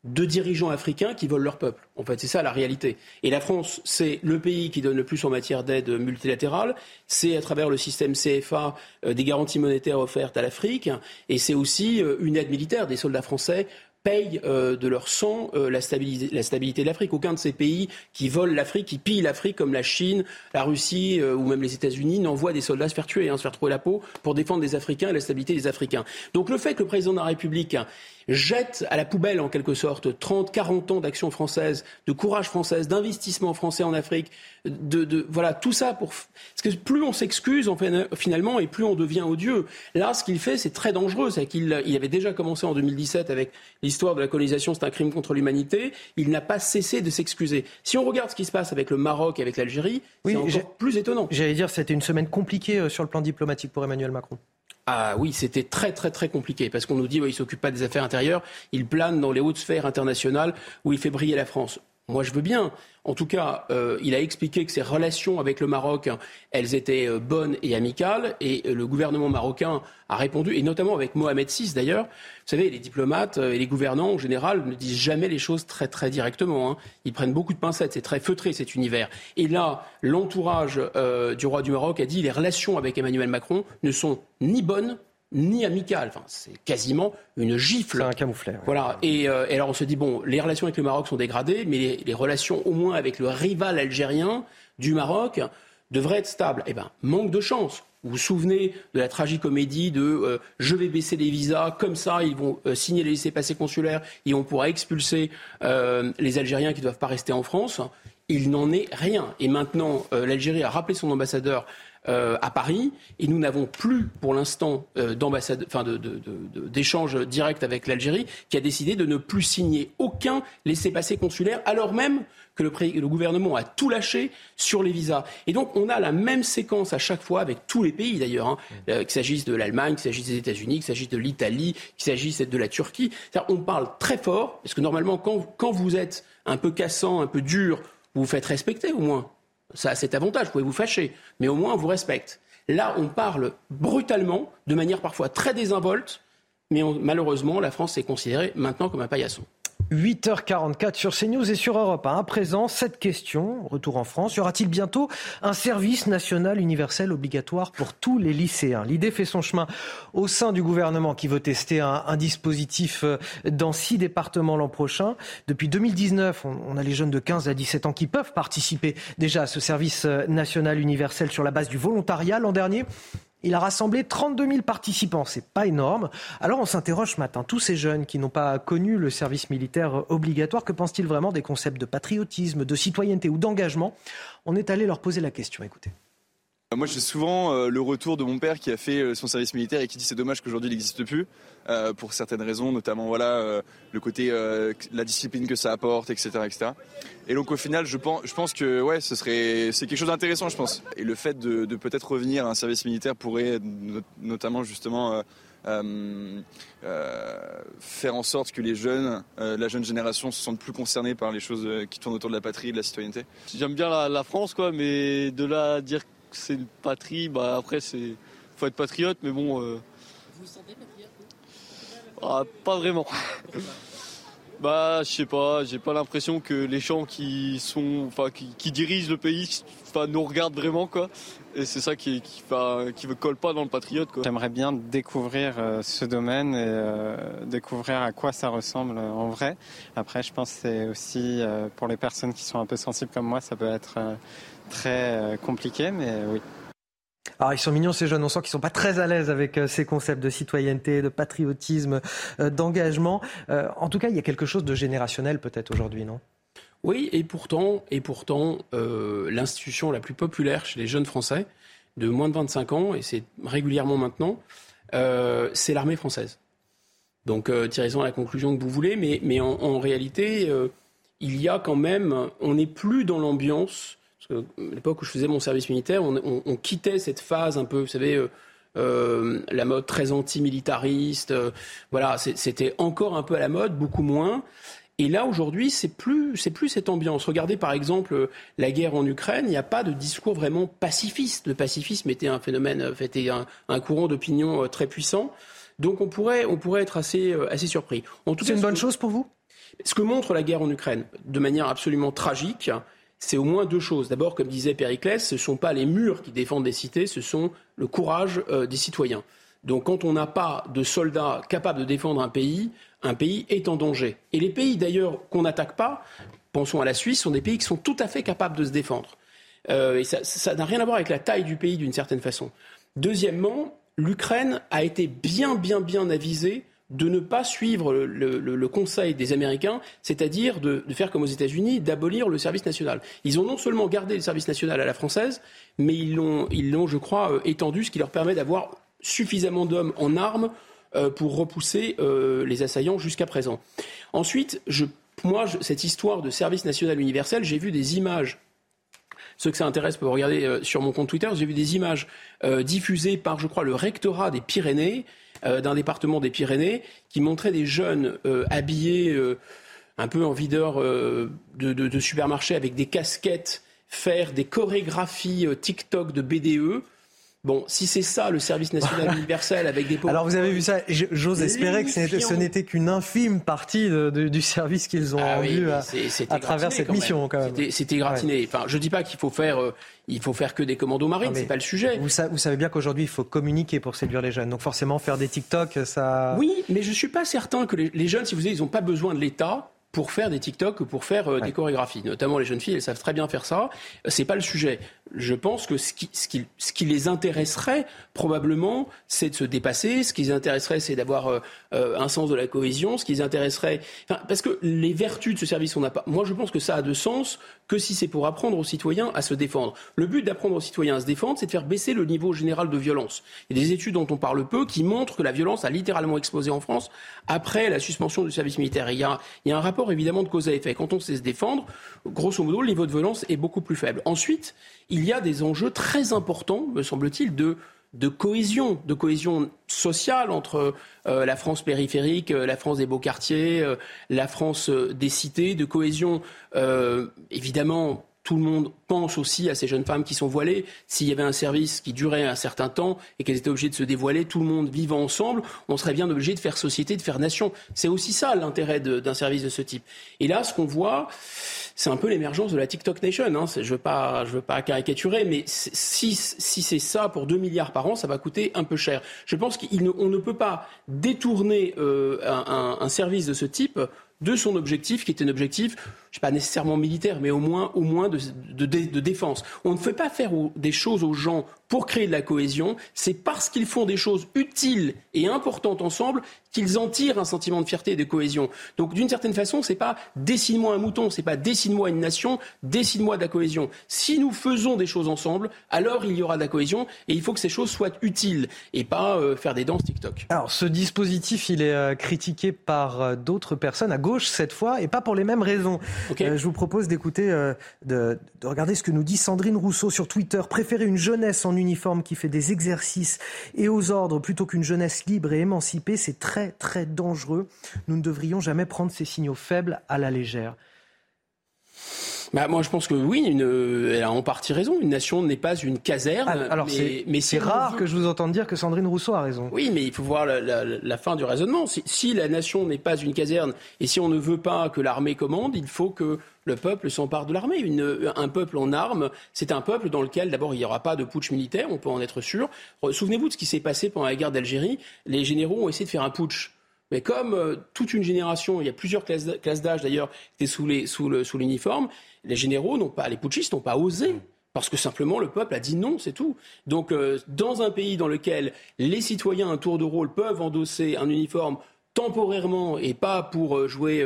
de dirigeants africains qui volent leur peuple. En fait, c'est ça la réalité. Et la France, c'est le pays qui donne le plus en matière d'aide multilatérale. C'est à travers le système CFA euh, des garanties monétaires offertes à l'Afrique. Et c'est aussi euh, une aide militaire des soldats français payent euh, de leur sang la, stabilité, de l'Afrique. Aucun de ces pays qui volent l'Afrique, qui pillent l'Afrique, comme la Chine, la Russie ou même les États-Unis, n'envoient des soldats se faire tuer, hein, se faire trouver la peau pour défendre les Africains et la stabilité des Africains. Donc le fait que le président de la République jette à la poubelle en quelque sorte 30, 40 ans d'action française, de courage française, d'investissement français en Afrique, de, voilà tout ça pour parce que plus on s'excuse en fait, finalement et plus on devient odieux. Là, ce qu'il fait, c'est très dangereux. C'est qu'il il avait déjà commencé en 2017 avec l'histoire de la colonisation, c'est un crime contre l'humanité. Il n'a pas cessé de s'excuser. Si on regarde ce qui se passe avec le Maroc et avec l'Algérie, c'est encore plus étonnant. J'allais dire, c'était une semaine compliquée euh, sur le plan diplomatique pour Emmanuel Macron. Ah oui, c'était très très très compliqué parce qu'on nous dit qu'il ne s'occupe pas des affaires intérieures, il plane dans les hautes sphères internationales où il fait briller la France. Moi, je veux bien. En tout cas, euh, il a expliqué que ses relations avec le Maroc, étaient euh, bonnes et amicales, et euh, le gouvernement marocain a répondu, et notamment avec Mohamed VI d'ailleurs. Vous savez, les diplomates et les gouvernants en général ne disent jamais les choses très très directement. Hein. Ils prennent beaucoup de pincettes, c'est très feutré cet univers. Et là, l'entourage du roi du Maroc a dit les relations avec Emmanuel Macron ne sont ni bonnes ni amical. Enfin, c'est quasiment une gifle. C'est un camouflet. Voilà. Euh, et, alors on se dit bon, les relations avec le Maroc sont dégradées, mais les, relations au moins avec le rival algérien du Maroc devraient être stables. Eh ben, manque de chance. Vous vous souvenez de la tragicomédie de euh, je vais baisser les visas, comme ça ils vont euh, signer les laissés-passer consulaires et on pourra expulser les Algériens qui ne doivent pas rester en France. Il n'en est rien. Et maintenant, l'Algérie a rappelé son ambassadeur euh, à Paris et nous n'avons plus pour l'instant euh, d'ambassade, enfin d'échange direct avec l'Algérie qui a décidé de ne plus signer aucun laissez-passer consulaire alors même que le, le, gouvernement a tout lâché sur les visas. Et donc on a la même séquence à chaque fois avec tous les pays d'ailleurs, hein, euh, qu'il s'agisse de l'Allemagne, qu'il s'agisse des États-Unis, qu'il s'agisse de l'Italie, qu'il s'agisse de la Turquie. On parle très fort parce que normalement quand, quand vous êtes un peu cassant, un peu dur, vous vous faites respecter au moins. Ça a cet avantage, vous pouvez vous fâcher, mais au moins on vous respecte. Là, on parle brutalement, de manière parfois très désinvolte, mais malheureusement, la France est considérée maintenant comme un paillasson. 8h44 sur CNews et sur Europe 1. À présent, cette question, retour en France, y aura-t-il bientôt un service national universel obligatoire pour tous les lycéens? L'idée fait son chemin au sein du gouvernement qui veut tester un, dispositif euh, dans six départements l'an prochain. Depuis 2019, on, a les jeunes de 15 à 17 ans qui peuvent participer déjà à ce service euh, national universel sur la base du volontariat. L'an dernier, il a rassemblé 32 000 participants, c'est pas énorme. Alors on s'interroge ce matin, tous ces jeunes qui n'ont pas connu le service militaire obligatoire, que pensent-ils vraiment des concepts de patriotisme, de citoyenneté ou d'engagement? On est allé leur poser la question, écoutez. Moi, j'ai souvent euh, le retour de mon père qui a fait euh, son service militaire et qui dit c'est dommage qu'aujourd'hui il n'existe plus euh, pour certaines raisons, notamment voilà le côté la discipline que ça apporte, etc., etc. Et donc au final, je pense, que ouais, ce serait c'est quelque chose d'intéressant, je pense. Et le fait de, peut-être revenir à un service militaire pourrait notamment justement faire en sorte que les jeunes, la jeune génération, se sentent plus concernés par les choses qui tournent autour de la patrie de la citoyenneté. J'aime bien la, la, France, quoi, mais de là à dire c'est une patrie, bah après c'est faut être patriote, mais bon. Vous vous sentez patriote ah, Pas vraiment. Bah, je sais pas, j'ai pas l'impression que les gens qui sont, enfin, qui, dirigent le pays, enfin, nous regardent vraiment, quoi. Et c'est ça qui, qui, qui ne colle pas dans le patriote, quoi. J'aimerais bien découvrir euh, ce domaine et euh, découvrir à quoi ça ressemble en vrai. Après, je pense que c'est aussi, euh, pour les personnes qui sont un peu sensibles comme moi, ça peut être très compliqué, mais oui. Alors ils sont mignons ces jeunes, on sent qu'ils sont pas très à l'aise avec euh, ces concepts de citoyenneté, de patriotisme, euh, d'engagement. Euh, en tout cas, il y a quelque chose de générationnel peut-être aujourd'hui, non? Oui, et pourtant, et pourtant, l'institution la plus populaire chez les jeunes Français de moins de 25 ans, et c'est régulièrement maintenant, c'est l'armée française. Donc tirez-en la conclusion que vous voulez, mais, mais en réalité, il y a quand même, on n'est plus dans l'ambiance l'époque où je faisais mon service militaire, on, quittait cette phase un peu, vous savez, euh, euh, la mode très anti-militariste. Euh, voilà, c'était encore un peu à la mode, beaucoup moins. Et là, aujourd'hui, c'est plus, c'est plus cette ambiance. Regardez par exemple la guerre en Ukraine. Il n'y a pas de discours vraiment pacifiste. Le pacifisme était un phénomène, était un, un courant d'opinion très puissant. Donc on pourrait, on pourrait être assez, assez surpris. C'est une bonne chose pour vous? Ce que montre la guerre en Ukraine, de manière absolument tragique, c'est au moins deux choses. D'abord, comme disait Périclès, ce ne sont pas les murs qui défendent des cités, ce sont le courage euh, des citoyens. Donc quand on n'a pas de soldats capables de défendre un pays, un pays est en danger. Et les pays d'ailleurs qu'on n'attaque pas, pensons à la Suisse, sont des pays qui sont tout à fait capables de se défendre. Euh, et ça n'a rien à voir avec la taille du pays d'une certaine façon. Deuxièmement, l'Ukraine a été bien, bien, bien avisée de ne pas suivre le, conseil des Américains, c'est-à-dire de, faire comme aux États-Unis, d'abolir le service national. Ils ont non seulement gardé le service national à la française, mais ils l'ont, ils l'ont je crois, euh, étendu, ce qui leur permet d'avoir suffisamment d'hommes en armes euh, pour repousser euh, les assaillants jusqu'à présent. Ensuite, je, moi, cette histoire de service national universel, j'ai vu des images ceux que ça intéresse peuvent regarder sur mon compte Twitter. J'ai vu des images diffusées par, je crois, le rectorat des Pyrénées d'un département des Pyrénées qui montrait des jeunes euh, habillés euh, un peu en videur de, de, supermarché avec des casquettes faire des chorégraphies TikTok de BDE. Bon, si c'est ça le service national universel avec des Alors vous avez vu ça, j'ose espérer que ce n'était qu'une infime partie du service qu'ils ont ah rendu à, travers cette mission quand même. C'était gratiné. Enfin, je dis pas qu'il faut faire euh, il faut faire que des commandos marines, c'est pas le sujet. Vous, vous savez bien qu'aujourd'hui il faut communiquer pour séduire les jeunes. Donc forcément faire des TikTok, ça. Oui, mais je suis pas certain que les, les jeunes, si vous voulez, ils ont pas besoin de l'État pour faire des TikTok ou pour faire euh, des chorégraphies. Notamment les jeunes filles, elles savent très bien faire ça. C'est pas le sujet. Je pense que ce qui, les intéresserait probablement, c'est de se dépasser. Ce qui les intéresserait, c'est d'avoir euh, euh, un sens de la cohésion. Ce qui les intéresserait, parce que les vertus de ce service, on n'a pas. Moi, je pense que ça a de sens que si c'est pour apprendre aux citoyens à se défendre. Le but d'apprendre aux citoyens à se défendre, c'est de faire baisser le niveau général de violence. Il y a des études dont on parle peu qui montrent que la violence a littéralement explosé en France après la suspension du service militaire. il y a, il y a un rapport évidemment de cause à effet. Quand on sait se défendre, grosso modo, le niveau de violence est beaucoup plus faible. Ensuite, il y a des enjeux très importants, me semble-t-il, de de cohésion, de cohésion sociale entre euh, la France périphérique, euh, la France des beaux quartiers, euh, la France des cités, de cohésion évidemment tout le monde pense aussi à ces jeunes femmes qui sont voilées. S'il y avait un service qui durait un certain temps et qu'elles étaient obligées de se dévoiler, tout le monde vivant ensemble, on serait bien obligé de faire société, de faire nation. C'est aussi ça l'intérêt d'un service de ce type. Et là, ce qu'on voit, c'est un peu l'émergence de la TikTok Nation. Hein. Je ne veux, pas, je veux pas caricaturer, mais si, si c'est ça pour 2 milliards par an, ça va coûter un peu cher. Je pense qu'on ne, peut pas détourner euh, un, un service de ce type de son objectif, qui est un objectif, je sais pas nécessairement militaire, mais au moins, au moins de, de, de défense. On ne fait pas faire des choses aux gens pour créer de la cohésion. C'est parce qu'ils font des choses utiles et importantes ensemble qu'ils en tirent un sentiment de fierté et de cohésion. Donc, d'une certaine façon, c'est pas dessine-moi un mouton, c'est pas dessine-moi une nation, dessine-moi de la cohésion. Si nous faisons des choses ensemble, alors il y aura de la cohésion et il faut que ces choses soient utiles et pas euh, faire des danses TikTok. Alors, ce dispositif, il est euh, critiqué par euh, d'autres personnes à gauche cette fois et pas pour les mêmes raisons. Je vous propose d'écouter, de, de regarder ce que nous dit Sandrine Rousseau sur Twitter. Préférer une jeunesse en uniforme qui fait des exercices et aux ordres plutôt qu'une jeunesse libre et émancipée, c'est très très dangereux. Nous ne devrions jamais prendre ces signaux faibles à la légère. Bah, Moi, je pense que oui, une, elle a en partie raison. Une nation n'est pas une caserne. Ah, alors, mais, c'est rare que je vous entende dire que Sandrine Rousseau a raison. Oui, mais il faut voir la, fin du raisonnement. Si, si la nation n'est pas une caserne et si on ne veut pas que l'armée commande, il faut que le peuple s'empare de l'armée. Un peuple en armes, c'est un peuple dans lequel, d'abord, il n'y aura pas de putsch militaire, on peut en être sûr. Souvenez-vous de ce qui s'est passé pendant la guerre d'Algérie. Les généraux ont essayé de faire un putsch. Mais comme euh, toute une génération, il y a plusieurs classes d'âge d'ailleurs, étaient sous l'uniforme, sous les généraux n'ont pas, les putschistes n'ont pas osé. Parce que simplement le peuple a dit non, c'est tout. Donc euh, dans un pays dans lequel les citoyens un tour de rôle peuvent endosser un uniforme temporairement et pas pour euh, jouer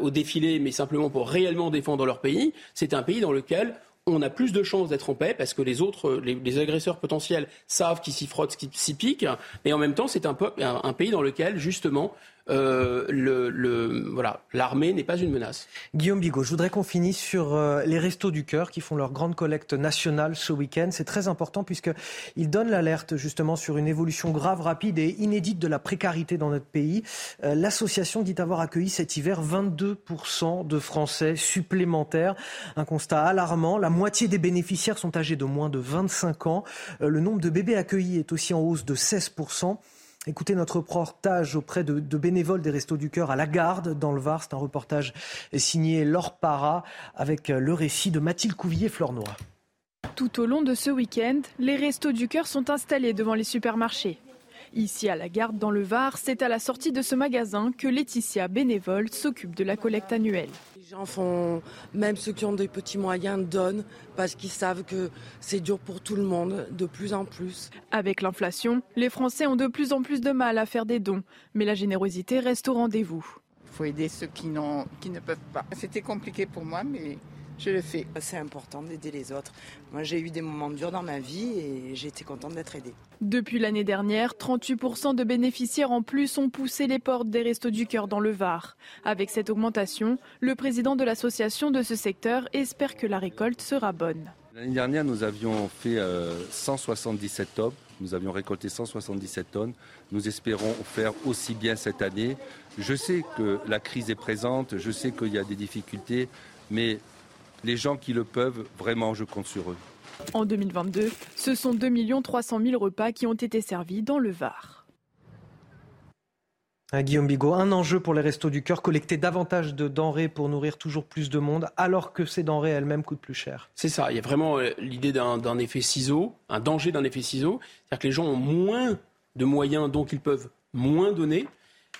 au défilé, mais simplement pour réellement défendre leur pays, c'est un pays dans lequel on a plus de chances d'être en paix parce que les autres, les, agresseurs potentiels savent qu'ils s'y frottent, qu'ils s'y piquent. Et en même temps, c'est un, un, pays dans lequel, justement, euh, le, voilà, l'armée n'est pas une menace. Guillaume Bigot, je voudrais qu'on finisse sur euh, les Restos du Cœur qui font leur grande collecte nationale ce week-end. C'est très important puisqu'ils donnent l'alerte justement sur une évolution grave, rapide et inédite de la précarité dans notre pays. Euh, l'association dit avoir accueilli cet hiver 22% de Français supplémentaires. Un constat alarmant. La moitié des bénéficiaires sont âgés de moins de 25 ans. le nombre de bébés accueillis est aussi en hausse de 16%. Écoutez notre reportage auprès de, bénévoles des Restos du Cœur à la Garde, dans le Var. C'est un reportage signé Laure Para avec le récit de Mathilde Couvier-Flornois. Tout au long de ce week-end, les Restos du Cœur sont installés devant les supermarchés. Ici à la Garde, dans le Var, c'est à la sortie de ce magasin que Laetitia, bénévole, s'occupe de la collecte annuelle. Les gens font, même ceux qui ont des petits moyens, donnent parce qu'ils savent que c'est dur pour tout le monde, de plus en plus. Avec l'inflation, les Français ont de plus en plus de mal à faire des dons, mais la générosité reste au rendez-vous. Il faut aider ceux qui, qui ne peuvent pas. C'était compliqué pour moi, mais je le fais. C'est important d'aider les autres. Moi, j'ai eu des moments durs dans ma vie et j'ai été contente d'être aidée. Depuis l'année dernière, 38% de bénéficiaires en plus ont poussé les portes des Restos du Cœur dans le Var. Avec cette augmentation, le président de l'association de ce secteur espère que la récolte sera bonne. L'année dernière, nous avions fait 177 euh, tonnes. Nous avions récolté 177 tonnes. Nous espérons faire aussi bien cette année. Je sais que la crise est présente, je sais qu'il y a des difficultés, mais les gens qui le peuvent, vraiment, je compte sur eux. En 2022, ce sont 2 300 000 repas qui ont été servis dans le Var. Ah, Guillaume Bigot, un enjeu pour les restos du cœur, collecter davantage de denrées pour nourrir toujours plus de monde, alors que ces denrées elles-mêmes coûtent plus cher. C'est ça, il y a vraiment euh, l'idée d'un effet ciseau, un danger d'un effet ciseau, c'est-à-dire que les gens ont moins de moyens, donc ils peuvent moins donner.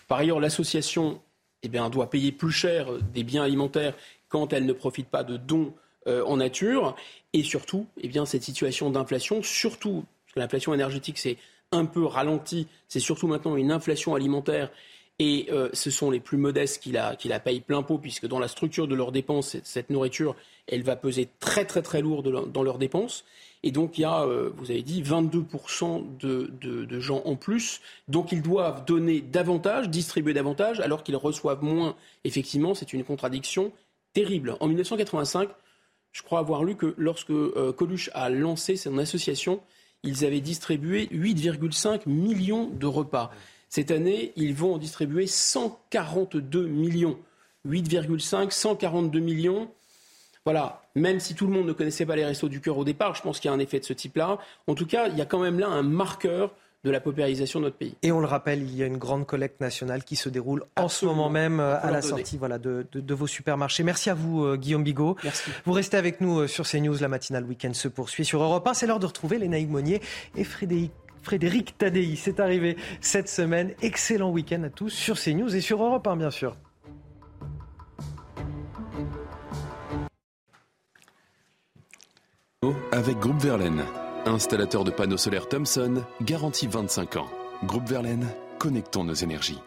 Par ailleurs, l'association eh bien, doit payer plus cher des biens alimentaires quand elle ne profite pas de dons euh, en nature. Et surtout, eh bien, cette situation d'inflation, surtout, parce que l'inflation énergétique s'est un peu ralentie, c'est surtout maintenant une inflation alimentaire. Et euh, ce sont les plus modestes qui la, qui la payent plein pot, puisque dans la structure de leurs dépenses, cette, nourriture, elle va peser très très très lourd dans leurs dépenses. Et donc il y a, euh, vous avez dit, 22% de, de, de, gens en plus. Donc ils doivent donner davantage, distribuer davantage, alors qu'ils reçoivent moins. Effectivement, c'est une contradiction terrible. En 1985, je crois avoir lu que lorsque euh, Coluche a lancé son association, ils avaient distribué 8,5 millions de repas. Cette année, ils vont en distribuer 142 millions. 8,5, 142 millions. Voilà, même si tout le monde ne connaissait pas les restos du cœur au départ, je pense qu'il y a un effet de ce type-là. En tout cas, il y a quand même là un marqueur de la paupérisation de notre pays. Et on le rappelle, il y a une grande collecte nationale qui se déroule en ce moment même à la sortie voilà, de, vos supermarchés. Merci à vous, euh, Guillaume Bigot. Merci. Vous restez avec nous euh, sur CNews. La matinale week-end se poursuit sur Europe 1. C'est l'heure de retrouver Lénaïque Monnier et Frédéric. Frédéric Tadei, c'est arrivé cette semaine. Excellent week-end à tous sur CNews et sur Europe 1, bien sûr. Avec Groupe Verlaine. Installateur de panneaux solaires Thomson, garantie 25 ans. Groupe Verlaine, connectons nos énergies.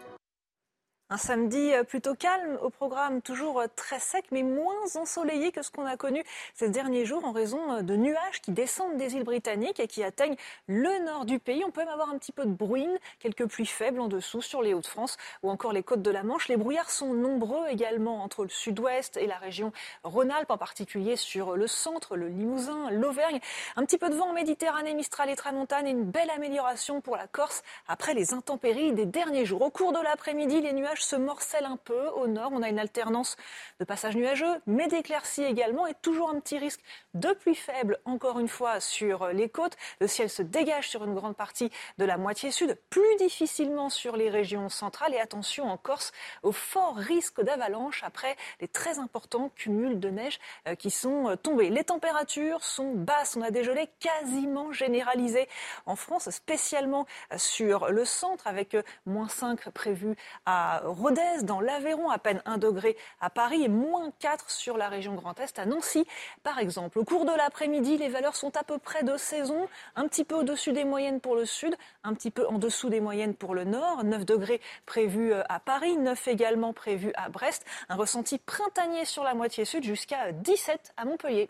Un samedi euh, plutôt calme, au programme toujours euh, très sec, mais moins ensoleillé que ce qu'on a connu ces derniers jours en raison euh, de nuages qui descendent des îles britanniques et qui atteignent le nord du pays. On peut même avoir un petit peu de bruine, quelques pluies faibles en dessous sur les Hauts-de-France ou encore les côtes de la Manche. Les brouillards sont nombreux également entre le sud-ouest et la région Rhône-Alpes, en particulier sur le centre, le Limousin, l'Auvergne. Un petit peu de vent en Méditerranée, Mistral et Tramontane et une belle amélioration pour la Corse après les intempéries des derniers jours. Au cours de l'après-midi, les nuages se morcellent un peu au nord. On a une alternance de passages nuageux, mais d'éclaircies également, et toujours un petit risque de pluie faible, encore une fois, sur les côtes. Le ciel se dégage sur une grande partie de la moitié sud, plus difficilement sur les régions centrales. Et attention en Corse au fort risque d'avalanche après les très importants cumuls de neige euh, qui sont euh, tombés. Les températures sont basses. On a des gelées quasiment généralisées en France, spécialement euh, sur le centre, avec moins 5 prévus à Rodez, dans l'Aveyron, à peine 1 degré à Paris et moins 4 sur la région Grand Est, à Nancy, par exemple. Au cours de l'après-midi, les valeurs sont à peu près de saison, un petit peu au-dessus des moyennes pour le sud, un petit peu en dessous des moyennes pour le nord. 9 degrés prévus à Paris, 9 également prévus à Brest. Un ressenti printanier sur la moitié sud jusqu'à 17 à Montpellier.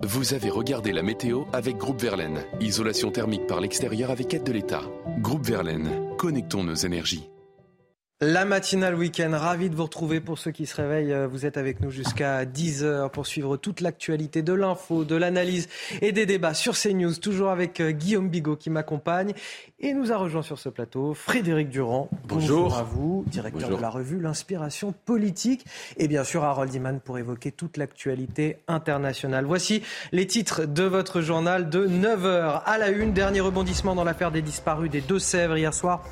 Vous avez regardé la météo avec Groupe Verlaine. Isolation thermique par l'extérieur avec aide de l'État. Groupe Verlaine, connectons nos énergies. La matinale week-end, ravi de vous retrouver pour ceux qui se réveillent. Euh, vous êtes avec nous jusqu'à 10h pour suivre toute l'actualité de l'info, de l'analyse et des débats sur CNews. Toujours avec euh, Guillaume Bigot qui m'accompagne. Et nous a rejoint sur ce plateau Frédéric Durand. Bonjour. à vous, directeur de la revue L'Inspiration politique. Et bien sûr Harold Iman pour évoquer toute l'actualité internationale. Voici les titres de votre journal de 9h à la une. Dernier rebondissement dans l'affaire des disparus des Deux-Sèvres hier soir.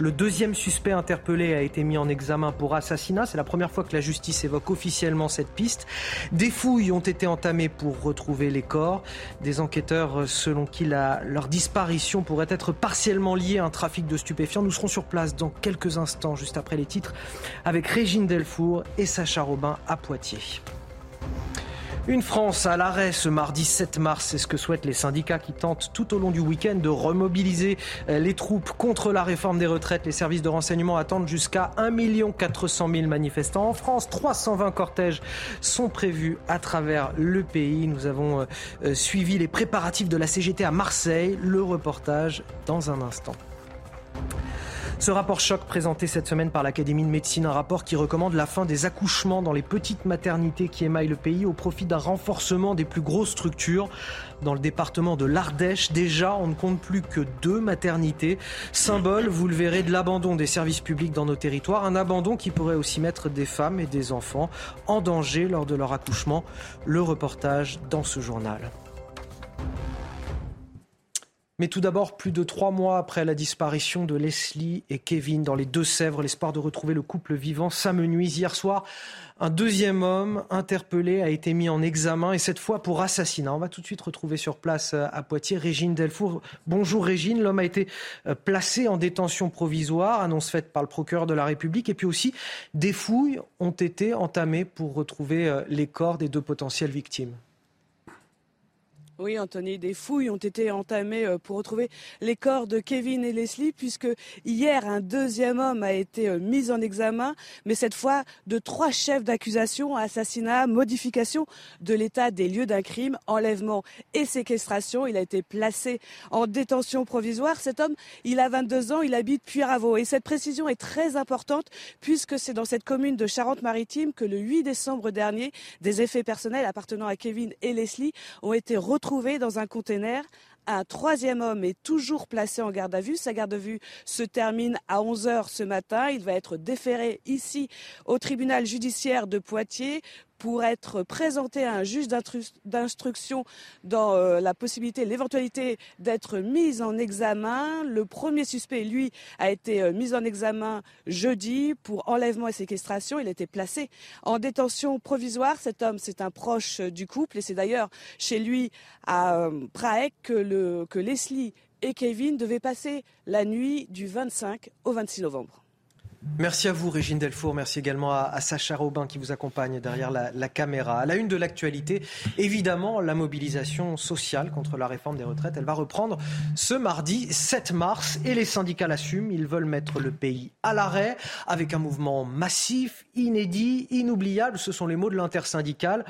Le deuxième suspect interpellé a été mis en examen pour assassinat. C'est la première fois que la justice évoque officiellement cette piste. Des fouilles ont été entamées pour retrouver les corps. Des enquêteurs selon qui leur disparition pourrait être partiellement liée à un trafic de stupéfiants. Nous serons sur place dans quelques instants, juste après les titres, avec Régine Delfour et Sacha Robin à Poitiers. Une France à l'arrêt ce mardi 7 mars, c'est ce que souhaitent les syndicats qui tentent tout au long du week-end de remobiliser les troupes contre la réforme des retraites. Les services de renseignement attendent jusqu'à 1 400 000 manifestants. En France, 320 cortèges sont prévus à travers le pays. Nous avons euh, euh, suivi les préparatifs de la CGT à Marseille. Le reportage dans un instant. Ce rapport choc présenté cette semaine par l'Académie de médecine, un rapport qui recommande la fin des accouchements dans les petites maternités qui émaillent le pays au profit d'un renforcement des plus grosses structures. Dans le département de l'Ardèche, déjà, on ne compte plus que deux maternités. Symbole, vous le verrez, de l'abandon des services publics dans nos territoires. Un abandon qui pourrait aussi mettre des femmes et des enfants en danger lors de leur accouchement. Le reportage dans ce journal. Mais tout d'abord, plus de trois mois après la disparition de Leslie et Kevin dans les Deux-Sèvres, l'espoir de retrouver le couple vivant s'amenuise. Hier soir, un deuxième homme interpellé a été mis en examen et cette fois pour assassinat. On va tout de suite retrouver sur place euh, à Poitiers Régine Delfour. Bonjour Régine, l'homme a été euh, placé en détention provisoire, annonce faite par le procureur de la République. Et puis aussi, des fouilles ont été entamées pour retrouver euh, les corps des deux potentielles victimes. Oui, Anthony, des fouilles ont été entamées euh, pour retrouver les corps de Kevin et Leslie, puisque hier, un deuxième homme a été euh, mis en examen, mais cette fois de trois chefs d'accusation, assassinat, modification de l'état des lieux d'un crime, enlèvement et séquestration. Il a été placé en détention provisoire. Cet homme, il a 22 ans, il habite Puyraveau. Et cette précision est très importante, puisque c'est dans cette commune de Charente-Maritime que le 8 décembre dernier, des effets personnels appartenant à Kevin et Leslie ont été retrouvés dans un container. Un troisième homme est toujours placé en garde à vue. Sa garde à vue se termine à 11 heures ce matin. Il va être déféré ici au tribunal judiciaire de Poitiers pour être présenté à un juge d'instruction dans euh, la possibilité, l'éventualité d'être mis en examen. Le premier suspect, lui, a été euh, mis en examen jeudi pour enlèvement et séquestration. Il a été placé en détention provisoire. Cet homme, c'est un proche du couple et c'est d'ailleurs chez lui à euh, Prague que, que Leslie et Kevin devaient passer la nuit du 25 au 26 novembre. Merci à vous, Régine Delfour. Merci également à, Sacha Robin qui vous accompagne derrière la, caméra. À la une de l'actualité, évidemment, la mobilisation sociale contre la réforme des retraites, elle va reprendre ce mardi 7 mars et les syndicats l'assument. Ils veulent mettre le pays à l'arrêt avec un mouvement massif, inédit, inoubliable. Ce sont les mots de l'intersyndicale.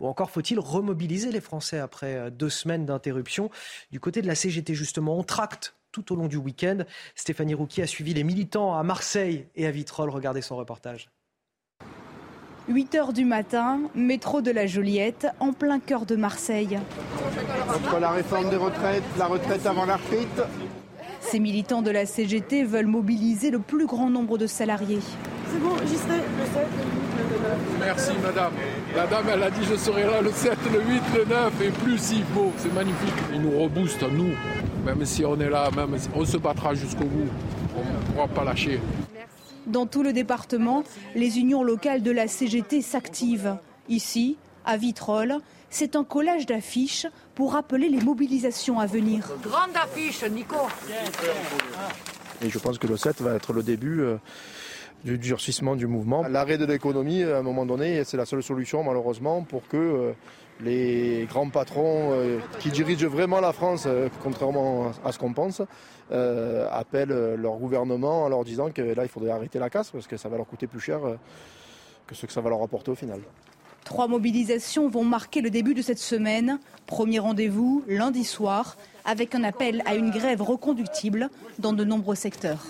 Ou encore faut-il remobiliser les Français après deux semaines d'interruption. Du côté de la CGT, justement, on tracte tout au long du week-end. Stéphanie Rouquier a suivi les militants à Marseille et à Vitrolles. Regardez son reportage. 8 h du matin, métro de la Joliette, en plein cœur de Marseille. Entre la réforme des retraites, la retraite avant la retraite, Ces militants de la CGT veulent mobiliser le plus grand nombre de salariés. C'est bon, j'y serai le 7, le 8, le 9. Merci madame. La dame, elle a dit je serai là le 7, le 8, le 9 et plus s'il faut. C'est magnifique. Ils nous reboostent, nous. Même si on est là, même si on se battra jusqu'au bout. On ne pourra pas lâcher. Dans tout le département, les unions locales de la CGT s'activent. Ici, à Vitrolles, c'est un collage d'affiches pour rappeler les mobilisations à venir. Grande affiche, Nico. Et je pense que le 7 va être le début euh, du durcissement du mouvement. L'arrêt de l'économie, à un moment donné, c'est la seule solution malheureusement pour que euh, les grands patrons euh, qui dirigent vraiment la France, contrairement à ce qu'on pense, appellent leur gouvernement en leur disant que là il faudrait arrêter la casse parce que ça va leur coûter plus cher que ce que ça va leur apporter au final. Trois mobilisations vont marquer le début de cette semaine. Premier rendez-vous lundi soir avec un appel à une grève reconductible dans de nombreux secteurs.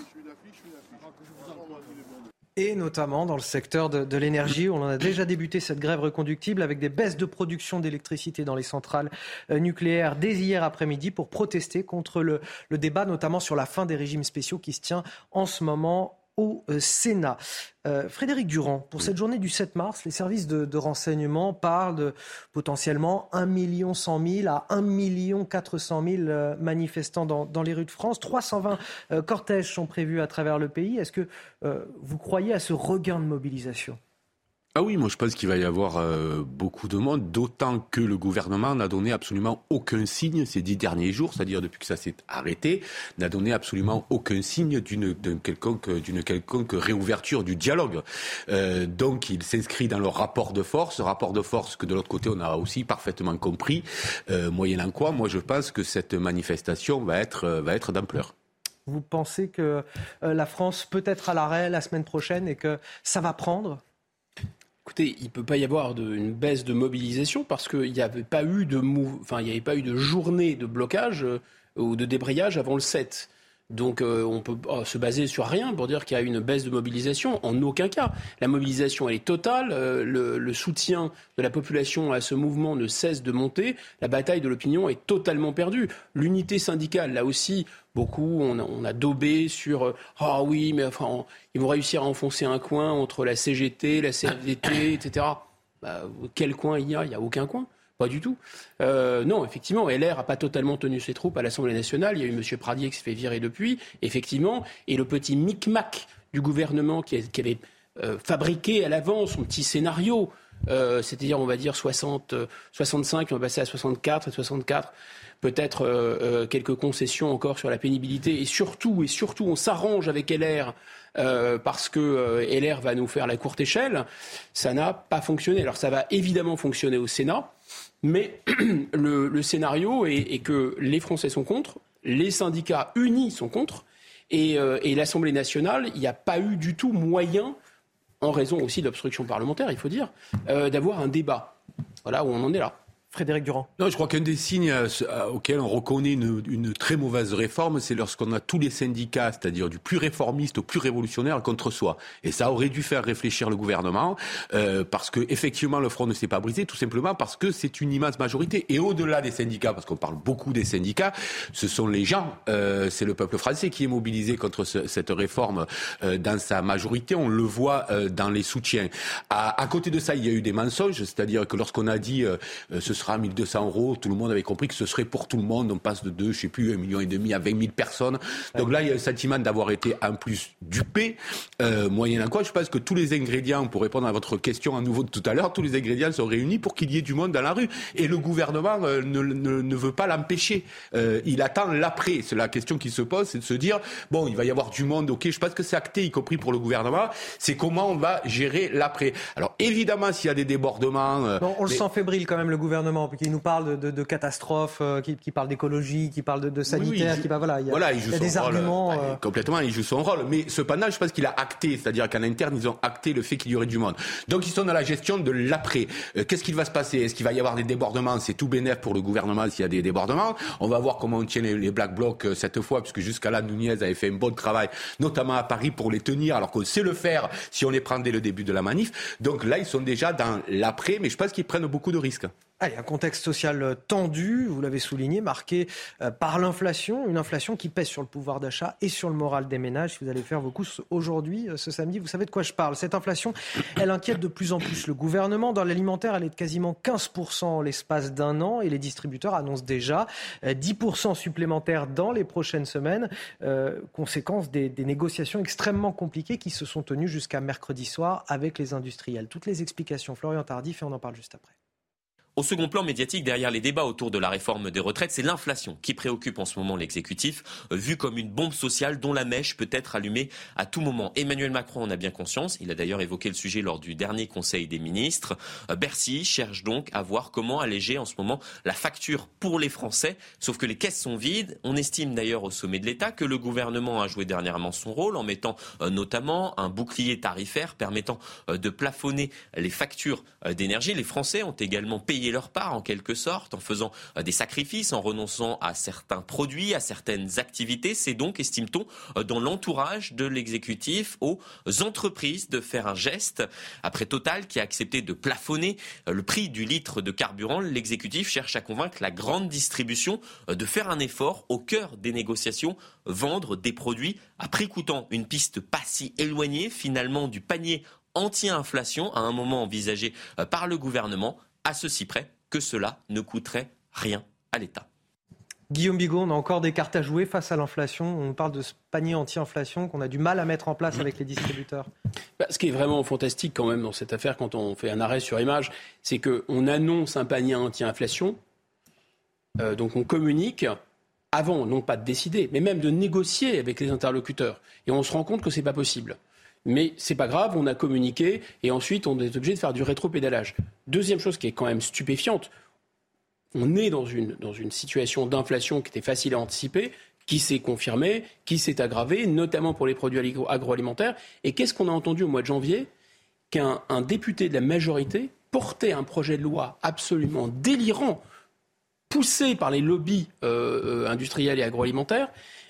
Et notamment dans le secteur de, l'énergie, où on a déjà débuté cette grève reconductible avec des baisses de production d'électricité dans les centrales euh, nucléaires dès hier après-midi pour protester contre le débat, notamment sur la fin des régimes spéciaux qui se tient en ce moment au euh, Sénat. Euh, Frédéric Durand, pour cette journée du 7 mars, les services de, renseignement parlent de potentiellement 1 100 000 à 1 400 000 manifestants dans, les rues de France. 320 euh, cortèges sont prévus à travers le pays. Est-ce que vous croyez à ce regain de mobilisation? Ah oui, moi je pense qu'il va y avoir euh, beaucoup de monde, d'autant que le gouvernement n'a donné absolument aucun signe ces dix derniers jours, c'est-à-dire depuis que ça s'est arrêté, n'a donné absolument aucun signe d'une quelconque, réouverture du dialogue. Euh, donc il s'inscrit dans le rapport de force, rapport de force que de l'autre côté on a aussi parfaitement compris, euh, moyennant quoi, moi je pense que cette manifestation va être, va être d'ampleur. Vous pensez que la France peut être à l'arrêt la semaine prochaine et que ça va prendre? Il ne peut pas y avoir de, une baisse de mobilisation parce qu'il n'y avait pas eu de pas eu de journée de blocage euh, ou de débrayage avant le 7. Donc euh, on peut oh, se baser sur rien pour dire qu'il y a une baisse de mobilisation. En aucun cas. La mobilisation elle est totale. Euh, le, soutien de la population à ce mouvement ne cesse de monter. La bataille de l'opinion est totalement perdue. L'unité syndicale, là aussi, beaucoup on a, on daubé sur ah oui mais enfin ils vont réussir à enfoncer un coin entre la CGT, la CFDT, etc. Bah, quel coin il y a? Il n'y a aucun coin. Pas du tout. Euh, non, effectivement, LR n'a pas totalement tenu ses troupes à l'Assemblée nationale. Il y a eu M. Pradier qui s'est fait virer depuis, effectivement. Et le petit micmac du gouvernement qui, avait euh, fabriqué à l'avance son petit scénario, euh, c'est-à-dire, on va dire, 60, 65, on va passer à 64 et 64 peut-être quelques concessions encore sur la pénibilité et surtout et surtout on s'arrange avec LR parce que LR va nous faire la courte échelle, ça n'a pas fonctionné. Alors ça va évidemment fonctionner au Sénat. Mais le, scénario est, que les Français sont contre, les syndicats unis sont contre, et, euh, l'Assemblée nationale, il n'y a pas eu du tout moyen, en raison aussi de l'obstruction parlementaire, il faut dire, euh, d'avoir un débat. Voilà où on en est là. Frédéric Durand. Non, je crois qu'un des signes euh, auxquels on reconnaît une, très mauvaise réforme, c'est lorsqu'on a tous les syndicats, c'est-à-dire du plus réformiste au plus révolutionnaire, contre soi. Et ça aurait dû faire réfléchir le gouvernement, euh, parce que effectivement le front ne s'est pas brisé, tout simplement parce que c'est une immense majorité. Et au-delà des syndicats, parce qu'on parle beaucoup des syndicats, ce sont les gens, euh, c'est le peuple français qui est mobilisé contre cette réforme dans sa majorité. On le voit dans les soutiens. À, côté de ça, il y a eu des mensonges, c'est-à-dire que lorsqu'on a dit ce sera 1200 euros. Tout le monde avait compris que ce serait pour tout le monde. On passe de 2, je sais plus, 1,5 million et demi à 20 000 personnes. Donc là, il y a le sentiment d'avoir été en plus dupé. Euh, moyennant quoi, je pense que tous les ingrédients, pour répondre à votre question à nouveau de tout à l'heure, tous les ingrédients sont réunis pour qu'il y ait du monde dans la rue. Et le gouvernement euh, ne, ne, ne, veut pas l'empêcher. Euh, il attend l'après. C'est la question qui se pose, c'est de se dire, bon, il va y avoir du monde, ok, je pense que c'est acté, y compris pour le gouvernement. C'est comment on va gérer l'après. Alors évidemment, s'il y a des débordements... Euh, on le sent fébrile quand même, le gouvernement qui nous parle de, de, catastrophes, euh, qui, qui, parle d'écologie, qui parle de, de sanitaire, qui bah, voilà, il y a, il des arguments. Euh, complètement, il joue son rôle. Mais cependant, je pense qu'il a acté, c'est-à-dire qu'en interne, ils ont acté le fait qu'il y aurait du monde. Donc ils sont dans la gestion de l'après. Euh, qu'est-ce qu'il va se passer? Est-ce qu'il va y avoir des débordements? C'est tout bénéf pour le gouvernement s'il y a des débordements. On va voir comment on tient les, Black Blocs cette fois, puisque jusqu'à là, Nunez avait fait un bon travail, notamment à Paris, pour les tenir, alors qu'on sait le faire si on les prend dès le début de la manif. Donc là, ils sont déjà dans l'après, mais je pense qu'ils prennent beaucoup de risques. Allez, un contexte social tendu, vous l'avez souligné, marqué euh, par l'inflation, une inflation qui pèse sur le pouvoir d'achat et sur le moral des ménages. Si vous allez faire vos courses aujourd'hui, euh, ce samedi, vous savez de quoi je parle. Cette inflation, elle inquiète de plus en plus le gouvernement. Dans l'alimentaire, elle est de quasiment 15% en l'espace d'un an et les distributeurs annoncent déjà 10% euh, supplémentaires dans les prochaines semaines, conséquence des, des négociations extrêmement compliquées qui se sont tenues jusqu'à mercredi soir avec les industriels. Toutes les explications, Florian Tardif, et on en parle juste après. Au second plan médiatique, derrière les débats autour de la réforme des retraites, c'est l'inflation qui préoccupe en ce moment l'exécutif, euh, vu comme une bombe sociale dont la mèche peut être allumée à tout moment. Emmanuel Macron en a bien conscience. Il a d'ailleurs évoqué le sujet lors du dernier Conseil des ministres. Euh, Bercy cherche donc à voir comment alléger en ce moment la facture pour les Français. Sauf que les caisses sont vides. On estime d'ailleurs au sommet de l'État que le gouvernement a joué dernièrement son rôle en mettant euh, notamment un bouclier tarifaire permettant de plafonner les factures d'énergie. Les Français ont également payé leur part en quelque sorte, en faisant euh, des sacrifices, en renonçant à certains produits, à certaines activités. C'est donc, estime-t-on, euh, dans l'entourage de l'exécutif aux entreprises de faire un geste. Après Total qui a accepté de plafonner euh, le prix du litre de carburant, l'exécutif cherche à convaincre la grande distribution de faire un effort au cœur des négociations, vendre des produits à prix coûtant. Une piste pas si éloignée finalement du panier anti-inflation à un moment envisagé par le gouvernement à ceci près que cela ne coûterait rien à l'État. Guillaume Bigot, on a encore des cartes à jouer face à l'inflation. On parle de ce panier anti-inflation qu'on a du mal à mettre en place avec les distributeurs. Bah, ce qui est vraiment fantastique quand même dans cette affaire, quand on fait un arrêt sur image, c'est qu'on annonce un panier anti-inflation, euh, donc on communique avant, non pas de décider, mais même de négocier avec les interlocuteurs. Et on se rend compte que ce n'est pas possible. Mais c'est pas grave, on a communiqué et ensuite on est obligé de faire du rétro-pédalage. Deuxième chose qui est quand même stupéfiante, on est dans une, situation d'inflation qui était facile à anticiper, qui s'est confirmée, qui s'est aggravée, notamment pour les produits agroalimentaires. Et qu'est-ce qu'on a entendu au mois de janvier? Qu'un député de la majorité portait un projet de loi absolument délirant, poussé par les lobbies euh, euh, industriels et agroalimentaires,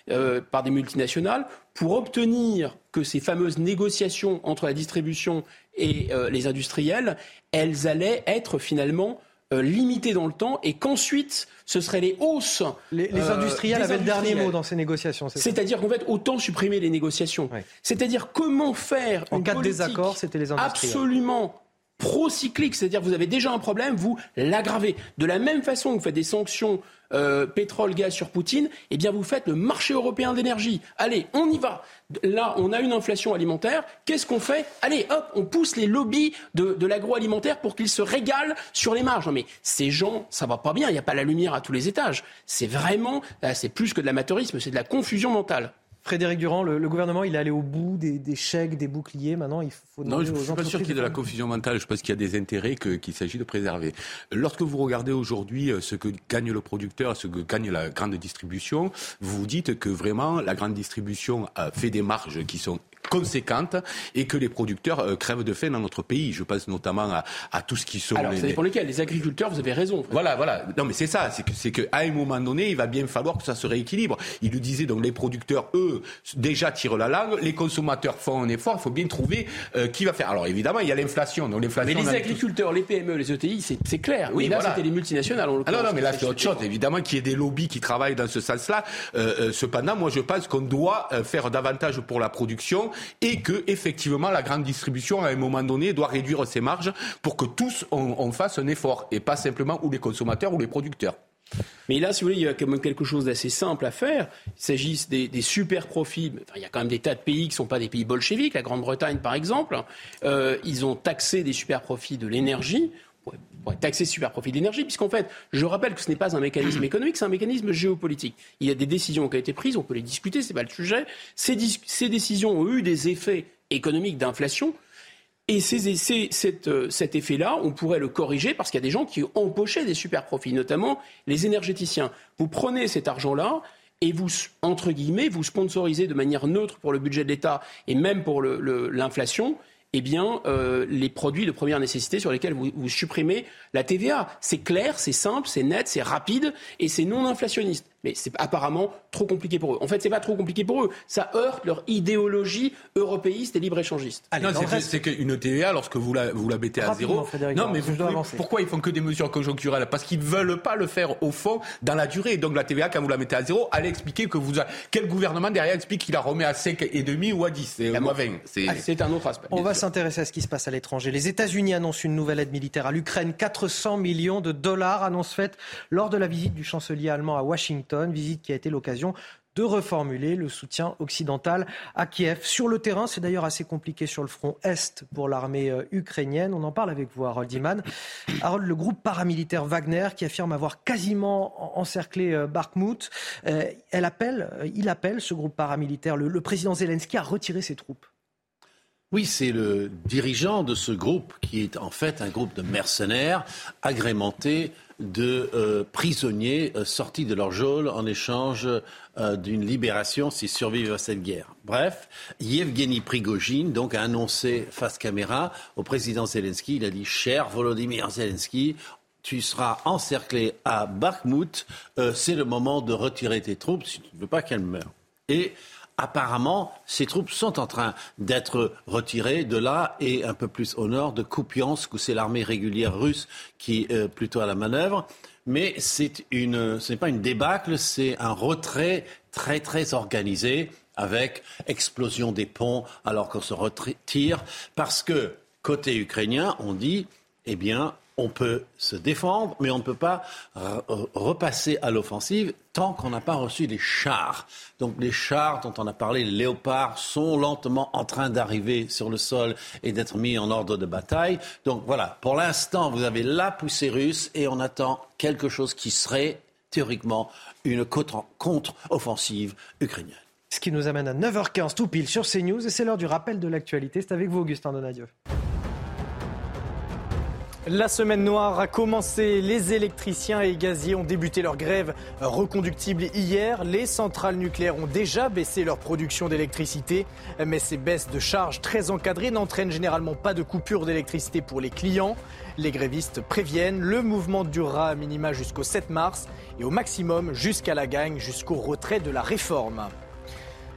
euh, par des multinationales pour obtenir que ces fameuses négociations entre la distribution et euh, les industriels, elles allaient être finalement euh, limitées dans le temps et qu'ensuite ce seraient les hausses. Les, industriels avaient le dernier mot dans ces négociations. C'est-à-dire qu'en fait, autant supprimer les négociations. C'est-à-dire comment faire en cas de désaccord, c'était les industriels. Absolument procyclique, c'est-à-dire vous avez déjà un problème, vous l'aggravez. De la même façon que vous faites des sanctions euh, pétrole, gaz sur Poutine, eh bien vous faites le marché européen d'énergie. Allez, on y va. Là, on a une inflation alimentaire. Qu'est-ce qu'on fait? Allez, hop, on pousse les lobbies de, de l'agroalimentaire pour qu'ils se régalent sur les marges. Mais ces gens, ça va pas bien. Il n'y a pas la lumière à tous les étages. C'est vraiment, c'est plus que de l'amateurisme, c'est de la confusion mentale. Frédéric Durand, le, gouvernement, il est allé au bout des, chèques, des boucliers. Maintenant, il faut Non, je ne suis pas sûr qu'il y ait de la confusion mentale. Je pense qu'il y a des intérêts qu'il s'agit de préserver. Lorsque vous regardez aujourd'hui euh, ce que gagne le producteur, ce que gagne la grande distribution, vous vous dites que vraiment la grande distribution fait des marges qui sont conséquente et que les producteurs euh, crèvent de faim dans notre pays. Je pense notamment à, à tout ce qui sont. Alors, ça dépend lesquels. Les agriculteurs, vous avez raison. Voilà, voilà. Non, mais c'est ça. C'est que, c'est qu'à un moment donné, il va bien falloir que ça se rééquilibre. Il nous disait donc les producteurs, eux, déjà tirent la langue. Les consommateurs font un effort. Il faut bien trouver euh, qui va faire. Alors évidemment, il y a l'inflation. Donc l'inflation. Mais les agriculteurs, les PME, les ETI, c'est, c'est clair. Oui, là, c'était les multinationales. ah non, non, mais là, c'est autre chose. Évidemment, qu'il y ait des lobbies qui travaillent dans ce sens-là. Euh, euh cependant, moi, je pense qu'on doit euh, faire davantage pour la production et que effectivement la grande distribution à un moment donné doit réduire ses marges pour que tous on, fasse un effort et pas simplement ou les consommateurs ou les producteurs. Mais là, si vous voulez, il y a quand même quelque chose d'assez simple à faire. Il s'agit des, super profits. il y a quand même des tas de pays qui ne sont pas des pays bolcheviques. La Grande-Bretagne, par exemple, euh, ils ont taxé des super profits de l'énergie pourrait taxer super profit d'énergie, puisqu'en fait, je rappelle que ce n'est pas un mécanisme économique, c'est un mécanisme géopolitique. Il y a des décisions qui ont été prises, on peut les discuter, ce n'est pas le sujet. Ces, décisions ont eu des effets économiques d'inflation. Et ces, euh, cet effet-là, on pourrait le corriger parce qu'il y a des gens qui empoché des super profits, notamment les énergéticiens. Vous prenez cet argent-là, et vous, entre guillemets, vous sponsorisez de manière neutre pour le budget de l'État et même pour l'inflation, eh bien, euh, les produits de première nécessité sur lesquels vous, supprimez la TVA. C'est clair, c'est simple, c'est net, c'est rapide et c'est non inflationniste. Mais c'est apparemment trop compliqué pour eux. En fait, c'est pas trop compliqué pour eux. Ça heurte leur idéologie européiste et libre-échangiste. C'est qu'une TVA, lorsque vous la, vous la mettez à zéro. Non, mais pourquoi ils font que des mesures conjoncturelles? Parce qu'ils veulent pas le faire au fond dans la durée. Donc la TVA, quand vous la mettez à zéro, allez expliquer que vous. Quel gouvernement derrière explique qu'il la remet à 5,5 ou à 10 ou à 20 C'est un autre aspect. On va s'intéresser à ce qui se passe à l'étranger. Les États-Unis annoncent une nouvelle aide militaire à l'Ukraine. 400 millions de dollars, annonce faite lors de la visite du chancelier allemand à Washington. Visite qui a été l'occasion de reformuler le soutien occidental à Kiev. Sur le terrain, c'est d'ailleurs assez compliqué sur le front Est pour l'armée euh, ukrainienne. On en parle avec vous, Harold Iman. Harold, le groupe paramilitaire Wagner, qui affirme avoir quasiment encerclé euh, Bakhmut, euh, il appelle, ce groupe paramilitaire, le, le président Zelensky à retirer ses troupes. Oui, c'est le dirigeant de ce groupe qui est en fait un groupe de mercenaires agrémentés de euh, prisonniers euh, sortis de leur geôle en échange euh, d'une libération s'ils survivent à cette guerre. Bref, Yevgeny Prigogine a annoncé face caméra au président Zelensky, il a dit cher Volodymyr Zelensky, tu seras encerclé à Bakhmut, c'est le moment de retirer tes troupes si tu ne veux pas qu'elles meurent. Apparemment, ces troupes sont en train d'être retirées de là et un peu plus au nord de Kupiansk, où c'est l'armée régulière russe qui est plutôt à la manœuvre. Mais c'est une, ce n'est pas une débâcle, c'est un retrait très très organisé avec explosion des ponts alors qu'on se retire, parce que côté ukrainien, on dit, eh bien, on peut se défendre, mais on ne peut pas repasser à l'offensive tant qu'on n'a pas reçu les chars. Donc les chars dont on a parlé, les léopards, sont lentement en train d'arriver sur le sol et d'être mis en ordre de bataille. Donc voilà, pour l'instant, vous avez la poussée russe et on attend quelque chose qui serait théoriquement une contre-offensive ukrainienne. Ce qui nous amène à 9h15 tout pile sur CNews et c'est l'heure du rappel de l'actualité. C'est avec vous, Augustin Donadieu. La semaine noire a commencé. Les électriciens et gaziers ont débuté leur grève reconductible hier. Les centrales nucléaires ont déjà baissé leur production d'électricité. Mais ces baisses de charges très encadrées n'entraînent généralement pas de coupure d'électricité pour les clients. Les grévistes préviennent, le mouvement durera à minima jusqu'au 7 mars et au maximum jusqu'à la gagne, jusqu'au retrait de la réforme.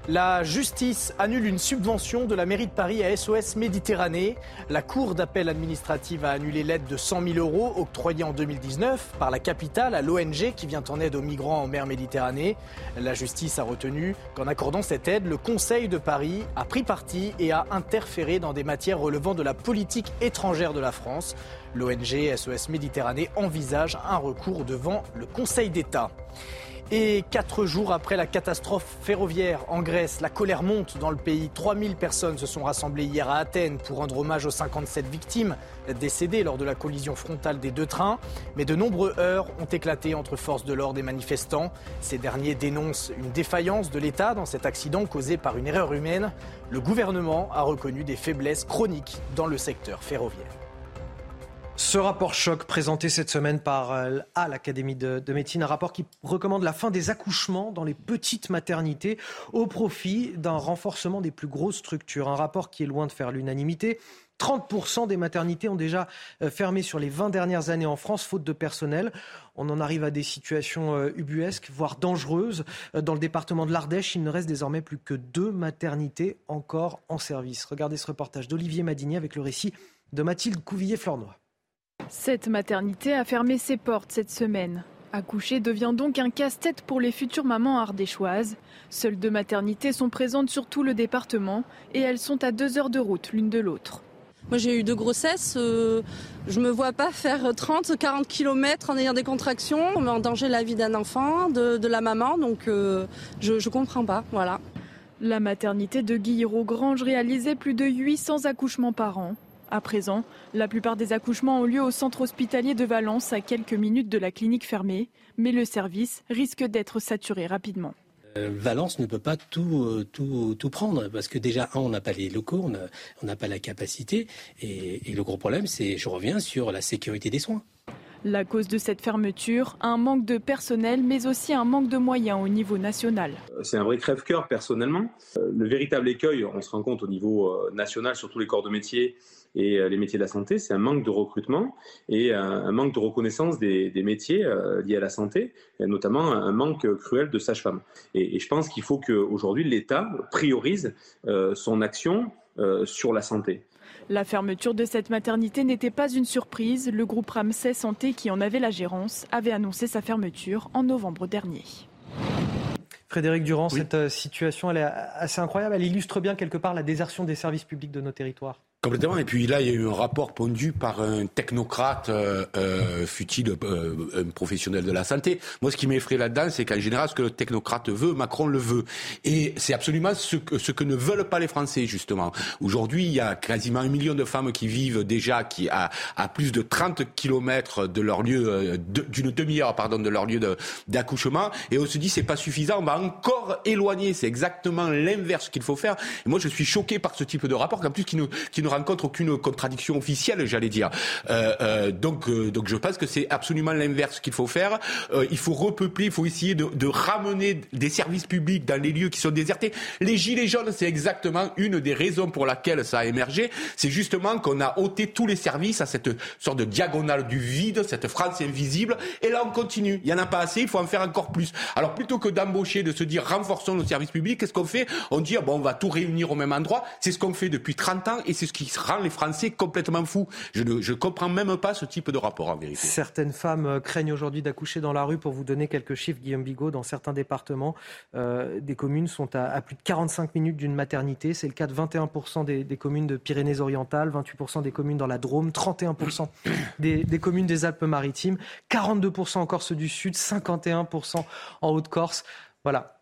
La justice annule une subvention de la mairie de Paris à SOS Méditerranée. La Cour d'appel administrative a annulé l'aide de 100 000 euros octroyée en 2019 par la capitale à l'ONG qui vient en aide aux migrants en mer Méditerranée. La justice a retenu qu'en accordant cette aide, le Conseil de Paris a pris parti et a interféré dans des matières relevant de la politique étrangère de la France. L'ONG SOS Méditerranée envisage un recours devant le Conseil d'État. Et quatre jours après la catastrophe ferroviaire en Grèce, la colère monte dans le pays. 3000 personnes se sont rassemblées hier à Athènes pour rendre hommage aux 57 victimes décédées lors de la collision frontale des deux trains. Mais de nombreux heurts ont éclaté entre forces de l'ordre et manifestants. Ces derniers dénoncent une défaillance de l'État dans cet accident causé par une erreur humaine. Le gouvernement a reconnu des faiblesses chroniques dans le secteur ferroviaire. Ce rapport choc présenté cette semaine par euh, à l'Académie de, médecine, un rapport qui recommande la fin des accouchements dans les petites maternités au profit d'un renforcement des plus grosses structures. Un rapport qui est loin de faire l'unanimité. 30% des maternités ont déjà euh, fermé sur les 20 dernières années en France, faute de personnel. On en arrive à des situations euh, ubuesques, voire dangereuses. Dans le département de l'Ardèche, il ne reste désormais plus que deux maternités encore en service. Regardez ce reportage d'Olivier Madini avec le récit de Mathilde Couvillier-Flornois. Cette maternité a fermé ses portes cette semaine. Accoucher devient donc un casse-tête pour les futures mamans ardéchoises. Seules deux maternités sont présentes sur tout le département et elles sont à deux heures de route l'une de l'autre. Moi j'ai eu deux grossesses, euh, je me vois pas faire 30, 40 km en ayant des contractions. On met en danger la vie d'un enfant, de, la maman, donc euh, je, ne comprends pas. Voilà. La maternité de Guillerot-Grange réalisait plus de 800 accouchements par an. À présent, la plupart des accouchements ont lieu au centre hospitalier de Valence, à quelques minutes de la clinique fermée, mais le service risque d'être saturé rapidement. Euh, Valence ne peut pas tout, euh, tout, tout, prendre parce que déjà, on n'a pas les locaux, on n'a pas la capacité. Et, et le gros problème, c'est, je reviens sur la sécurité des soins. La cause de cette fermeture, un manque de personnel, mais aussi un manque de moyens au niveau national. C'est un vrai crève-cœur personnellement. Euh, le véritable écueil, on se rend compte au niveau national sur tous les corps de métier et euh, les métiers de la santé, c'est un manque de recrutement et un manque de reconnaissance des, métiers liés à la santé, et notamment un manque cruel de sages-femmes. Et, je pense qu'il faut qu'aujourd'hui l'État priorise son action sur la santé. La fermeture de cette maternité n'était pas une surprise. Le groupe Ramsay Santé, qui en avait la gérance, avait annoncé sa fermeture en novembre dernier. Frédéric Durand, cette euh, situation, elle est assez incroyable. Elle illustre bien quelque part la désertion des services publics de nos territoires. Complètement. Et puis là, il y a eu un rapport pondu par un technocrate, euh, euh, euh, un professionnel de la santé. Moi, ce qui m'effraie là-dedans, c'est qu'en général, ce que le technocrate veut, Macron le veut. Et c'est absolument ce que, ce que ne veulent pas les Français, justement. Aujourd'hui, il y a quasiment un million de femmes qui vivent déjà qui à, à plus de 30 kilomètres de leur lieu, euh, d'une demi-heure, pardon, de leur lieu d'accouchement. Et on se dit, c'est pas suffisant, on va encore éloigner. C'est exactement l'inverse qu'il faut faire. Et moi, je suis choqué par ce type de rapport, qu'en plus, qui nous, qui nous rencontre aucune contradiction officielle, j'allais dire. Euh, euh, donc, euh, donc je pense que c'est absolument l'inverse qu'il faut faire. il faut repeupler, il faut essayer de, de, ramener des services publics dans les lieux qui sont désertés. Les gilets jaunes, c'est exactement une des raisons pour laquelle ça a émergé. C'est justement qu'on a ôté tous les services à cette sorte de diagonale du vide, cette France invisible. Et là, on continue. Il y en a pas assez, il faut en faire encore plus. Alors plutôt que d'embaucher, de se dire renforçons nos services publics, qu'est-ce qu'on fait? On dit bon, on va tout réunir au même endroit. C'est ce qu'on fait depuis 30 ans et c'est ce qui qui rend les Français complètement fous. Je ne comprends même pas ce type de rapport en vérité. Certaines femmes euh, craignent aujourd'hui d'accoucher dans la rue. Pour vous donner quelques chiffres, Guillaume Bigot, dans certains départements, euh, des communes sont à, plus de 45 minutes d'une maternité. C'est le cas de 21% des, communes de Pyrénées-Orientales, 28% des communes dans la Drôme, 31% des, des communes des Alpes-Maritimes, 42% en Corse du Sud, 51% en Haute-Corse. Voilà,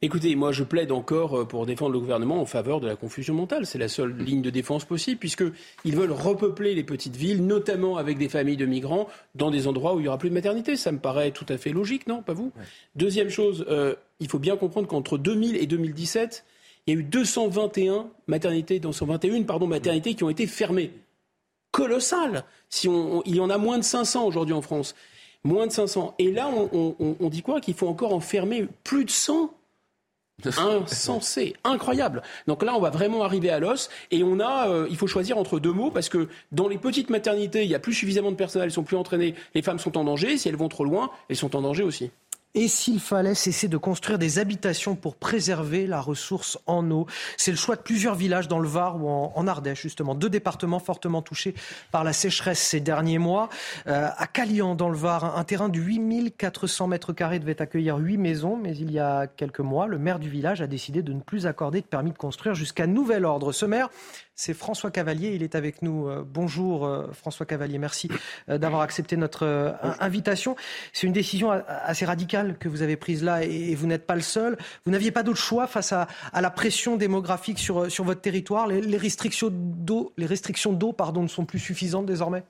Écoutez, moi je plaide encore euh, pour défendre le gouvernement en faveur de la confusion mentale. C'est la seule ligne de défense possible, puisqu'ils veulent repeupler les petites villes, notamment avec des familles de migrants, dans des endroits où il n'y aura plus de maternité. Ça me paraît tout à fait logique, non? Pas vous? Deuxième chose, euh, il faut bien comprendre qu'entre 2000 et 2017, il y a eu 221 maternités, 221 pardon, maternités qui ont été fermées. Colossal si on, Il y en a moins de 500 aujourd'hui en France. Moins de 500. Et là, on, on dit quoi? Qu'il faut encore en fermer plus de 100 insensé, incroyable. Donc là, on va vraiment arriver à l'os et on a, euh, il faut choisir entre deux mots parce que dans les petites maternités, il y a plus suffisamment de personnel, elles sont plus entraînées, les femmes sont en danger. Si elles vont trop loin, elles sont en danger aussi. Et s'il fallait cesser de construire des habitations pour préserver la ressource en eau C'est le choix de plusieurs villages dans le Var ou en, Ardèche, justement. Deux départements fortement touchés par la sécheresse ces derniers mois. Euh, à Calian, dans le Var, un terrain de 8400 mètres carrés devait accueillir huit maisons, mais il y a quelques mois, le maire du village a décidé de ne plus accorder de permis de construire jusqu'à nouvel ordre. Ce maire c'est François Cavalier. Il est avec nous. Euh, bonjour euh, François Cavalier, merci euh, d'avoir accepté notre invitation. C'est une décision assez radicale que vous avez prise là et vous n'êtes pas le seul. Vous n'aviez pas d'autre choix face à, la pression démographique sur, votre territoire. Les, restrictions d'eau, les restrictions d'eau, pardon, ne sont plus suffisantes désormais?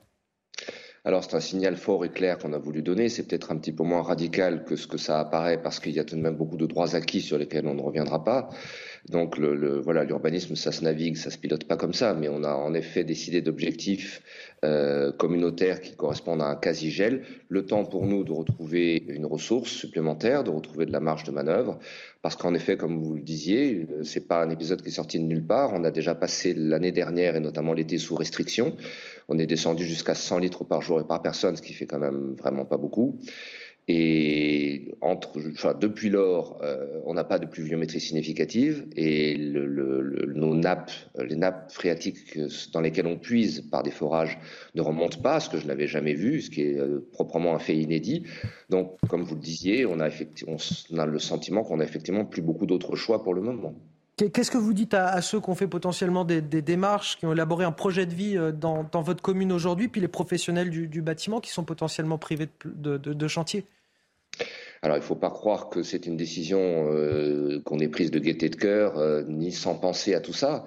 Alors c'est un signal fort et clair qu'on a voulu donner. C'est peut-être un petit peu moins radical que ce que ça apparaît parce qu'il y a tout de même beaucoup de droits acquis sur lesquels on ne reviendra pas. Donc le, voilà, l'urbanisme, ça se navigue, ça se pilote pas comme ça, mais on a en effet décidé d'objectifs euh, communautaires qui correspondent à un quasi-gel. Le temps pour nous de retrouver une ressource supplémentaire, de retrouver de la marge de manœuvre, parce qu'en effet, comme vous le disiez, euh, c'est pas un épisode qui est sorti de nulle part. On a déjà passé l'année dernière et notamment l'été sous restriction. On est descendu jusqu'à 100 litres par jour et par personne, ce qui fait quand même vraiment pas beaucoup. Et entre, depuis lors, euh, on n'a pas de pluviométrie significative et nos nappes, les nappes phréatiques dans lesquelles on puise par des forages ne remontent pas, ce que je n'avais jamais vu, ce qui est euh, proprement un fait inédit. Donc, comme vous le disiez, on a, le sentiment qu'on a effectivement plus beaucoup d'autres choix pour le moment. Qu'est-ce que vous dites à, ceux qui ont fait potentiellement des, démarches, qui ont élaboré un projet de vie euh, dans, votre commune aujourd'hui, puis les professionnels du, bâtiment qui sont potentiellement privés de, de, de chantier? Alors, il ne faut pas croire que c'est une décision euh, qu'on ait prise de gaieté de cœur, euh, ni sans penser à tout ça.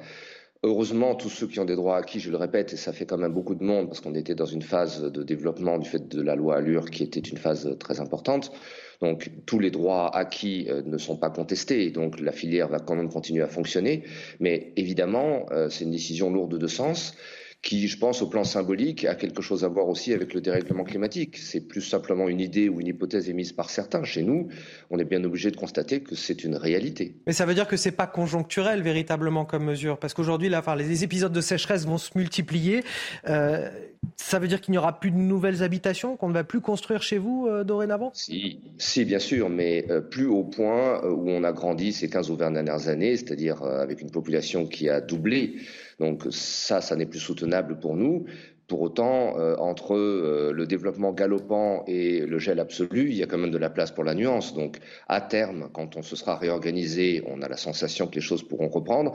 Heureusement, tous ceux qui ont des droits acquis, je le répète, et ça fait quand même beaucoup de monde, parce qu'on était dans une phase de développement du fait de la loi Allure qui était une phase très importante. Donc tous les droits acquis euh, ne sont pas contestés, donc la filière va quand même continuer à fonctionner. Mais évidemment, c'est une décision lourde de sens qui, je pense, au plan symbolique, a quelque chose à voir aussi avec le dérèglement climatique. C'est plus simplement une idée ou une hypothèse émise par certains. Chez nous, on est bien obligé de constater que c'est une réalité. Mais ça veut dire que c'est pas conjoncturel véritablement comme mesure, parce qu'aujourd'hui, là, enfin, les épisodes de sécheresse vont se multiplier. Euh, ça veut dire qu'il n'y aura plus de nouvelles habitations, qu'on ne va plus construire chez vous euh, dorénavant? Si, si, bien sûr, mais euh, plus au point où on a grandi ces 15 ou 20 dernières années, c'est-à-dire avec une population qui a doublé. Donc ça, ça n'est plus soutenable pour nous. Pour autant, euh, entre euh, le développement galopant et le gel absolu, il y a quand même de la place pour la nuance. Donc, à terme, quand on se sera réorganisé, on a la sensation que les choses pourront reprendre.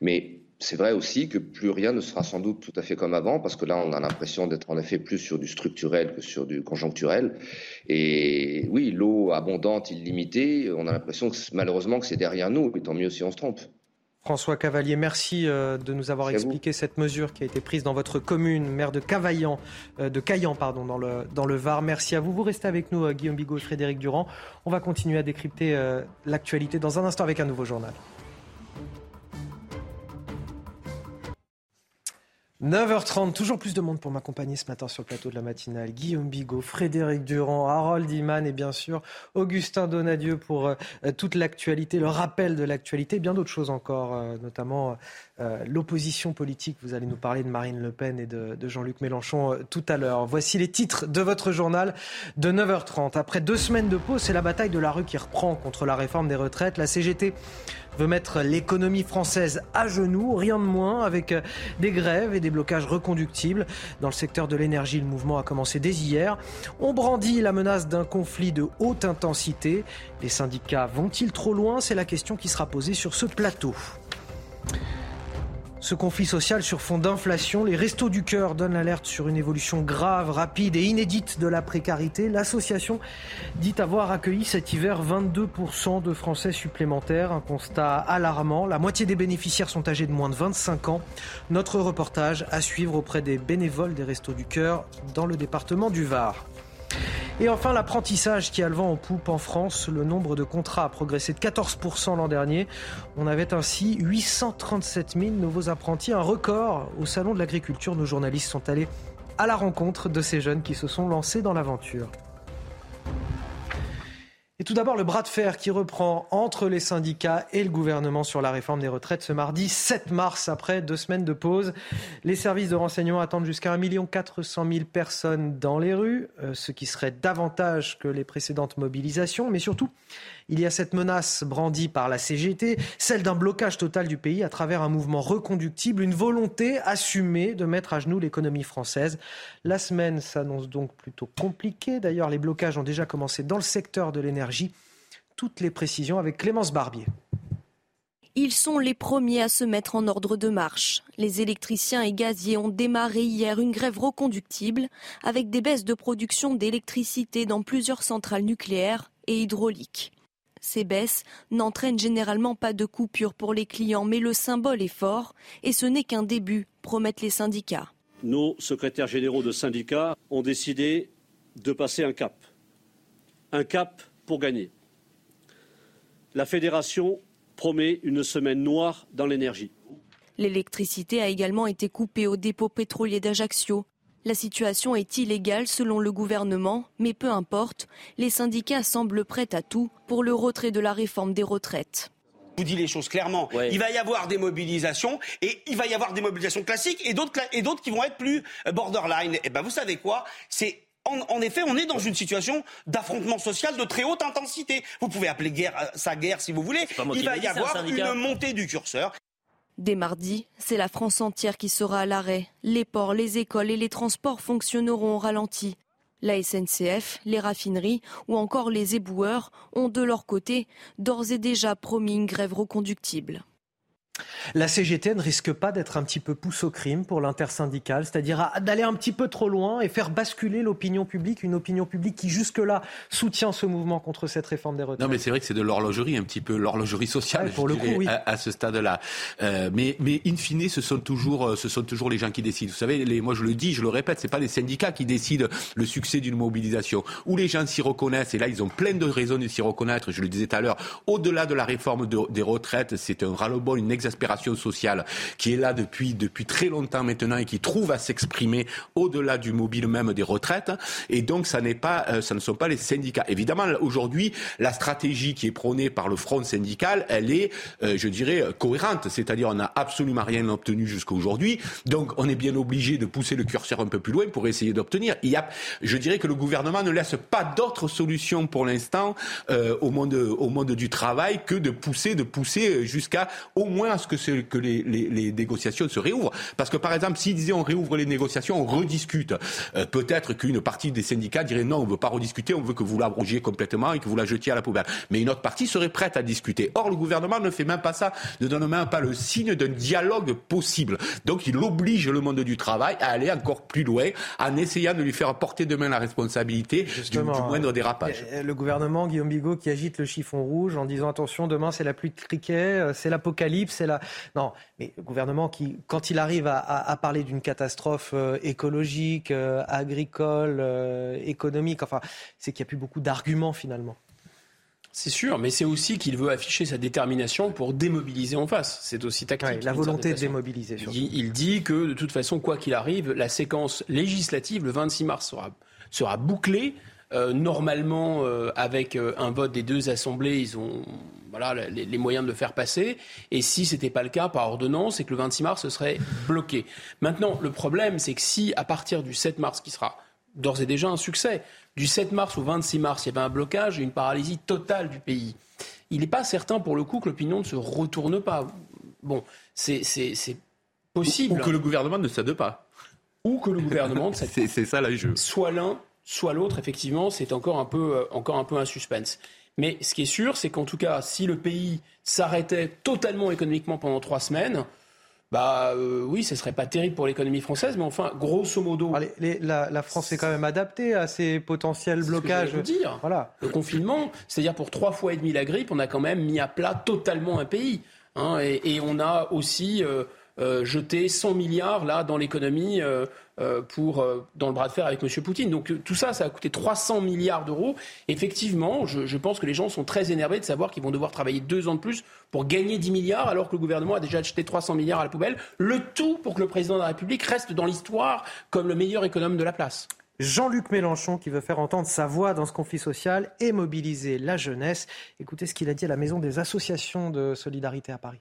Mais c'est vrai aussi que plus rien ne sera sans doute tout à fait comme avant, parce que là, on a l'impression d'être en effet plus sur du structurel que sur du conjoncturel. Et oui, l'eau abondante, illimitée, on a l'impression malheureusement que c'est derrière nous, et tant mieux si on se trompe. François Cavalier, merci euh, de nous avoir expliqué cette mesure qui a été prise dans votre commune, maire de Cavaillan, euh, de Caillan, pardon, dans le, dans le Var. Merci à vous. Vous restez avec nous, euh, Guillaume Bigot et Frédéric Durand. On va continuer à décrypter l'actualité dans un instant avec un nouveau journal. 9h30, toujours plus de monde pour m'accompagner ce matin sur le plateau de la matinale. Guillaume Bigot, Frédéric Durand, Harold Iman et bien sûr Augustin Donadieu pour euh, toute l'actualité, le rappel de l'actualité, bien d'autres choses encore, euh, notamment euh, l'opposition politique. Vous allez nous parler de Marine Le Pen et de, Jean-Luc Mélenchon tout à l'heure. Voici les titres de votre journal de 9h30. Après deux semaines de pause, c'est la bataille de la rue qui reprend contre la réforme des retraites. La CGT veut mettre l'économie française à genoux, rien de moins, avec euh, des grèves et des blocages reconductibles. Dans le secteur de l'énergie, le mouvement a commencé dès hier. On brandit la menace d'un conflit de haute intensité. Les syndicats vont-ils trop loin? C'est la question qui sera posée sur ce plateau. Ce conflit social sur fond d'inflation, les Restos du Cœur donnent l'alerte sur une évolution grave, rapide et inédite de la précarité. L'association dit avoir accueilli cet hiver 22% de Français supplémentaires, un constat alarmant. La moitié des bénéficiaires sont âgés de moins de 25 ans. Notre reportage à suivre auprès des bénévoles des Restos du Cœur dans le département du Var. Et enfin, l'apprentissage qui a le vent en poupe en France. Le nombre de contrats a progressé de 14% l'an dernier. On avait ainsi 837 000 nouveaux apprentis, un record au Salon de l'Agriculture. Nos journalistes sont allés à la rencontre de ces jeunes qui se sont lancés dans l'aventure. Et tout d'abord, le bras de fer qui reprend entre les syndicats et le gouvernement sur la réforme des retraites ce mardi 7 mars, après deux semaines de pause. Les services de renseignement attendent jusqu'à 1 400 000 personnes dans les rues, euh, ce qui serait davantage que les précédentes mobilisations. Mais surtout, il y a cette menace brandie par la CGT, celle d'un blocage total du pays à travers un mouvement reconductible, une volonté assumée de mettre à genoux l'économie française. La semaine s'annonce donc plutôt compliquée. D'ailleurs, les blocages ont déjà commencé dans le secteur de l'énergie. Toutes les précisions avec Clémence Barbier. Ils sont les premiers à se mettre en ordre de marche. Les électriciens et gaziers ont démarré hier une grève reconductible avec des baisses de production d'électricité dans plusieurs centrales nucléaires et hydrauliques. Ces baisses n'entraînent généralement pas de coupure pour les clients, mais le symbole est fort et ce n'est qu'un début, promettent les syndicats. Nos secrétaires généraux de syndicats ont décidé de passer un cap. Un cap pour gagner. La fédération promet une semaine noire dans l'énergie. L'électricité a également été coupée au dépôt pétrolier d'Ajaccio. La situation est illégale selon le gouvernement, mais peu importe, les syndicats semblent prêts à tout pour le retrait de la réforme des retraites. Je vous dis les choses clairement. Il va y avoir des mobilisations et il va y avoir des mobilisations classiques et d'autres et d'autres qui vont être plus euh, borderline. Et eh ben vous savez quoi? C'est en, effet, on est dans une situation d'affrontement social de très haute intensité. Vous pouvez appeler guerre, euh, ça guerre si vous voulez. Il va y avoir une montée du curseur. Dès mardi, c'est la France entière qui sera à l'arrêt. Les ports, les écoles et les transports fonctionneront au ralenti. La SNCF, les raffineries ou encore les éboueurs ont de leur côté d'ores et déjà promis une grève reconductible. La CGT ne risque pas d'être un petit peu pousse au crime pour l'intersyndicale, c'est-à-dire d'aller un petit peu trop loin et faire basculer l'opinion publique, une opinion publique qui jusque-là soutient ce mouvement contre cette réforme des retraites. Non, mais c'est vrai que c'est de l'horlogerie, un petit peu l'horlogerie sociale, pour le coup, à, ce stade-là. Euh, mais, mais in fine, ce sont toujours, euh, ce sont toujours les gens qui décident. Vous savez, les, moi je le dis, je le répète, c'est pas les syndicats qui décident le succès d'une mobilisation. Où les gens s'y reconnaissent, et là ils ont plein de raisons de s'y reconnaître. Je le disais tout à l'heure, au-delà de la réforme des retraites, c'est un ras-le-bol, une exagération exaspération sociale qui est là depuis, depuis très longtemps maintenant et qui trouve à s'exprimer au-delà du mobile même des retraites. Et donc, ça pas, euh, ça ne sont pas les syndicats. Évidemment, aujourd'hui, la stratégie qui est prônée par le front syndical, elle est, euh, je dirais, cohérente. C'est-à-dire, on n'a absolument rien obtenu jusqu'à aujourd'hui. Donc, on est bien obligé de pousser le curseur un peu plus loin pour essayer d'obtenir. Je dirais que le gouvernement ne laisse pas d'autres solutions pour l'instant euh, au monde au monde du travail que de pousser de pousser jusqu'à au moins à ce que, que les, les, les, négociations se réouvrent. Parce que par exemple, s'ils disaient on réouvre les négociations, on rediscute. Euh, peut-être qu'une partie des syndicats dirait non, on ne veut pas rediscuter, on veut que vous l'abrogiez complètement et que vous la jetiez à la poubelle. Mais une autre partie serait prête à discuter. Or, le gouvernement ne fait même pas ça, ne donne même pas le signe d'un dialogue possible. Donc, il oblige le monde du travail à aller encore plus loin en essayant de lui faire porter demain la responsabilité du, moindre dérapage. Euh, le gouvernement, Guillaume Bigot, qui agite le chiffon rouge en disant attention, demain c'est la pluie de criquet, euh, c'est l'apocalypse, c'est Non, mais le gouvernement qui, quand il arrive à, parler d'une catastrophe euh, écologique, agricole, économique, enfin, c'est qu'il n'y a plus beaucoup d'arguments finalement. C'est sûr, mais c'est aussi qu'il veut afficher sa détermination pour démobiliser en face. C'est aussi tactique. la volonté de démobiliser. Il dit, que de toute façon, quoi qu'il arrive, la séquence législative le 26 mars sera, sera bouclée. Euh, normalement, euh, avec euh, un vote des deux assemblées, ils ont voilà, les, moyens de le faire passer. Et si ce n'était pas le cas par ordonnance, c'est que le 26 mars, ce serait bloqué. Maintenant, le problème, c'est que si, à partir du 7 mars, qui sera d'ores et déjà un succès, du 7 mars au 26 mars, il y avait un blocage et une paralysie totale du pays. Il n'est pas certain pour le coup que l'opinion ne se retourne pas. Bon, c'est possible. Ou, que le gouvernement ne cède pas. Ou que le gouvernement ne cède pas. C'est ça le jeu. Soit l'un, soit l'autre, effectivement, c'est encore un peu, euh, encore un peu un suspense. Mais ce qui est sûr, c'est qu'en tout cas, si le pays s'arrêtait totalement économiquement pendant trois semaines, bah euh, oui, ce serait pas terrible pour l'économie française, mais enfin, grosso modo. la, France est quand même adaptée à ces potentiels blocages. Ce que dire. Voilà. Le confinement, c'est-à-dire pour trois fois et demi la grippe, on a quand même mis à plat totalement un pays. Hein, et, on a aussi euh, euh, jeté 100 milliards là dans l'économie euh, pour, euh, dans le bras de fer avec M. Poutine. Donc tout ça, ça a coûté 300 milliards d'euros. Effectivement, je, pense que les gens sont très énervés de savoir qu'ils vont devoir travailler deux ans de plus pour gagner 10 milliards alors que le gouvernement a déjà acheté 300 milliards à la poubelle. Le tout pour que le président de la République reste dans l'histoire comme le meilleur économe de la place. Jean-Luc Mélenchon qui veut faire entendre sa voix dans ce conflit social et mobiliser la jeunesse. Écoutez ce qu'il a dit à la Maison des associations de solidarité à Paris.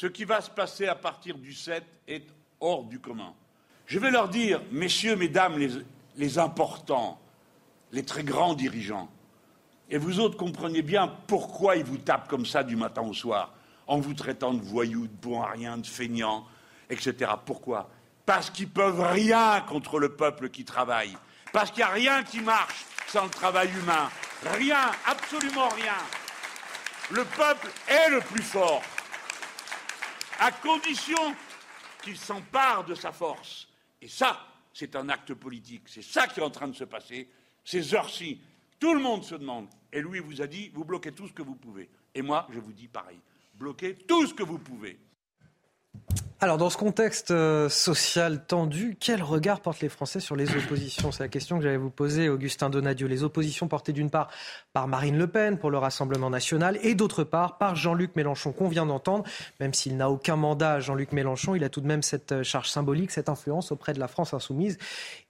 Ce qui va se passer à partir du 7 est hors du commun. Je vais leur dire, messieurs, mesdames, les, importants, les très grands dirigeants, et vous autres comprenez bien pourquoi ils vous tapent comme ça du matin au soir, en vous traitant de voyous, de bons à rien, de feignants, etc. Pourquoi? Parce qu'ils peuvent rien contre le peuple qui travaille. Parce qu'il n'y a rien qui marche sans le travail humain. Rien, absolument rien. Le peuple est le plus fort, à condition qu'il s'empare de sa force. Et ça, c'est un acte politique. C'est ça qui est en train de se passer. Ces heures-ci, tout le monde se demande. Et lui vous a dit, vous bloquez tout ce que vous pouvez. Et moi, je vous dis pareil. Bloquez tout ce que vous pouvez. Alors, dans ce contexte euh, social tendu, quel regard portent les Français sur les oppositions? C'est la question que j'allais vous poser, Augustin Donadieu. Les oppositions portées d'une part par Marine Le Pen pour le Rassemblement national et d'autre part par Jean-Luc Mélenchon, qu'on vient d'entendre. Même s'il n'a aucun mandat, Jean-Luc Mélenchon, il a tout de même cette euh, charge symbolique, cette influence auprès de la France insoumise.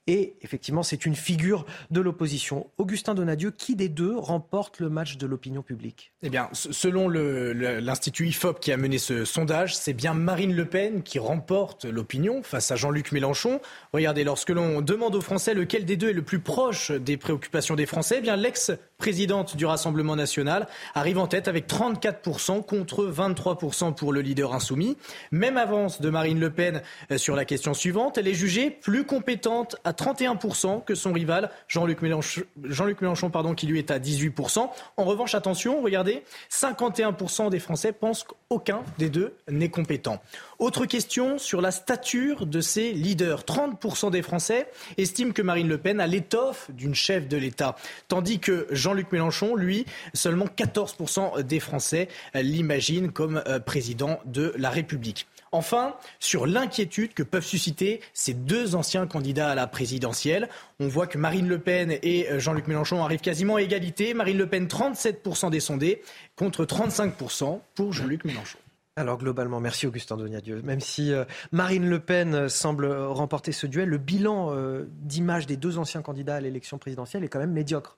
Et effectivement, c'est une figure de l'opposition. Augustin Donadieu, qui des deux remporte le match de l'opinion publique? Eh bien, selon l'Institut IFOP qui a mené ce sondage, c'est bien Marine Le Pen qui remporte l'opinion face à Jean-Luc Mélenchon. Regardez, lorsque l'on demande aux Français lequel des deux est le plus proche des préoccupations des Français, eh bien l'ex-présidente du Rassemblement national arrive en tête avec 34% contre 23% pour le leader insoumis. Même avance de Marine Le Pen euh, sur la question suivante. Elle est jugée plus compétente à 31% que son rival Jean-Luc Mélenchon, qui lui est à 18%. En revanche, attention, regardez, 51% des Français pensent qu'aucun des deux n'est compétent. Autre question sur la stature de ces leaders. 30% des Français estiment que Marine Le Pen a l'étoffe d'une chef de l'État, tandis que Jean-Luc Mélenchon, lui, seulement 14% des Français l'imaginent comme euh, président de la République. Enfin, sur l'inquiétude que peuvent susciter ces deux anciens candidats à la présidentielle, on voit que Marine Le Pen et euh, Jean-Luc Mélenchon arrivent quasiment à égalité. Marine Le Pen, 37% des sondés contre 35% pour Jean-Luc Mélenchon. Alors globalement, merci Augustin Donadieu. Même si euh, Marine Le Pen semble remporter ce duel, le bilan d'image des deux anciens candidats à l'élection présidentielle est quand même médiocre.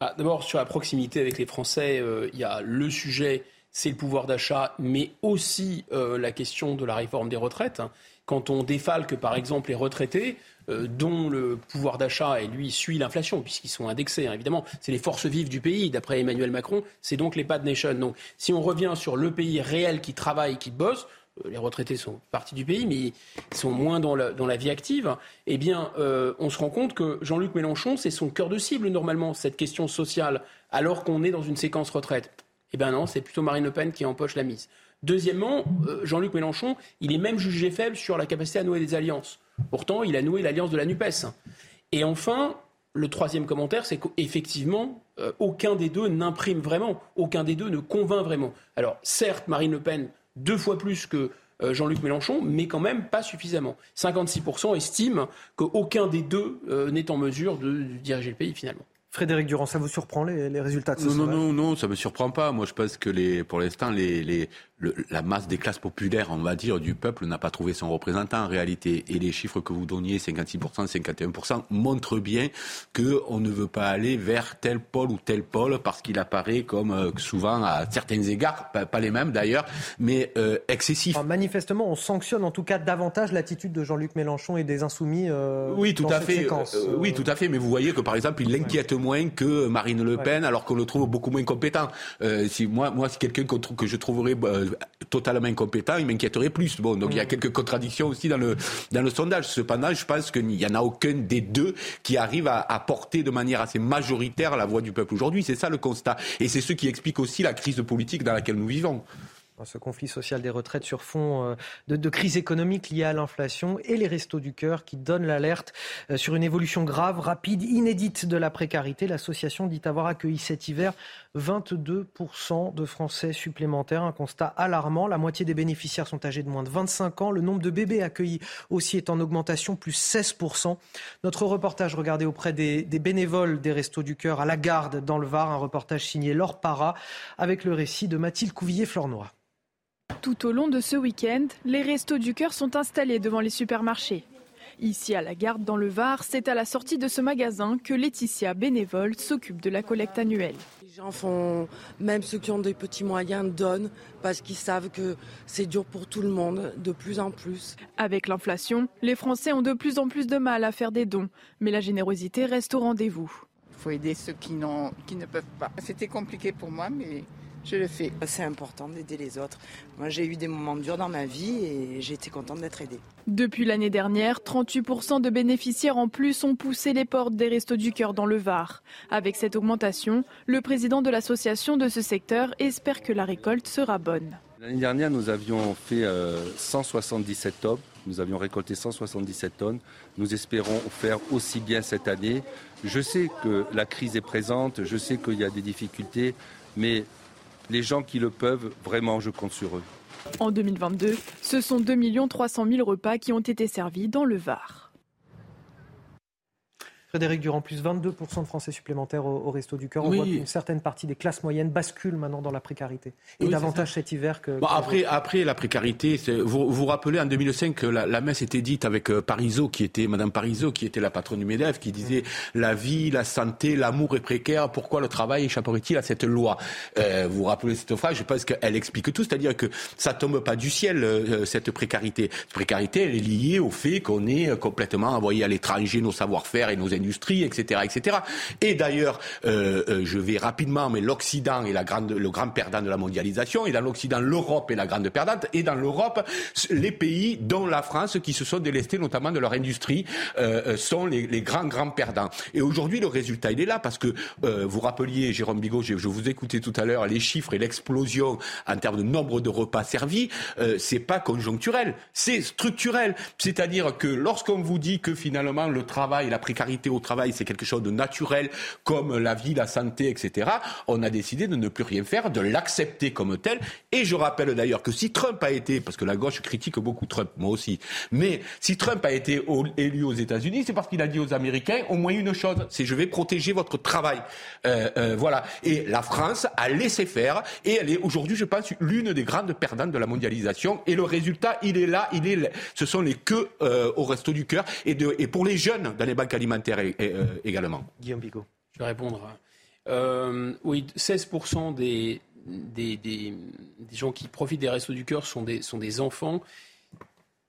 Ah, d'abord, sur la proximité avec les Français, il y a le sujet, c'est le pouvoir d'achat, mais aussi la question de la réforme des retraites. Quand on défalque, par exemple, les retraités, euh, dont le pouvoir d'achat, et lui, suit l'inflation, puisqu'ils sont indexés, hein, évidemment. C'est les forces vives du pays, d'après Emmanuel Macron. C'est donc les de nation. Donc, si on revient sur le pays réel qui travaille, qui bosse, euh, les retraités sont partie du pays, mais ils sont moins dans la, vie active, eh bien, euh, on se rend compte que Jean-Luc Mélenchon, c'est son cœur de cible, normalement, cette question sociale, alors qu'on est dans une séquence retraite. Eh bien non, c'est plutôt Marine Le Pen qui empoche la mise. Deuxièmement, Jean-Luc Mélenchon, il est même jugé faible sur la capacité à nouer des alliances. Pourtant, il a noué l'alliance de la NUPES. Et enfin, le troisième commentaire, c'est qu'effectivement, euh, aucun des deux n'imprime vraiment, aucun des deux ne convainc vraiment. Alors, certes, Marine Le Pen, deux fois plus que euh, Jean-Luc Mélenchon, mais quand même pas suffisamment. 56% estiment qu'aucun des deux euh, n'est en mesure de diriger le pays finalement. Frédéric Durand, ça vous surprend les, résultats de ce Non, non, non, non, ça me surprend pas. Moi, je pense que les, pour l'instant, les, les, la masse des classes populaires, on va dire, du peuple n'a pas trouvé son représentant en réalité. Et les chiffres que vous donniez, 56%, 51%, montrent bien qu'on ne veut pas aller vers tel pôle ou tel pôle parce qu'il apparaît comme euh, souvent à certains égards, pas, les mêmes d'ailleurs, mais euh, excessif. manifestement, on sanctionne en tout cas davantage l'attitude de Jean-Luc Mélenchon et des Insoumis. Euh, oui, tout dans à cette fait. Séquence. oui, tout à fait. Mais vous voyez que par exemple, il l'inquiète moins que Marine Le Pen, alors qu'on le trouve beaucoup moins compétent. si moi, moi, c'est quelqu'un que je trouverais totalement incompétent, il m'inquiéterait plus. Bon, donc il y a mm. quelques contradictions aussi dans le, dans le sondage. Cependant, je pense qu'il n'y en a aucun des deux qui arrive à, à porter de manière assez majoritaire la voix du peuple aujourd'hui. C'est ça le constat. Et c'est ce qui explique aussi la crise politique dans laquelle nous vivons ce conflit social des retraites sur fond euh, de, crise économique liée à l'inflation et les restos du cœur qui donnent l'alerte euh, sur une évolution grave, rapide, inédite de la précarité. L'association dit avoir accueilli cet hiver 22% de Français supplémentaires, un constat alarmant. La moitié des bénéficiaires sont âgés de moins de 25 ans. Le nombre de bébés accueillis aussi est en augmentation, plus 16%. Notre reportage regardé auprès des, bénévoles des restos du cœur à la garde dans le Var, un reportage signé Laure Para avec le récit de Mathilde Couvillier-Flornois. Tout au long de ce week-end, les restos du cœur sont installés devant les supermarchés. Ici à la Garde dans le Var, c'est à la sortie de ce magasin que Laetitia, bénévole, s'occupe de la collecte annuelle. Les gens font, même ceux qui ont des petits moyens, donnent parce qu'ils savent que c'est dur pour tout le monde, de plus en plus. Avec l'inflation, les Français ont de plus en plus de mal à faire des dons, mais la générosité reste au rendez-vous. Il faut aider ceux qui, qui ne peuvent pas. C'était compliqué pour moi, mais je le fais. C'est important d'aider les autres. Moi, j'ai eu des moments durs dans ma vie et j'ai été contente d'être aidée. Depuis l'année dernière, 38% de bénéficiaires en plus ont poussé les portes des Restos du Cœur dans le Var. Avec cette augmentation, le président de l'association de ce secteur espère que la récolte sera bonne. L'année dernière, nous avions fait 177 euh, tonnes. Nous avions récolté 177 tonnes. Nous espérons faire aussi bien cette année. Je sais que la crise est présente, je sais qu'il y a des difficultés, mais les gens qui le peuvent, vraiment, je compte sur eux. En 2022, ce sont 2 300 000 repas qui ont été servis dans le Var. Frédéric Durand, plus 22% de Français supplémentaires au, Resto du Cœur. On voit qu'une certaine partie des classes moyennes bascule maintenant dans la précarité. Et davantage cet hiver que. après, après, la précarité, vous vous rappelez en 2005 que la, messe était dite avec euh, Parisot, qui était, Madame Parisot, qui était la patronne du MEDEF, qui disait la vie, la santé, l'amour est précaire, pourquoi le travail échapperait-il à cette loi euh, Vous vous rappelez cette phrase Je pense qu'elle explique tout, c'est-à-dire que ça tombe pas du ciel, euh, cette précarité. Cette précarité, elle est liée au fait qu'on est complètement envoyé à l'étranger nos savoir-faire et nos industrie, etc., etc. Et d'ailleurs, euh, euh, je vais rapidement, mais l'Occident est le grand perdant de la mondialisation, et dans l'Occident, l'Europe est la grande perdante, et dans l'Europe, les pays, dont la France, qui se sont délestés notamment de leur industrie, euh, sont les, grands, grands perdants. Et aujourd'hui, le résultat, il est là, parce que vous rappeliez, Jérôme Bigot, je, je vous écoutais tout à l'heure, les chiffres et l'explosion en termes de nombre de repas servis, c'est pas conjoncturel, c'est structurel. C'est-à-dire que lorsqu'on vous dit que finalement le travail, la précarité au travail, c'est quelque chose de naturel, comme la vie, la santé, etc., on a décidé de ne plus rien faire, de l'accepter comme tel. Et je rappelle d'ailleurs que si Trump a été, parce que la gauche critique beaucoup Trump, moi aussi, mais si Trump a été élu aux États-Unis, c'est parce qu'il a dit aux Américains au moins une chose, c'est je vais protéger votre travail. Euh, euh, voilà. Et la France a laissé faire, et elle est aujourd'hui, je pense, l'une des grandes perdantes de la mondialisation. Et le résultat, il est là, il est, ce sont les queues euh, au resto du cœur, et, et pour les jeunes dans les banques alimentaires également. Guillaume Bigot. Je vais répondre. oui, 16% des, des, des, gens qui profitent des restos du cœur sont des, sont des enfants.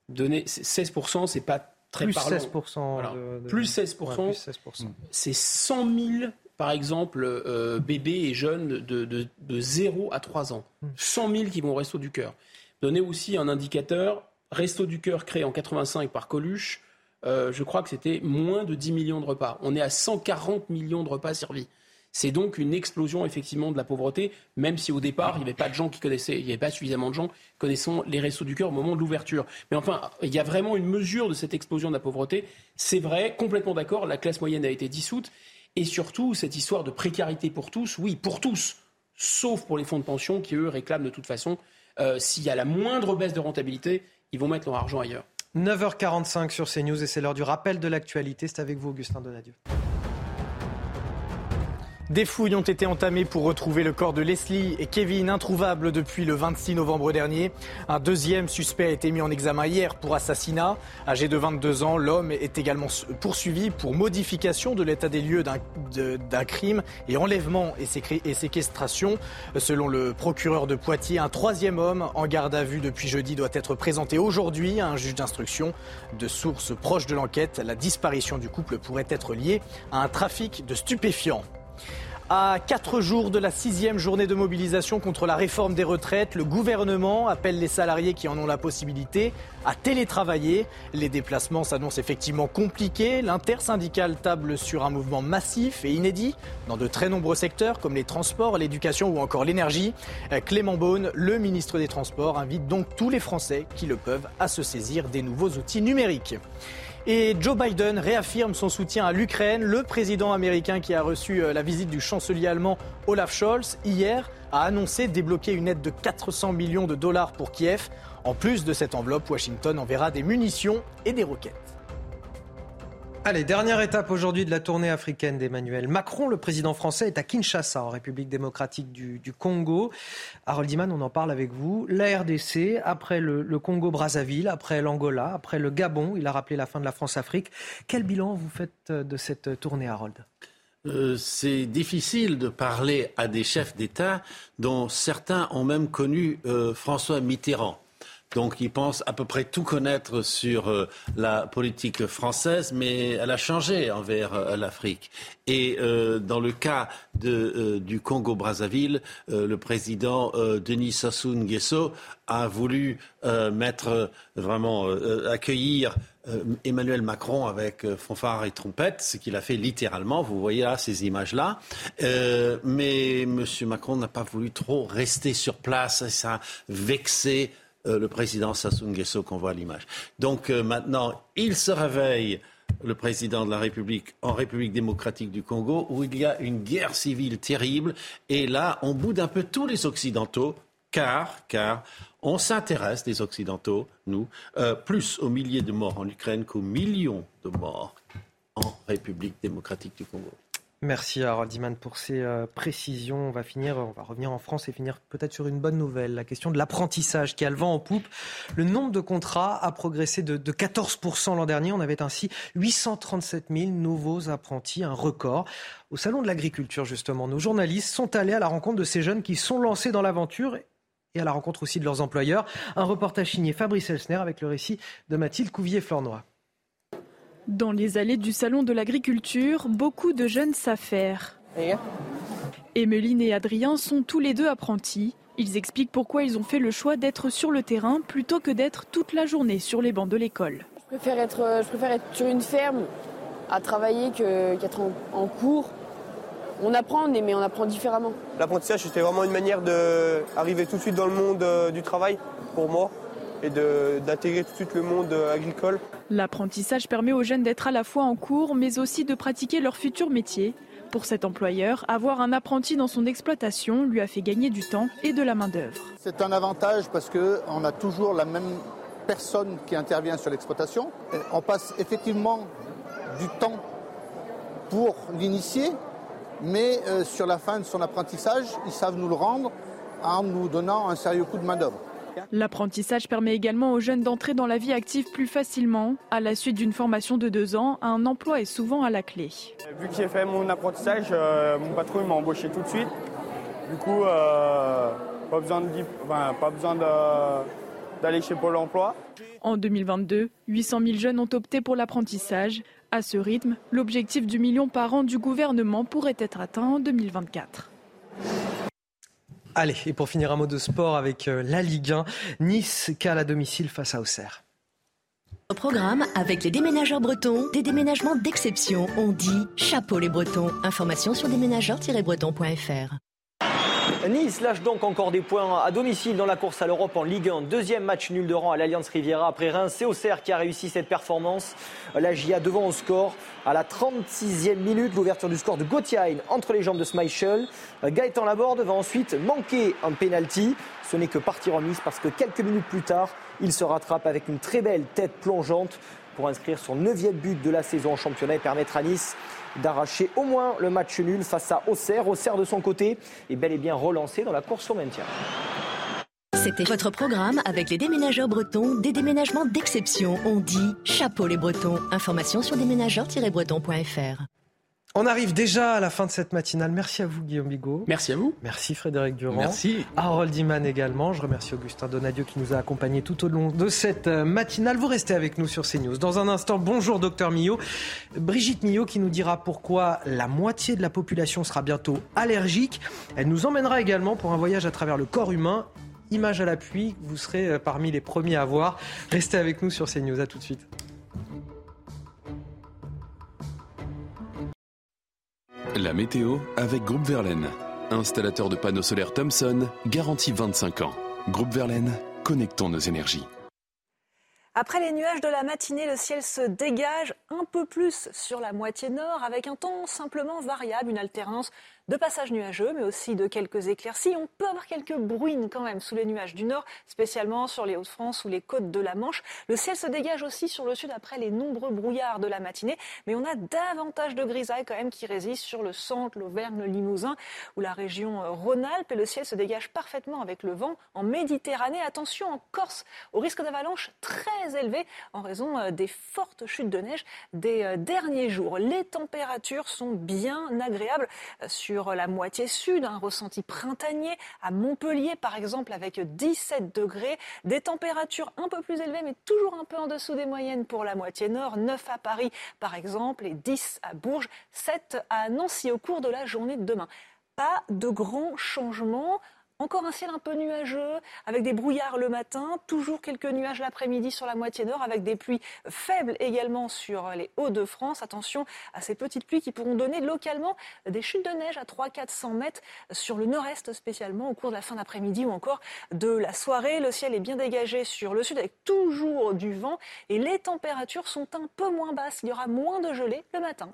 Donner 16%, c'est pas très plus parlant. 16%. Plus 16%. C'est 100 000 par exemple, euh, bébés et jeunes de, de, de, 0 à 3 ans. 100 hmm. 000 qui vont au Resto du Cœur. Donner aussi un indicateur, Resto du Cœur créé en 85 par Coluche, euh, je crois que c'était moins de 10 millions de repas. On est à 140 millions de repas servis. C'est donc une explosion effectivement de la pauvreté, même si au départ, il n'y avait pas de gens qui connaissaient, il n'y avait pas suffisamment de gens connaissant les Restos du Cœur au moment de l'ouverture. Mais enfin, il y a vraiment une mesure de cette explosion de la pauvreté. C'est vrai, complètement d'accord, la classe moyenne a été dissoute. Et surtout, cette histoire de précarité pour tous, oui, pour tous, sauf pour les fonds de pension qui, eux, réclament de toute façon, euh, s'il y a la moindre baisse de rentabilité, ils vont mettre leur argent ailleurs. 9h45 sur CNews et c'est l'heure du rappel de l'actualité. C'est avec vous, Augustin Donadieu. Des fouilles ont été entamées pour retrouver le corps de Leslie et Kevin, introuvables depuis le 26 novembre dernier. Un deuxième suspect a été mis en examen hier pour assassinat. Âgé de 22 ans, l'homme est également poursuivi pour modification de l'état des lieux d'un crime et enlèvement et séquestration. Selon le procureur de Poitiers, un troisième homme en garde à vue depuis jeudi doit être présenté aujourd'hui à un juge d'instruction. De sources proches de l'enquête, la disparition du couple pourrait être liée à un trafic de stupéfiants. À quatre jours de la sixième journée de mobilisation contre la réforme des retraites, le gouvernement appelle les salariés qui en ont la possibilité à télétravailler. Les déplacements s'annoncent effectivement compliqués. L'intersyndicale table sur un mouvement massif et inédit dans de très nombreux secteurs comme les transports, l'éducation ou encore l'énergie. Clément Beaune, le ministre des Transports, invite donc tous les Français qui le peuvent à se saisir des nouveaux outils numériques. Et Joe Biden réaffirme son soutien à l'Ukraine. Le président américain qui a reçu euh, la visite du chancelier allemand Olaf Scholz hier a annoncé débloquer une aide de 400 millions de dollars pour Kiev. En plus de cette enveloppe, Washington enverra des munitions et des roquettes. Allez, dernière étape aujourd'hui de la tournée africaine d'Emmanuel Macron. Le président français est à Kinshasa, en République démocratique du, Congo. Harold Iman, on en parle avec vous. La RDC, après le, Congo-Brazzaville, après l'Angola, après le Gabon, il a rappelé la fin de la France-Afrique. Quel bilan vous faites de cette tournée, Harold? Euh, c'est difficile de parler à des chefs d'État dont certains ont même connu euh, François Mitterrand. Donc il pense à peu près tout connaître sur euh, la politique française, mais elle a changé envers euh, l'Afrique. Et euh, dans le cas du Congo-Brazzaville, le président Denis Sassou Nguesso a voulu mettre vraiment accueillir Emmanuel Macron avec fanfare et trompette, ce qu'il a fait littéralement. Vous voyez là ces images-là. mais M. Macron n'a pas voulu trop rester sur place. Ça a vexé euh, le président Sassou Nguesso qu'on voit à l'image. Donc euh, maintenant, il se réveille, le président de la République, en République démocratique du Congo, où il y a une guerre civile terrible. Et là, on boude un peu tous les Occidentaux, car, car on s'intéresse, les Occidentaux, nous, euh, plus aux milliers de morts en Ukraine qu'aux millions de morts en République démocratique du Congo. Merci Harold Iman pour ces euh, précisions. On va finir, on va revenir en France et finir peut-être sur une bonne nouvelle, la question de l'apprentissage qui a le vent en poupe. Le nombre de contrats a progressé de, 14% l'an dernier. On avait ainsi 837 000 nouveaux apprentis, un record. Au salon de l'agriculture, justement, nos journalistes sont allés à la rencontre de ces jeunes qui sont lancés dans l'aventure et à la rencontre aussi de leurs employeurs. Un reportage signé Fabrice Elsner avec le récit de Mathilde Couvier-Flornois. Dans les allées du salon de l'agriculture, beaucoup de jeunes s'affairent. Emeline et Adrien sont tous les deux apprentis. Ils expliquent pourquoi ils ont fait le choix d'être sur le terrain plutôt que d'être toute la journée sur les bancs de l'école. Je préfère être, je préfère être sur une ferme à travailler qu'être en, cours. On apprend, mais on apprend différemment. L'apprentissage, c'était vraiment une manière d'arriver tout de suite dans le monde euh, du travail pour moi. Et d'intégrer tout de suite le monde agricole. L'apprentissage permet aux jeunes d'être à la fois en cours, mais aussi de pratiquer leur futur métier. Pour cet employeur, avoir un apprenti dans son exploitation lui a fait gagner du temps et de la main-d'œuvre. C'est un avantage parce qu'on a toujours la même personne qui intervient sur l'exploitation. On passe effectivement du temps pour l'initier, mais euh, sur la fin de son apprentissage, ils savent nous le rendre en nous donnant un sérieux coup de main-d'œuvre. L'apprentissage permet également aux jeunes d'entrer dans la vie active plus facilement. À la suite d'une formation de deux ans, un emploi est souvent à la clé. Vu que j'ai fait mon apprentissage, euh, mon patron m'a embauché tout de suite. Du coup, euh, pas besoin d'aller chez Pôle emploi. En 2022, 800 000 jeunes ont opté pour l'apprentissage. À ce rythme, l'objectif du million par an du gouvernement pourrait être atteint en 2024. Allez, et pour finir un mot de sport avec euh, la Ligue 1, Nice cale à domicile face à Auxerre. Au programme avec les déménageurs bretons, des déménagements d'exception. On dit chapeau les bretons. Information sur déménageurs-bretons.fr. Nice lâche donc encore des points à domicile dans la course à l'Europe en Ligue 1. Deuxième match nul de rang à l'Alliance Riviera après Reims. C'est Auxerre qui a réussi cette performance. La GIA devant au score. À la 36e minute, l'ouverture du score de Gauthier entre les jambes de Schmeichel. Gaëtan Laborde va ensuite manquer un penalty. Ce n'est que partir en Nice parce que quelques minutes plus tard, il se rattrape avec une très belle tête plongeante pour inscrire son neuvième but de la saison en championnat et permettre à Nice d'arracher au moins le match nul face à Auxerre. Auxerre de son côté est bel et bien relancé dans la course au maintien. C'était votre programme avec les déménageurs bretons, des déménagements d'exception. On dit chapeau les bretons. Information sur déménageurs-bretons.fr. On arrive déjà à la fin de cette matinale. Merci à vous, Guillaume Bigot. Merci à vous. Merci, Frédéric Durand. Merci. Harold Iman également. Je remercie Augustin Donadieu qui nous a accompagnés tout au long de cette euh, matinale. Vous restez avec nous sur CNews. Dans un instant, bonjour, docteur Millot. Brigitte Millot qui nous dira pourquoi la moitié de la population sera bientôt allergique. Elle nous emmènera également pour un voyage à travers le corps humain. Image à l'appui, vous serez euh, parmi les premiers à voir. Restez avec nous sur CNews. À tout de suite. La météo avec Groupe Verlaine. Installateur de panneaux solaires Thomson, garantie 25 ans. Groupe Verlaine, connectons nos énergies. Après les nuages de la matinée, le ciel se dégage un peu plus sur la moitié nord avec un temps simplement variable, une alternance de passages nuageux, mais aussi de quelques éclaircies. On peut avoir quelques bruines quand même sous les nuages du nord, spécialement sur les Hauts-de-France ou les côtes de la Manche. Le ciel se dégage aussi sur le sud après les nombreux brouillards de la matinée, mais on a davantage de grisailles quand même qui résistent sur le centre, l'Auvergne, le Limousin ou la région Rhône-Alpes. Et le ciel se dégage parfaitement avec le vent en Méditerranée. Attention en Corse, au risque d'avalanche très élevé en raison euh, des fortes chutes de neige des euh, derniers jours. Les températures sont bien agréables euh, sur la moitié sud, un ressenti printanier. À Montpellier par exemple avec 17 degrés, des températures un peu plus élevées mais toujours un peu en dessous des moyennes pour la moitié nord, 9 à Paris par exemple et 10 à Bourges, 7 à Nancy au cours de la journée de demain. Pas de grands changements encore un ciel un peu nuageux, avec des brouillards le matin, toujours quelques nuages l'après-midi sur la moitié nord, avec des pluies faibles également sur les Hauts-de-France. Attention à ces petites pluies qui pourront donner localement des chutes de neige à 300-400 mètres sur le nord-est spécialement au cours de la fin d'après-midi ou encore de la soirée. Le ciel est bien dégagé sur le sud avec toujours du vent et les températures sont un peu moins basses. Il y aura moins de gelée le matin.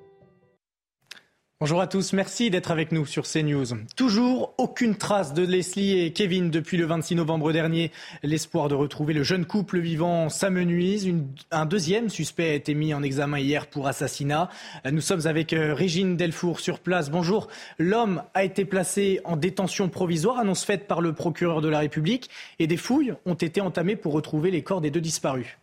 Bonjour à tous, merci d'être avec nous sur CNews. Toujours aucune trace de Leslie et Kevin depuis le 26 novembre dernier. L'espoir de retrouver le jeune couple vivant s'amenuise. un deuxième suspect a été mis en examen hier pour assassinat. Nous sommes avec euh, Régine Delfour sur place. Bonjour. L'homme a été placé en détention provisoire, annonce faite par le procureur de la République, et des fouilles ont été entamées pour retrouver les corps des deux disparus.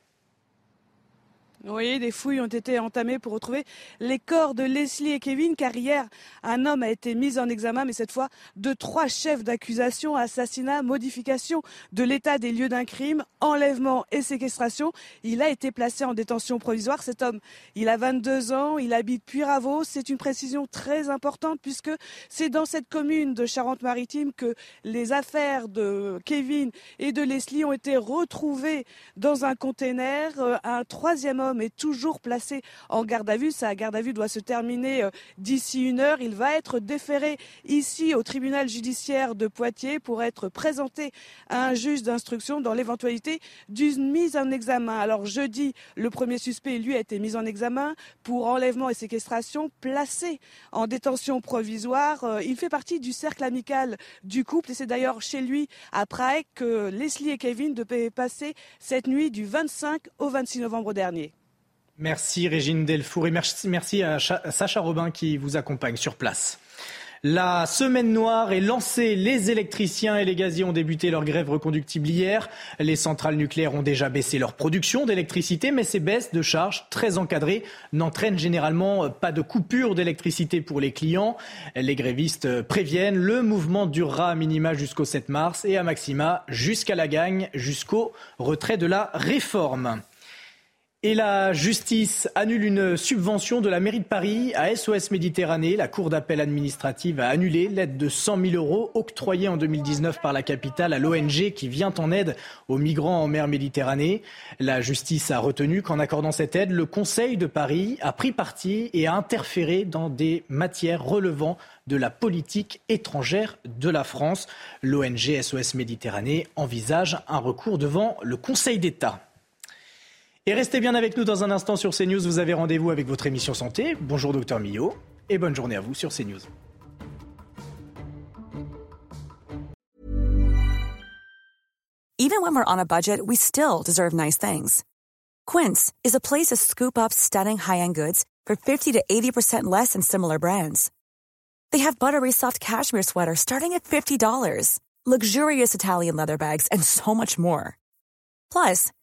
Oui, des fouilles ont été entamées pour retrouver les corps de Leslie et Kevin, car hier, un homme a été mis en examen, mais cette fois de trois chefs d'accusation, assassinat, modification de l'état des lieux d'un crime, enlèvement et séquestration. Il a été placé en détention provisoire. Cet homme, il a 22 ans, il habite Puyraveau. C'est une précision très importante puisque c'est dans cette commune de Charente-Maritime que les affaires de Kevin et de Leslie ont été retrouvées dans un container. Euh, un troisième homme est toujours placé en garde à vue. Sa garde à vue doit se terminer euh, d'ici une heure. Il va être déféré ici au tribunal judiciaire de Poitiers pour être présenté à un juge d'instruction dans l'éventualité d'une mise en examen. Alors jeudi, le premier suspect, lui, a été mis en examen pour enlèvement et séquestration, placé en détention provisoire. Euh, il fait partie du cercle amical du couple et c'est d'ailleurs chez lui à Prague que Leslie et Kevin devaient passer cette nuit du 25 au 26 novembre dernier. Merci Régine Delfour et merci à Sacha Robin qui vous accompagne sur place. La semaine noire est lancée. Les électriciens et les gaziers ont débuté leur grève reconductible hier. Les centrales nucléaires ont déjà baissé leur production d'électricité, mais ces baisses de charges très encadrées n'entraînent généralement pas de coupure d'électricité pour les clients. Les grévistes préviennent, le mouvement durera à minima jusqu'au 7 mars et à maxima jusqu'à la gagne, jusqu'au retrait de la réforme. Et la justice annule une subvention de la mairie de Paris à SOS Méditerranée. La Cour d'appel administrative a annulé l'aide de 100 000 euros octroyée en 2019 par la capitale à l'ONG qui vient en aide aux migrants en mer Méditerranée. La justice a retenu qu'en accordant cette aide, le Conseil de Paris a pris parti et a interféré dans des matières relevant de la politique étrangère de la France. L'ONG SOS Méditerranée envisage un recours devant le Conseil d'État. Et restez bien avec nous dans un instant sur CNews. Vous avez rendez-vous avec votre émission santé. Bonjour docteur Millot et bonne journée à vous sur CNews. Even when we're on a budget, we still deserve nice things. Quince is a place to scoop up stunning high-end goods for 50 to 80% less than similar brands. They have buttery soft cashmere sweaters starting at $50, luxurious Italian leather bags, and so much more. Plus,